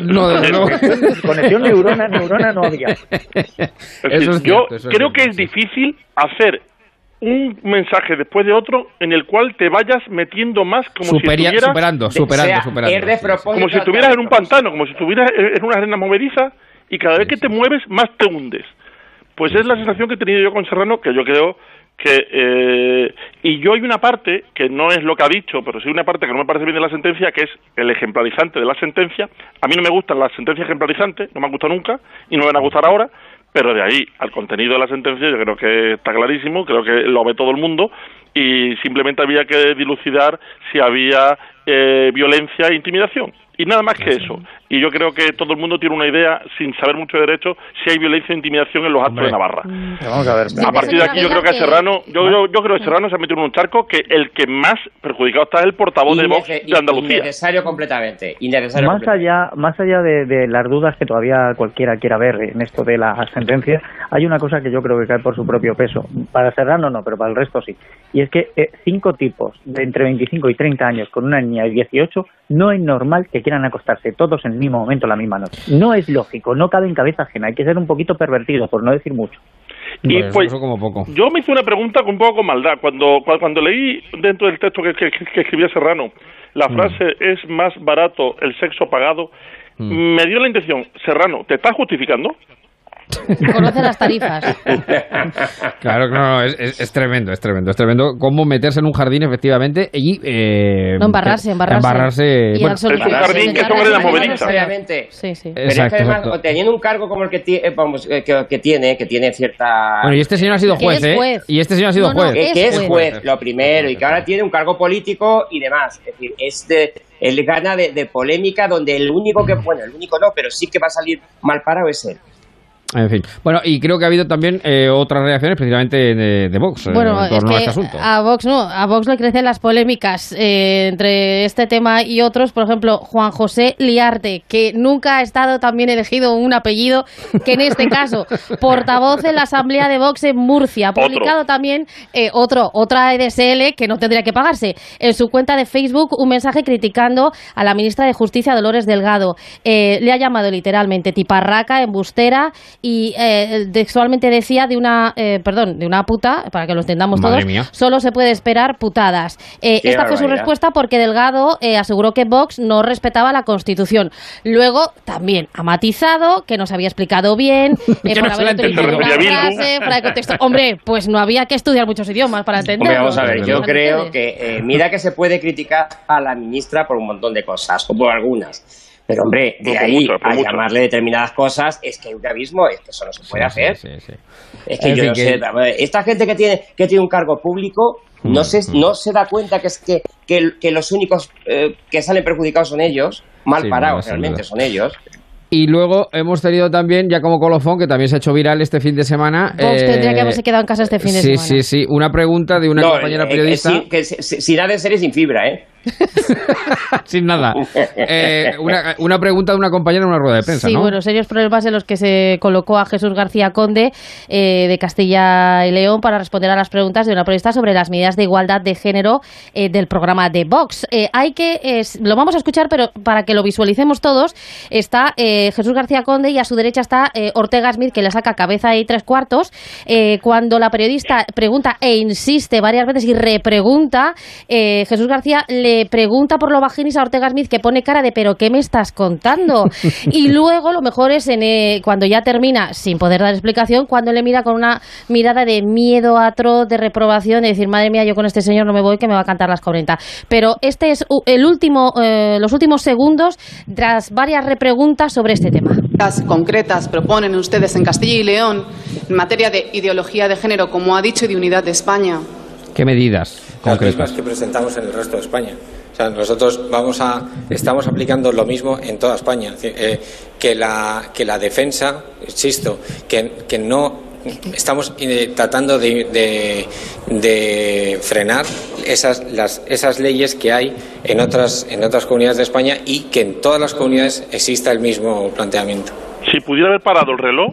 No, desde luego. Conexión neurona, neurona no había. Es decir, Eso es yo cierto, eso es creo que es difícil hacer un mensaje después de otro en el cual te vayas metiendo más como Superia- si estuvieras superando, superando, superando. como si estuvieras en un pantano, como si estuvieras en una arena movediza y cada vez que te mueves más te hundes. Pues es la sensación que he tenido yo con Serrano, que yo creo que... eh, y yo hay una parte, que no es lo que ha dicho, pero sí una parte que no me parece bien de la sentencia, que es el ejemplarizante de la sentencia. A mí no me gustan las sentencias ejemplarizantes, no me han gustado nunca y no me van a gustar ahora, pero de ahí al contenido de la sentencia yo creo que está clarísimo, creo que lo ve todo el mundo y simplemente había que dilucidar si había eh, violencia e intimidación. Y nada más que eso. Y yo creo que todo el mundo tiene una idea, sin saber mucho de derecho, si hay violencia e intimidación en los actos de Navarra. Vamos a ver. A partir de aquí yo creo que a Serrano, yo, yo, yo creo que Serrano se ha metido en un charco que el que más perjudicado está es el portavoz de Vox de Andalucía. Innecesario completamente. Innecesario Más completamente. allá, más allá de, de las dudas que todavía cualquiera quiera ver en esto de la sentencia, hay una cosa que yo creo que cae por su propio peso. Para Serrano no, pero para el resto sí. Y es que eh, cinco tipos de entre 25 y 30 años con una niña de 18 no es normal que quieran acostarse todos en el mismo momento la misma noche. No es lógico, no cabe en cabeza ajena. Hay que ser un poquito pervertido, por no decir mucho. Y pues, como poco. yo me hice una pregunta con un poco con maldad. Cuando, cua- cuando leí dentro del texto que, que- que escribía Serrano, la Mm. frase es más barato el sexo pagado, me dio la intención, Serrano, ¿te estás justificando? Conoce las tarifas. Claro, no, no, es, es- es tremendo, es tremendo, es tremendo cómo meterse en un jardín efectivamente y... eh, No, embarrarse, embarrarse. embarrarse, Y bueno, Es un jardín que sobre la sí, movediza. Necesariamente. Sí, sí. Pero es que además, exacto. teniendo un cargo como el que, eh, vamos, eh, que, que tiene, que tiene cierta... Bueno, y este señor ha sido juez, es ¿eh? juez. Y este señor ha sido No, no, juez. que, que es juez, lo primero, y que ahora tiene un cargo político y demás. Es decir, es de, él gana de, de polémica donde el único que, bueno, el único no, pero sí que va a salir mal parado es él. En fin. Bueno, y creo que ha habido también eh, otras reacciones precisamente de, de Vox eh, Bueno, en es torno a este asunto. a Vox no, a Vox le crecen las polémicas eh, entre este tema y otros. Por ejemplo, Juan José Liarte, que nunca ha estado también elegido un apellido que en este caso, portavoz en la Asamblea de Vox en Murcia. Ha publicado también eh, otro, otra EDSL que no tendría que pagarse. En su cuenta de Facebook, un mensaje criticando a la ministra de Justicia, Dolores Delgado. Eh, le ha llamado literalmente tiparraca, embustera y eh, textualmente decía de una, eh, perdón, de una puta, para que lo entendamos Madre todos, mía. solo se puede esperar putadas. Eh, esta fue su respuesta porque Delgado eh, aseguró que Vox no respetaba la Constitución. Luego también ha matizado que no se había explicado bien, eh, por no haber utilizado una frase fuera de contexto. Hombre, pues no había que estudiar muchos idiomas para entenderlo. Hombre, vamos a ver, yo creo ustedes. que eh, mira que se puede criticar a la ministra por un montón de cosas, o por algunas. Pero hombre, de ahí a llamarle determinadas cosas es que hay un abismo, es que eso no se puede Sí, hacer. sí, sí, sí. Es que En yo no que- sé, esta gente que tiene que tiene un cargo público no Mm, se mm. no se da cuenta que es que, que, que los únicos eh, que salen perjudicados son ellos, mal Sí, parados realmente son ellos. Y luego hemos tenido también, ya como colofón, que también se ha hecho viral este fin de semana. Vox eh, tendría que haberse quedado en casa este fin de sí, semana. sí, sí. Una pregunta de una No, compañera eh, eh, periodista. sin, que, si- si- sin ADSL y sin fibra, ¿eh? sin nada. Eh, una, una pregunta de una compañera en una rueda de prensa, Sí, ¿no? bueno, serios problemas en los que se colocó a Jesús García Conde eh, de Castilla y León para responder a las preguntas de una periodista sobre las medidas de igualdad de género eh, del programa de Vox. Hay que, lo vamos a escuchar, pero para que lo visualicemos todos, está Jesús García Conde y a su derecha está Ortega Smith, que le saca cabeza y tres cuartos. Cuando la periodista pregunta e insiste varias veces y repregunta, Jesús García le pregunta por lo vaginis a Ortega Smith, que pone cara de ¿pero qué me estás contando? Y luego lo mejor es en, eh, cuando ya termina, sin poder dar explicación, cuando le mira con una mirada de miedo atroz, de reprobación, de decir, madre mía, yo con este señor no me voy, que me va a cantar las 40. Pero este es el último, eh, los últimos segundos tras varias repreguntas sobre este tema. concretas proponen ustedes en Castilla y León en materia de ideología de género, como ha dicho, y de unidad de España? ¿Qué medidas las mismas concretas? que presentamos en el resto de España. O sea, nosotros vamos a, estamos aplicando lo mismo en toda España. Eh, que, la, que la defensa, insisto, que, que no estamos eh, tratando de, de- de frenar esas, las, esas leyes que hay en otras, en otras comunidades de España y que en todas las comunidades exista el mismo planteamiento. Si pudiera haber parado el reloj,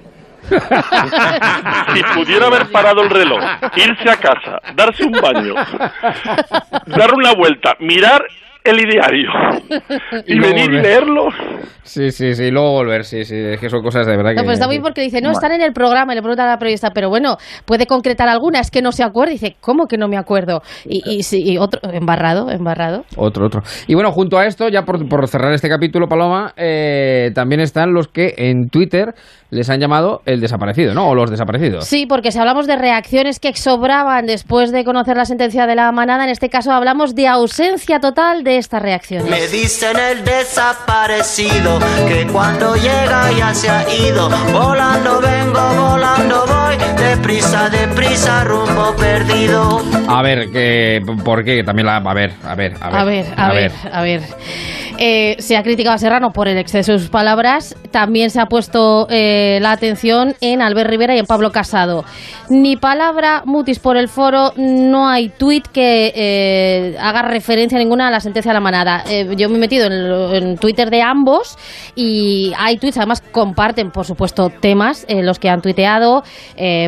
si pudiera haber parado el reloj, irse a casa, darse un baño, dar una vuelta, mirar el ideario y, venir y volver. leerlo. Sí, sí, sí. y Luego volver, sí, sí. Es que son cosas de verdad que... No, pues está muy porque dice, no, están en el programa y le pregunta a la periodista, pero bueno, puede concretar alguna, es que no se acuerda. Y dice, ¿cómo que no me acuerdo? Y, y, sí, y otro, embarrado, embarrado. Otro, otro. Y bueno, junto a esto, ya por, por cerrar este capítulo, Paloma, eh, también están los que en Twitter les han llamado el desaparecido, ¿no? O los desaparecidos. Sí, porque si hablamos de reacciones que sobraban después de conocer la sentencia de la manada, en este caso hablamos de ausencia total de estas reacciones. Me dicen el desaparecido, que cuando llega ya se ha ido. Volando vengo, volando voy, deprisa, deprisa, rumbo perdido. A ver, que, ¿por qué? También la... A ver, a ver, a ver. A ver, a, ver, a ver. Eh, se ha criticado a Serrano por el exceso de sus palabras. También se ha puesto eh, la atención en Albert Rivera y en Pablo Casado. Ni palabra mutis por el foro, no hay tuit que eh, haga referencia ninguna a la sentencia de la manada. Eh, yo me he metido en, en Twitter de ambos y hay tweets, además comparten, por supuesto, temas eh, los que han tuiteado,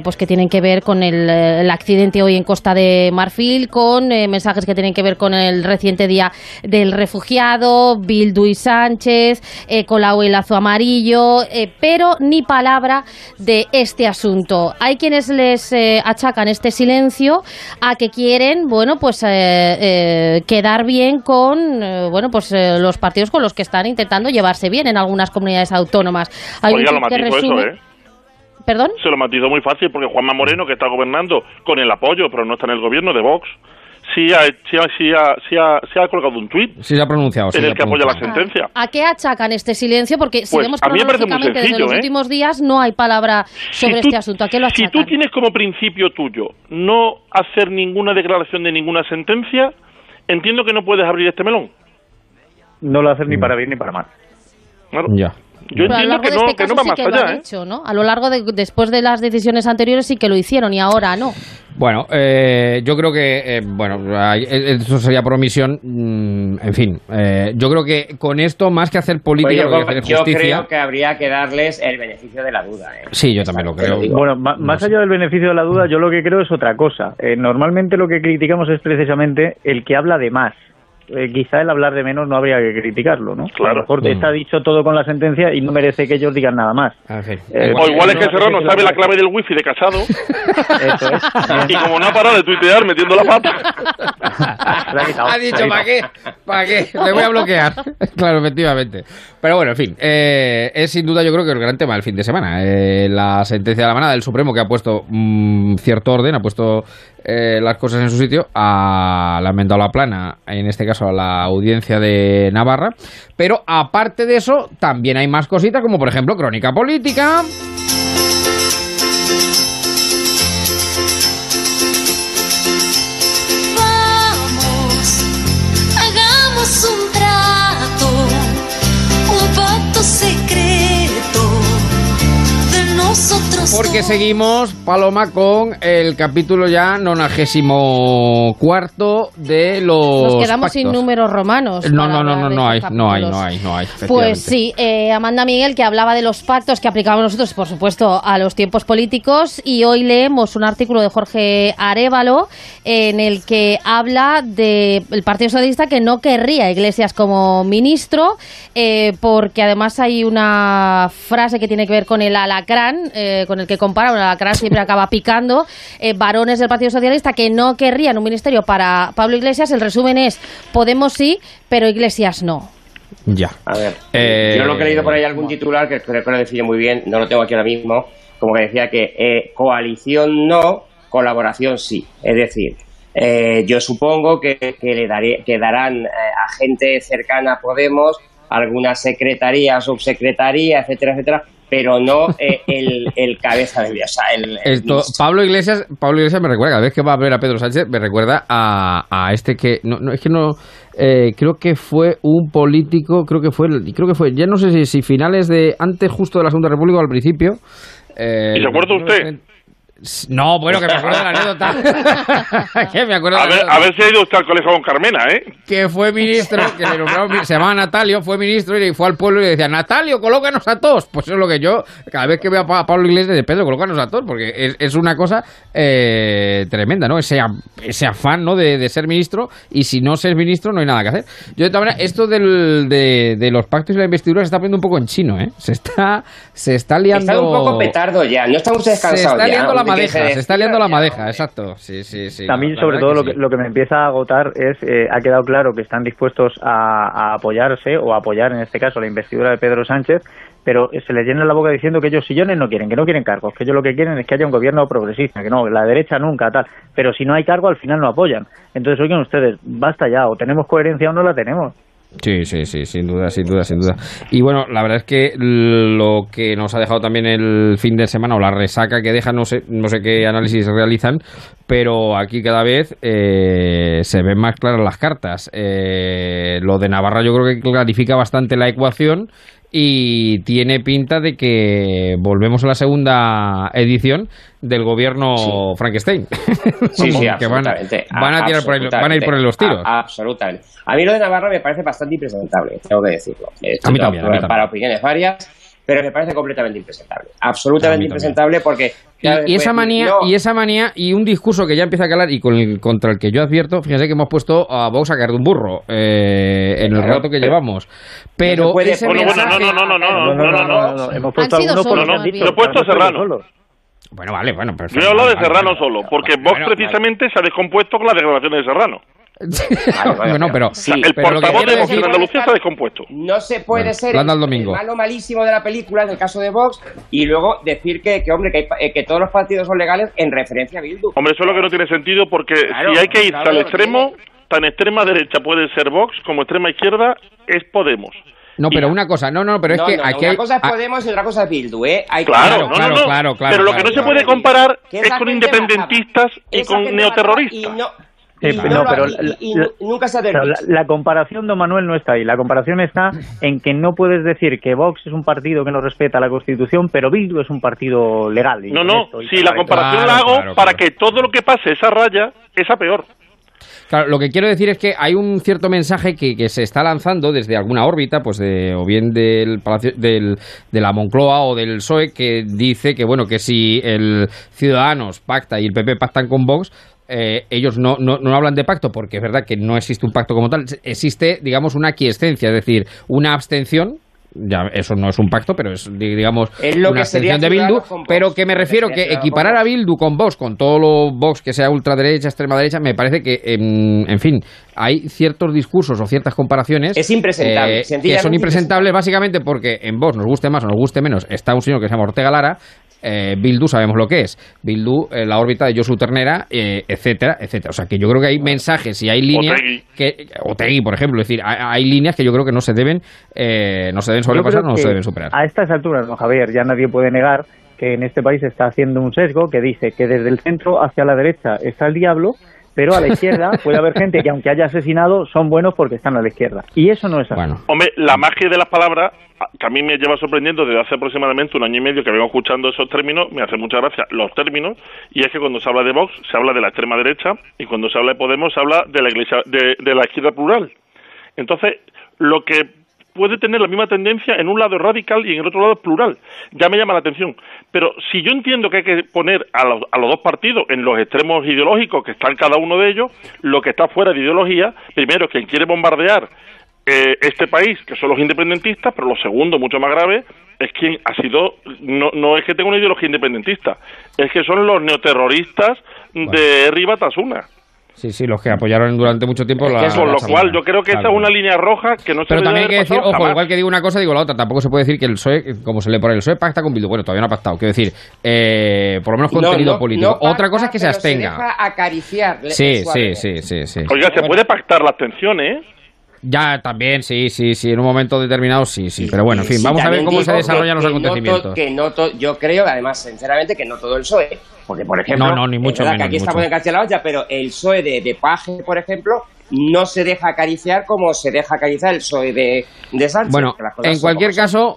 pues que tienen que ver con el, accidente hoy en Costa de Marfil, con mensajes que tienen que ver con el reciente día del refugiado, Bildu y Sánchez, eh, Colau y Lazo Amarillo, eh, pero ni palabra de este asunto. Hay quienes les eh, achacan este silencio a que quieren, bueno, pues eh, eh, quedar bien con, eh, bueno, pues los partidos con los que están intentando llevarse bien en algunas comunidades autónomas. Hay un Oiga, lo tuit que matizó eso, resume-. ¿Perdón? Se lo matizó muy fácil porque Juanma Moreno, que está gobernando con el apoyo, pero no está en el gobierno de Vox, sí ha, sí ha, sí ha, sí ha, sí ha colgado un tuit Sí, se ha pronunciado. en el ha que apoya la sentencia. ¿A qué achacan este silencio? Porque si Pues, vemos cronológicamente desde sencillo, los ¿eh? últimos días no hay palabra sobre tú- este asunto. ¿A qué lo Si achacan? tú tienes como principio tuyo no hacer ninguna declaración de ninguna sentencia, entiendo que no puedes abrir este melón. No lo hacen ni para bien ni para mal. Ya. Yo Pero a lo entiendo que no, este que no caso va sí más que lo han ¿eh? hecho, ¿no? A lo largo de después de las decisiones anteriores sí que lo hicieron y ahora no. Bueno, eh, yo creo que, eh, bueno, eh, eso sería por omisión. mm, en fin, eh, yo creo que con esto, más que hacer política, Pues yo, lo que hay que hacer es yo justicia. creo que habría que darles el beneficio de la duda. ¿eh? Sí, yo también lo creo. Bueno, más allá del beneficio de la duda, yo lo que creo es otra cosa. Eh, normalmente lo que criticamos es precisamente el que habla de más. Eh, quizá el hablar de menos no habría que criticarlo, ¿no? A lo mejor Mm. está dicho todo con la sentencia y no merece que ellos digan nada más. Eh, o igual es que no, Serrano que sabe la clave del wifi de casado Eso es. y como no ha parado de tuitear metiendo la pata, Ha dicho, ¿para qué? ¿Para qué? Le voy a bloquear. claro, efectivamente. Pero bueno, en fin, eh, es sin duda yo creo que el gran tema del fin de semana. Eh, la sentencia de la manada del Supremo que ha puesto mm, cierto orden, ha puesto eh, las cosas en su sitio, ha lamentado la plana, en este caso a la audiencia de Navarra. Pero aparte de eso, también hay más cositas, como por ejemplo crónica política. Porque seguimos, Paloma, con el capítulo ya nonagésimo cuarto de los. Nos quedamos sin números romanos. No, no, no, no, de no hay, no hay, no hay, no hay. Pues sí, eh, Amanda Miguel que hablaba de los pactos que aplicamos nosotros, por supuesto, a los tiempos políticos y hoy leemos un artículo de Jorge Arevalo en el que habla del Partido Socialista que no querría a Iglesias como ministro eh, porque además hay una frase que tiene que ver con el alacrán, eh, con el que compara, un alacrán siempre acaba picando, eh, varones del Partido Socialista que no querrían un ministerio para Pablo Iglesias, el resumen es Podemos sí, pero Iglesias no. Ya. A ver, Eh, yo lo que he leído por ahí algún titular que creo que lo define muy bien, no lo tengo aquí ahora mismo, como que decía que eh, coalición no, colaboración sí. Es decir, eh, yo supongo que, que le daré, que darán eh, a gente cercana a Podemos alguna secretaría, subsecretaría, etcétera, etcétera, pero no eh, el, el cabeza de o sea, el, el Esto, ministro. Pablo Iglesias, Pablo Iglesias me recuerda, cada vez que va a ver a Pedro Sánchez, me recuerda a, a este que, no, no, es que no, eh, creo que fue un político, creo que fue, creo que fue, ya no sé si, si finales de, antes justo de la Segunda República o al principio. eh, ¿y se acuerda usted? No, bueno, que me acuerdo de la anécdota. que me acuerdo de A la ver, anécdota. a ver si ha ido usted al colegio con Carmena, ¿eh? que fue ministro, que le se llamaba Natalio, fue ministro y fue al pueblo y le decía, Natalio, colócanos a todos. Pues eso es lo que yo, cada vez que veo a Pa- Pablo Iglesias, de Pedro, colócanos a todos, porque es, es una cosa eh, tremenda, ¿no? Ese, afán, ¿no? De, de ser ministro, y si no ser ministro no hay nada que hacer. Yo, de todas maneras, esto del, de, de los pactos y la investidura se está poniendo un poco en chino, ¿eh? Se está, se está liando... Está un poco petardo ya, no están ustedes Se está ya. liando la ¿De qué madeja, se se está liando la madeja, exacto. Sí, sí, sí. a mí, la sobre todo, que lo, que, sí. lo que me empieza a agotar es, eh, ha quedado claro que están dispuestos a, a apoyarse, o a apoyar en este caso la investidura de Pedro Sánchez, pero se les llena la boca diciendo que ellos sillones no quieren, que no quieren cargos, que ellos lo que quieren es que haya un gobierno progresista, que no, la derecha nunca, tal. Pero si no hay cargo, al final no apoyan. Entonces, oigan ustedes, basta ya, o tenemos coherencia o no la tenemos. Sí, sí, sí, sin duda, sin duda, sin duda. Y bueno, la verdad es que lo que nos ha dejado también el fin de semana o la resaca que deja, no sé, no sé qué análisis realizan, pero aquí cada vez eh, se ven más claras las cartas. Eh, lo de Navarra yo creo que clarifica bastante la ecuación y tiene pinta de que volvemos a la segunda edición del gobierno Frankenstein. Sí, sí, que van, a- absolutamente. van a, tirar por ahí- van a ir por ahí los tiros. A- absolutamente. A mí lo de Navarra me parece bastante impresentable, tengo que decirlo. Esto A mí también, a mí Para también. opiniones varias, pero me parece completamente impresentable. Absolutamente impresentable porque... Y, y esa manía No, y esa manía y un discurso que ya empieza a calar y con el- contra el que yo advierto fíjense que hemos puesto a Vox a caer de un burro eh, en el rato que llevamos pero puede ese Bueno, bueno, mensaje- no, no, no, no, no, no, no, no. Hemos puesto Han sido algunos por no, no, lo he puesto a Serrano. bueno vale bueno pero Yo he hablado de Serrano solo, porque Vox precisamente se ha descompuesto con las declaraciones de Serrano. Bueno pero, O sea, el pero lo que portavoz de Vox en Andalucía ha descompuesto. No se puede Bueno, ser el, el el malo malísimo de la película, en el caso de Vox, y luego decir que, que hombre, que, hay pa- eh, que todos los partidos son legales en referencia a Bildu. Hombre, eso es lo que no tiene sentido, porque Claro, si hay que claro, al extremo, tan extrema derecha puede ser Vox como extrema izquierda es Podemos. no pero una cosa no no pero es No, que no, aquí una hay- cosa es Podemos y otra cosa es Bildu, ¿eh? Hay que- Claro, no, claro, claro, Pero lo que no se puede comparar es con independentistas y con neoterroristas. mataba y no- Eh, no, pero y- la- y la- nunca se ha Pero la, la comparación, don Manuel, no está ahí. La comparación está en que no puedes decir que Vox es un partido que no respeta la Constitución, pero Bildu es un partido legal. y No, no, si la correcto. comparación la hago para que todo lo que pase esa raya, esa peor. Claro, lo que quiero decir es que hay un cierto mensaje que, que se está lanzando desde alguna órbita, pues de, o bien del Palacio, del, de la Moncloa o del PSOE, que dice que bueno que si el Ciudadanos pacta y el PP pactan con Vox, eh, ellos no, no, no hablan de pacto porque es verdad que no existe un pacto como tal, existe, digamos, una aquiescencia, es decir, una abstención. Ya, eso no es un pacto, pero es, di- digamos, Es lo una que sería de Bildu. Pero que me refiero que equiparar a Bildu con Vox, con todo lo Vox que sea ultraderecha, extrema derecha, me parece que, em, en fin, hay ciertos discursos o ciertas comparaciones Es impresentable, eh, que son impresentables básicamente porque en Vox, nos guste más o nos guste menos, está un señor que se llama Ortega Lara, eh, Bildu sabemos lo que es, Bildu, eh, la órbita de Josu Ternera, eh, etcétera, etcétera. O sea que yo creo que hay mensajes y hay líneas Otegui. que Otegui, por ejemplo, es decir, hay, hay líneas que yo creo que no se deben, eh, no se deben sobrepasar, no se deben superar. A estas alturas, don Javier, ya nadie puede negar que en este país se está haciendo un sesgo que dice que desde el centro hacia la derecha está el diablo, pero a la izquierda puede haber gente que aunque haya asesinado son buenos porque están a la izquierda. Y eso no es así. Hombre, la magia de las palabras, que a mí me lleva sorprendiendo desde hace aproximadamente un año y medio que vengo escuchando esos términos, me hace mucha gracia los términos, y es que cuando se habla de Vox, se habla de la extrema derecha, y cuando se habla de Podemos, se habla de la iglesia, de, de la izquierda plural. Entonces, lo que puede tener la misma tendencia en un lado radical y en el otro lado plural. Ya me llama la atención. Pero si yo entiendo que hay que poner a los, a los dos partidos en los extremos ideológicos que están cada uno de ellos, lo que está fuera de ideología, primero, quien quiere bombardear eh, este país, que son los independentistas, pero lo segundo, mucho más grave, es quien ha sido, no, no es que tenga una ideología independentista, es que son los neoterroristas de Riva Tasuna. Sí, sí, los que apoyaron durante mucho tiempo la. Con la lo cual, yo creo que esa Claro. es una línea roja que no se Pero debe también hay que decir, ojo, jamás. igual que digo una cosa, digo la otra. Tampoco se puede decir que el PSOE, como se por ahí, el PSOE pacta con Bildu. Bueno, todavía no ha pactado. Quiero decir, eh, por lo menos No, contenido no, político. no otra cosa es que se abstenga. deja acariciar. le- Sí, sí, sí, sí, sí. Oiga, se puede pactar la abstención, ¿eh? Ya, también, sí, sí, sí. En un momento determinado, sí, sí. Pero bueno, en fin, Sí, vamos a ver cómo se desarrollan los que no to- acontecimientos. que no to- yo creo, además, sinceramente, que no todo el PSOE. Porque, por ejemplo, No, no, ni es mucho verdad menos, que aquí estamos encarcelados ya, pero el PSOE de, de Paje, por ejemplo, no se deja acariciar como se deja acariciar el PSOE de, de Sánchez. Bueno, en cualquier son.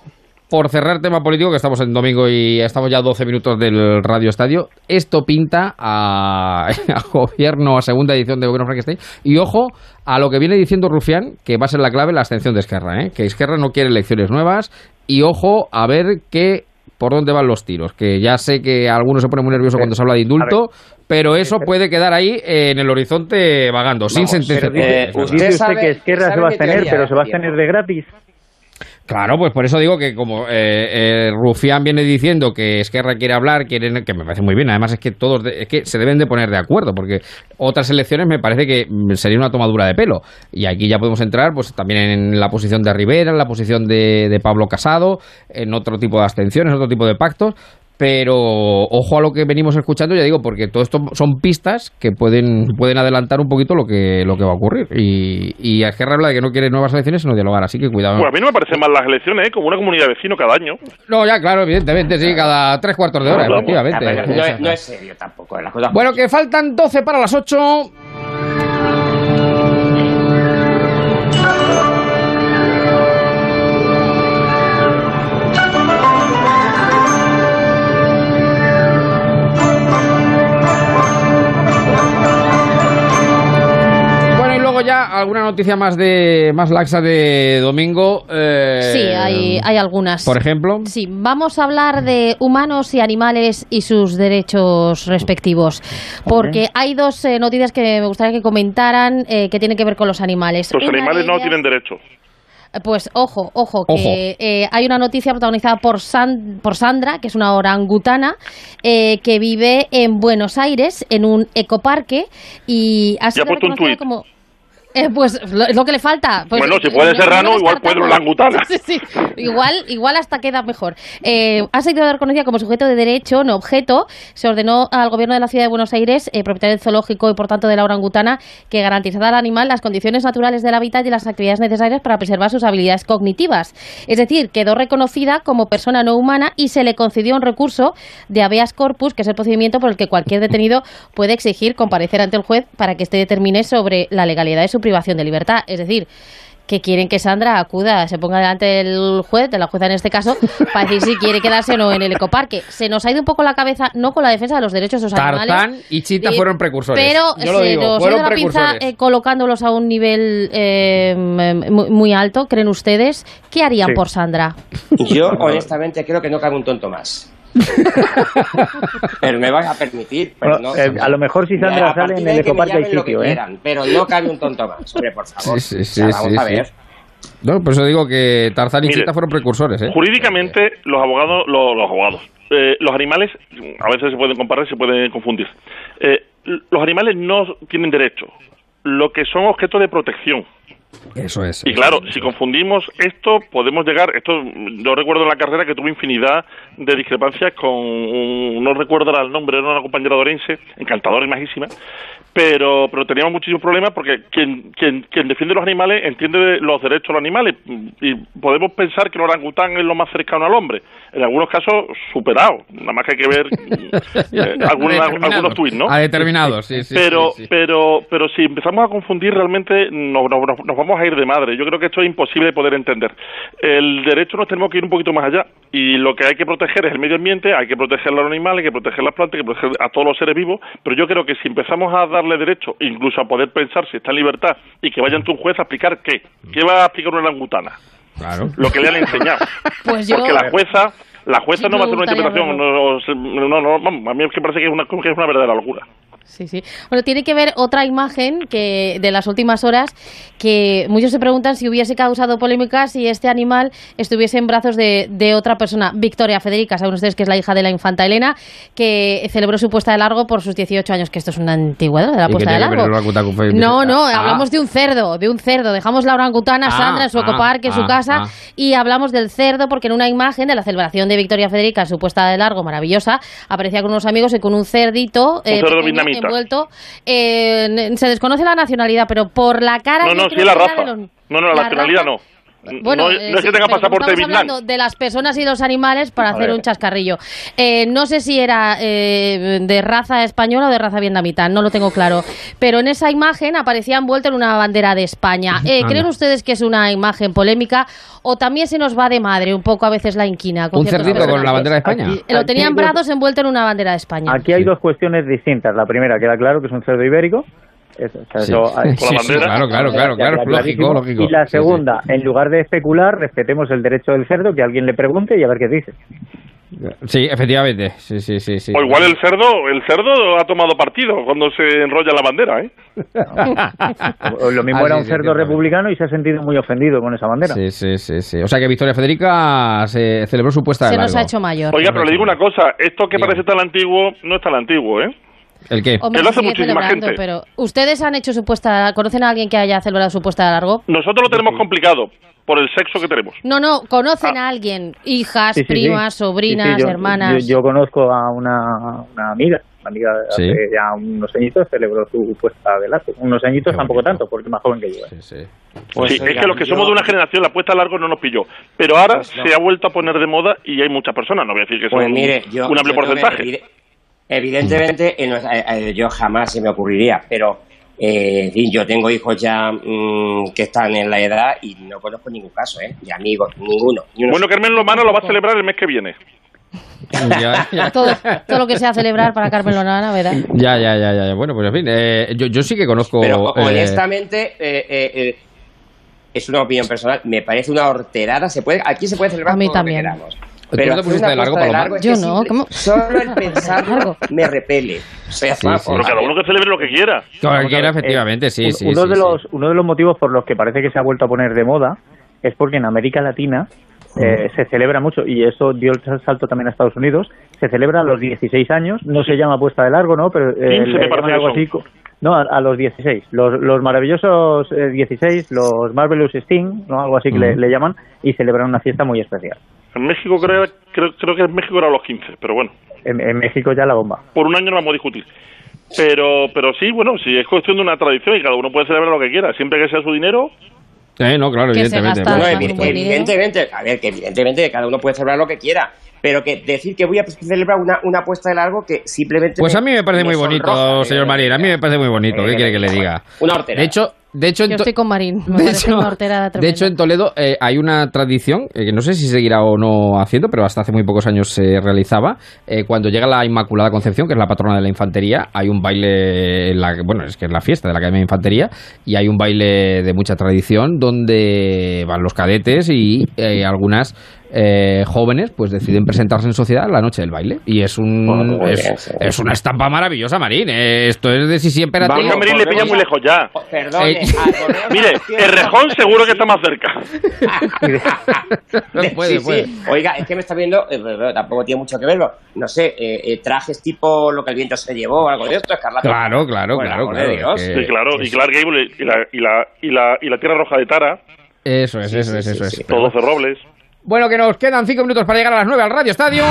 Por cerrar tema político, que estamos en domingo y estamos ya a 12 minutos del Radio Estadio, esto pinta a, a gobierno, a segunda edición de Gobierno Frankenstein. Y ojo a lo que viene diciendo Rufián, que va a ser la clave la abstención de Esquerra, ¿eh? que Esquerra no quiere elecciones nuevas. Y ojo a ver qué por dónde van los tiros, que ya sé que algunos se ponen muy nerviosos cuando se habla de indulto, pero eso puede quedar ahí eh, en el horizonte vagando, sin sentencia. dice usted que Esquerra se va a abstener, pero se va a abstener de gratis. Claro, pues por eso digo que como eh, eh, Rufián viene diciendo que Esquerra quiere hablar, quiere, que me parece muy bien. Además es que todos de- es que se deben de poner de acuerdo, porque otras elecciones me parece que mm, sería una tomadura de pelo. Y aquí ya podemos entrar, pues también en la posición de Rivera, en la posición de, de Pablo Casado, en otro tipo de abstenciones, en otro tipo de pactos. Pero ojo a lo que venimos escuchando, ya digo, porque todo esto son pistas que pueden, pueden adelantar un poquito lo que, lo que va a ocurrir. Y, y Esquerra habla de que no quiere nuevas elecciones, sino dialogar, así que cuidado. Pues a mí no me parecen mal las elecciones, ¿eh? como una comunidad de vecinos cada año. No, ya, claro, evidentemente, sí, cada tres cuartos de hora, No, efectivamente. no, no es- serio tampoco. Las cosas Bueno, que faltan 12 para las 8. Luego ya alguna noticia más de más laxa de domingo. eh, Sí, hay, hay algunas. Por ejemplo. Sí, vamos a hablar de humanos y animales y sus derechos respectivos. Porque hay dos eh, noticias que me gustaría que comentaran eh, que tienen que ver con los animales. Los Una animales no tienen derecho. Pues ojo, ojo, Ojo. que eh, hay una noticia protagonizada por, San- por Sandra, que es una orangutana, eh, que vive en Buenos Aires, en un ecoparque, y ha sido reconocida tuit. como... Eh, pues lo, es lo que le falta. Pues, bueno, si puede no- ser no rano, lo igual puede descartamos. orangutana. Sí, sí. Igual, igual hasta queda mejor. Eh, ha sido reconocida como sujeto de derecho, no objeto. Se ordenó al gobierno de la ciudad de Buenos Aires, eh, propietario del zoológico y por tanto de la orangutana, que garantizara al animal las condiciones naturales del hábitat y las actividades necesarias para preservar sus habilidades cognitivas. Es decir, quedó reconocida como persona no humana y se le concedió un recurso de habeas corpus, que es el procedimiento por el que cualquier detenido puede exigir comparecer ante el juez para que éste determine sobre la legalidad de su privación de libertad. Es decir, que quieren que Sandra acuda, se ponga delante del juez, de la jueza en este caso, para decir si quiere quedarse o no en el ecoparque. Se nos ha ido un poco la cabeza, no con la defensa de los derechos de los animales. Tarzán y Chita eh, fueron precursores. Pero Yo lo se digo, nos ha ido la pinza eh, colocándolos a un nivel eh, muy, muy alto, ¿creen ustedes? ¿Qué harían Sí. por Sandra? Yo, honestamente, creo que no cabe un tonto más. pero me vais a permitir. Pero Bueno, no, eh, a lo mejor si Sandra A partir sale en el ecoparque hay llamen lo que sitio, ¿eh? quieran, Pero no cabe un tonto más. Hombre, por favor. Sí, sí, O sea, sí, vamos a sí. ver. No, por eso digo que Tarzán y Chita fueron precursores, ¿eh? Jurídicamente, los abogados, lo- los, abogados, eh, los animales, a veces se pueden comparar, se pueden confundir. Eh, los animales no tienen derecho, lo que son objetos de protección. Eso es. Y claro, si confundimos esto, podemos llegar. Esto, yo recuerdo en la carrera que tuve infinidad de discrepancias con. un- no recuerdo el nombre, era una compañera de Orense, encantadora y majísima, pero, pero teníamos muchísimos problemas porque quien, quien, quien defiende los animales entiende de los derechos de los animales y podemos pensar que el orangután es lo más cercano al hombre. En algunos casos, superado. Nada más que hay que ver eh, Determinados. algunos tuits, ¿no? A determinados, sí, sí. pero, sí, sí. pero, pero si empezamos a confundir, realmente nos, nos- vamos a ir de madre. Yo creo que esto es imposible de poder entender. El derecho nos tenemos que ir un poquito más allá. Y lo que hay que proteger es el medio ambiente, hay que proteger a los animales, hay que proteger las plantas, hay que proteger a todos los seres vivos. Pero yo creo que si empezamos a darle derecho, incluso a poder pensar si está en libertad y que vaya ante un juez a explicar qué, qué va a explicar una orangutana, Claro. lo que le han enseñado. Pues yo- Porque la jueza, la jueza Sí, no va a hacer una interpretación, no, no, no, vamos, a mí es que parece que es una, que es una verdadera locura. Sí, sí. Bueno, tiene que ver otra imagen que de las últimas horas que muchos se preguntan si hubiese causado polémica si este animal estuviese en brazos de, de otra persona. Victoria Federica, saben ustedes que es la hija de la infanta Elena, que celebró su puesta de largo por sus 18 años, que esto es una antigüedad de la ¿Y qué puesta de largo. No, no, Ah. hablamos de un cerdo, de un cerdo. Dejamos la orangutana Ah, Sandra en su ah, ecoparque, en su casa, ah. y hablamos del cerdo porque en una imagen de la celebración de Victoria Federica, su puesta de largo maravillosa, aparecía con unos amigos y con un cerdito eh, cerdo pequeño, envuelto. eh, se desconoce la nacionalidad, pero por la cara. No, no, sí la raza. los- No, no, la, la nacionalidad raza- no. Bueno, no, eh, no es sí, que tenga pero pasaporte de estamos hablando de las personas y los animales para A hacer ver. un chascarrillo. Eh, no sé si era eh, de raza española o de raza vietnamita, no lo tengo claro. Pero en esa imagen aparecía envuelto en una bandera de España. Eh. ¿Creen ustedes que es una imagen polémica o también se nos va de madre un poco a veces la inquina? con Un cerdito con la bandera de España. Lo Aquí hay dos- brazos envuelto en una bandera de España. Aquí hay dos cuestiones distintas. La primera, queda claro que es un cerdo ibérico. Eso, o sea, Sí. eso- Sí, sí, sí, claro, claro, claro, claro, lógico, lógico. Y la Sí, sí. segunda, en lugar de especular, respetemos el derecho del cerdo, que alguien le pregunte y a ver qué dice. Sí, efectivamente. Sí, sí, sí. sí. O igual el cerdo, el cerdo ha tomado partido cuando se enrolla la bandera, ¿eh? O Lo mismo Ah, era sí, un cerdo republicano y se ha sentido muy ofendido con esa bandera. Sí, sí, sí, sí. O sea que Victoria Federica se celebró su puesta de Se nos ha hecho mayor. Oiga, pero le digo una cosa, esto que parece tan antiguo no es tan antiguo, ¿eh? ¿El qué? Hombre, se hace sigue muchísima gente. pero ¿ustedes han hecho su puesta, conocen a alguien que haya celebrado su puesta de largo? Nosotros lo tenemos complicado, por el sexo que tenemos. No, no, conocen a alguien, hijas, Sí, sí, sí. primas, sobrinas, Sí, sí, yo- hermanas. Yo, yo conozco a una, una amiga, una amiga de Sí. hace ya unos añitos celebró su puesta de largo. Unos añitos tampoco tanto, porque es más joven que yo. ¿eh? sí, es que los que somos de una generación, la puesta a largo no nos pilló. Pero ahora Pues no. se ha vuelto a poner de moda y hay muchas personas, no voy a decir que son Pues mire, yo, un amplio porcentaje. Evidentemente, en nuestra- eh, eh, yo jamás se me ocurriría, pero eh, en fin, yo tengo hijos ya mm, que están en la edad y no conozco ningún caso, ¿eh? De amigos, ninguno. ni uno Bueno. Carmen Lomana lo va a celebrar el mes que viene. Ya, ya. Todo, todo lo que sea celebrar para Carmen Lorana, ¿verdad? Ya, ya, ya, ya. Bueno, pues en fin, eh, yo, yo sí que conozco. Pero eh, honestamente, eh, eh, eh, es una opinión personal, me parece una horterada. Se puede, aquí se puede celebrar A mí todo lo que también. queramos. ¿Tú Pero no te hacer pusiste una de largo, Paloma? es Yo que no, ¿cómo? Solo el pensarlo me repele. O sea, Sí, sí. Pero cada uno que celebre lo que quiera. Cualquiera, efectivamente, sí, Un- sí. uno, sí, de sí. los, uno de los motivos por los que parece que se ha vuelto a poner de moda es porque en América Latina eh, se celebra mucho, y eso dio el salto también a Estados Unidos, se celebra a los 16 años, no se llama puesta de largo, ¿no? Pero eh, 15 me le parece llaman que algo así. No, a, a los 16. Los, los maravillosos eh, 16, los Marvelous Sting, ¿no? Algo así que le, Ujú. le llaman, y celebran una fiesta muy especial. En México creo, creo, creo que en México era los 15, pero bueno, En, en México ya la bomba. por un año no vamos a discutir. Pero, pero sí, bueno, sí, es cuestión de una tradición y cada uno puede celebrar lo que quiera, siempre que sea su dinero. Eh, no, claro, evidentemente. dinero. evidentemente, a ver, que evidentemente cada uno puede celebrar lo que quiera, pero que decir que voy a celebrar una, una apuesta de largo que simplemente... Pues a mí me parece muy bonito, sonroja, señor eh, Marín. A mí me parece muy bonito. ¿Qué quiere que le diga? Una hortera. De hecho, de hecho, en Yo to- estoy con Marín. Me de hecho- una de hecho, en Toledo eh, hay una tradición, eh, que no sé si seguirá o no haciendo, pero hasta hace muy pocos años se realizaba. eh, cuando llega la Inmaculada Concepción, que es la patrona de la infantería, hay un baile, en la, bueno, es que es la fiesta de la Academia de Infantería, y hay un baile de mucha tradición donde van los cadetes y algunas eh, jóvenes pues deciden presentarse en sociedad la noche del baile. Y es, un, muy es, bien, sí. es una estampa maravillosa, Marín. eh, esto es de Sisi Emperatriz. Vamos, Marín le pilla muy lejos ya. Perdone, Eh, ah, volvemos Mire, el rejón seguro que está más cerca. Puede, sí, puede. sí. Oiga, es que me está viendo, eh, tampoco tiene mucho que verlo. No sé, eh, eh, trajes tipo lo que el viento se llevó, algo de esto, escarlata. Claro, claro, claro, claro, Dios. que- Sí, claro, y Clark Gable y la, y la, y la, y la Tierra Roja de Tara, Eso es, eso es, eso es. todos de robles. Bueno, que nos quedan cinco minutos para llegar a las 9 al Radio Estadio.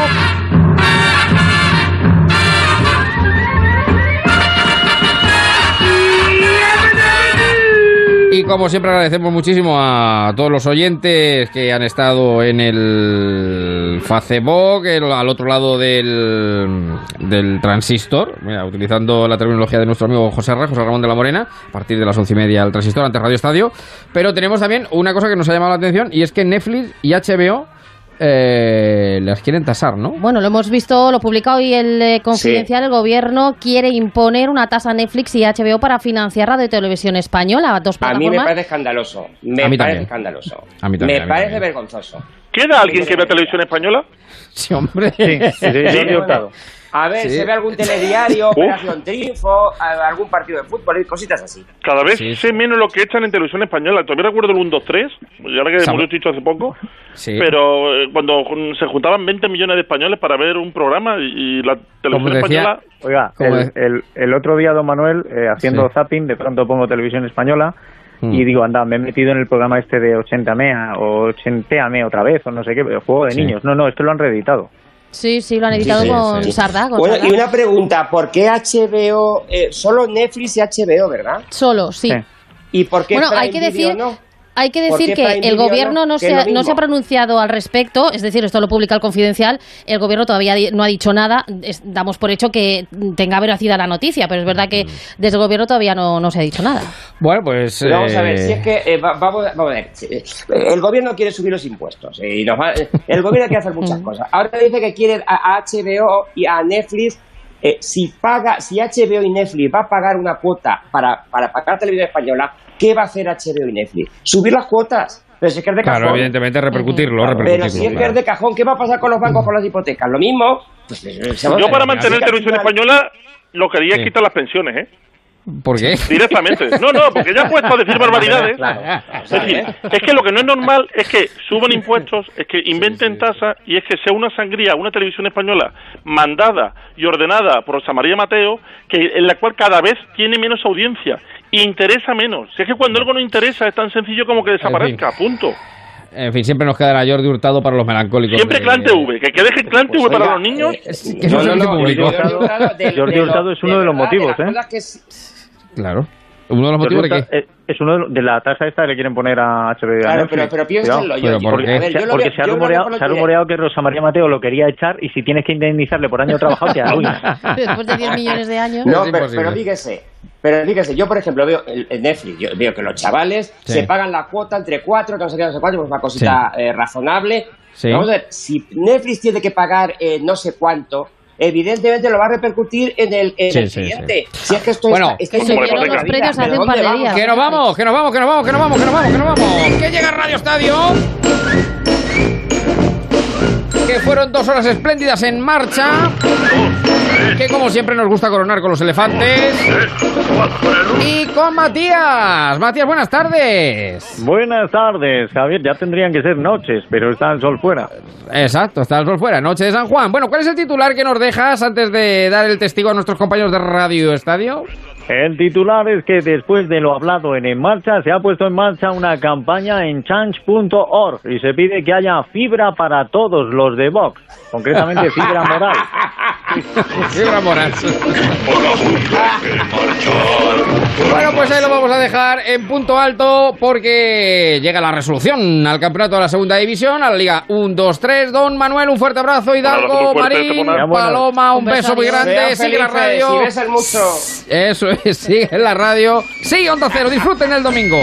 Como siempre agradecemos muchísimo a todos los oyentes que han estado en el Facebook, al otro lado del, del transistor, mira, utilizando la terminología de nuestro amigo José Ra, José Ramón de la Morena, a partir de las once y media el transistor ante Radio Estadio. Pero tenemos también una cosa que nos ha llamado la atención y es que Netflix y HBO eh, las quieren tasar, ¿no? Bueno, lo hemos visto, lo publica hoy el eh, Confidencial. El gobierno quiere imponer una tasa a Netflix y HBO para financiar Radio y Televisión Española, dos A mí me parece escandaloso. Me A mí parece también. escandaloso. A mí también, a me mí parece también. vergonzoso. ¿Queda alguien que vea televisión española? Sí, hombre. Sí, sí, sí. A ver, Sí. se ve algún telediario, Uf. Operación Triunfo, algún partido de fútbol y cositas así. Cada vez Sí, sé menos lo que echan en televisión española. Todavía recuerdo el 1, 2, 3, y ahora que murió Chicho hace poco, Sí. pero eh, cuando se juntaban 20 millones de españoles para ver un programa y, y la televisión decía- española... Oiga, el, de- el, el otro día, don Manuel, eh, haciendo Sí. zapping, de pronto pongo televisión española y digo, anda, me he metido en el programa este de 80mea o 80me otra vez o no sé qué, juego de Sí. niños. No, no, esto lo han reeditado. Sí, sí, lo han editado Sí, sí, con sí. Sarda. Con Bueno, Sarda. y una pregunta, ¿por qué HBO, eh, solo Netflix y HBO, verdad? Solo, sí. Sí. ¿Y por qué Bueno, Prime hay que Video decir, no? Hay que ¿Por decir que el gobierno no? no, Que se, ha- no se ha pronunciado al respecto, es decir, esto lo publica el Confidencial, el gobierno todavía no ha dicho nada, es- damos por hecho que tenga veracidad la noticia, pero es verdad que desde el gobierno todavía no, no se ha dicho nada. Bueno, pues. Pero vamos a ver, si es que eh, va- vamos, a- vamos a ver, el gobierno quiere subir los impuestos eh, y nos va- el gobierno quiere hacer muchas cosas. Ahora dice que quiere a, a HBO y a Netflix eh, si paga, si HBO y Netflix va a pagar una cuota para, para pagar televisión española, ¿qué va a hacer HBO y Netflix? Subir las cuotas. Pero si es que es de Claro, cajón. evidentemente repercutirlo, Pero repercutirlo. si es que claro. es de cajón, ¿qué va a pasar con los bancos con las hipotecas? Lo mismo. Pues, eh, se va a Yo para mantener televisión española lo que haría Sí. es quitar las pensiones, ¿eh? ¿Por qué? Directamente. No, no, porque ya he puesto a decir barbaridades. Es decir, es que lo que no es normal es que suban impuestos, es que inventen tasas y es que sea una sangría, una televisión española mandada y ordenada por Rosa María Mateo, que en la cual cada vez tiene menos audiencia interesa menos. Si es que cuando algo no interesa es tan sencillo como que desaparezca, punto. En fin, siempre nos quedará Jordi Hurtado para los melancólicos. Siempre de- Clan TV, que, que dejen Clan TV para oiga, los niños. que no, No, no. Jordi Hurtado de- Jordi de Hurtado lo- es uno de de los verdad, motivos, ¿eh? Claro. Uno de los motivos de que... Eh, es uno de, los- de la tasa esta que le quieren poner a HBO. Claro, pero- pero piénsenlo, Cuidado. yo- yo- ¿por qué? a ver, yo lo porque veo- se ha rumoreado, se ha rumoreado que Rosa María Mateo lo quería echar y si tienes que indemnizarle por año trabajado te arruinas. Después de 10 millones de años. No, pero, pero fíjese, pero fíjese, yo por ejemplo veo el, el Netflix, yo veo que los chavales Sí. se pagan la cuota entre cuatro, no sé qué, no sé cuánto, pues una cosita eh, razonable. Sí. Vamos a ver, si Netflix tiene que pagar eh, no sé cuánto, evidentemente lo va a repercutir en el, en Sí, el sí, cliente. Si es que esto Bueno. está, está invirtiendo los precios hace ¿pero un par de días. Que nos vamos, que nos vamos, que nos vamos, que nos vamos, que nos vamos, que nos vamos. Que llega Radio Estadio. Que fueron dos horas espléndidas en marcha. Que como siempre nos gusta coronar con los elefantes. Y con Matías. Matías, buenas tardes. Buenas tardes, Javier. Ya tendrían que ser noches, pero está el sol fuera. Exacto, está el sol fuera, noche de San Juan. Bueno, ¿cuál es el titular que nos dejas antes de dar el testigo a nuestros compañeros de Radio Estadio? El titular es que después de lo hablado en En Marcha, se ha puesto en marcha una campaña en change.org y se pide que haya fibra para todos los de Vox, concretamente fibra moral. Fibra moral. Bueno, pues ahí lo vamos a dejar en punto alto porque llega la resolución al campeonato de la segunda división, a la Liga 1, 2, 3. Don Manuel, un fuerte abrazo. Hidalgo, Marín. Paloma, un Un beso beso, muy grande. Sigue la radio. y besen mucho. Eso sigue la radio. Sigue Onda Cero, disfruten el domingo.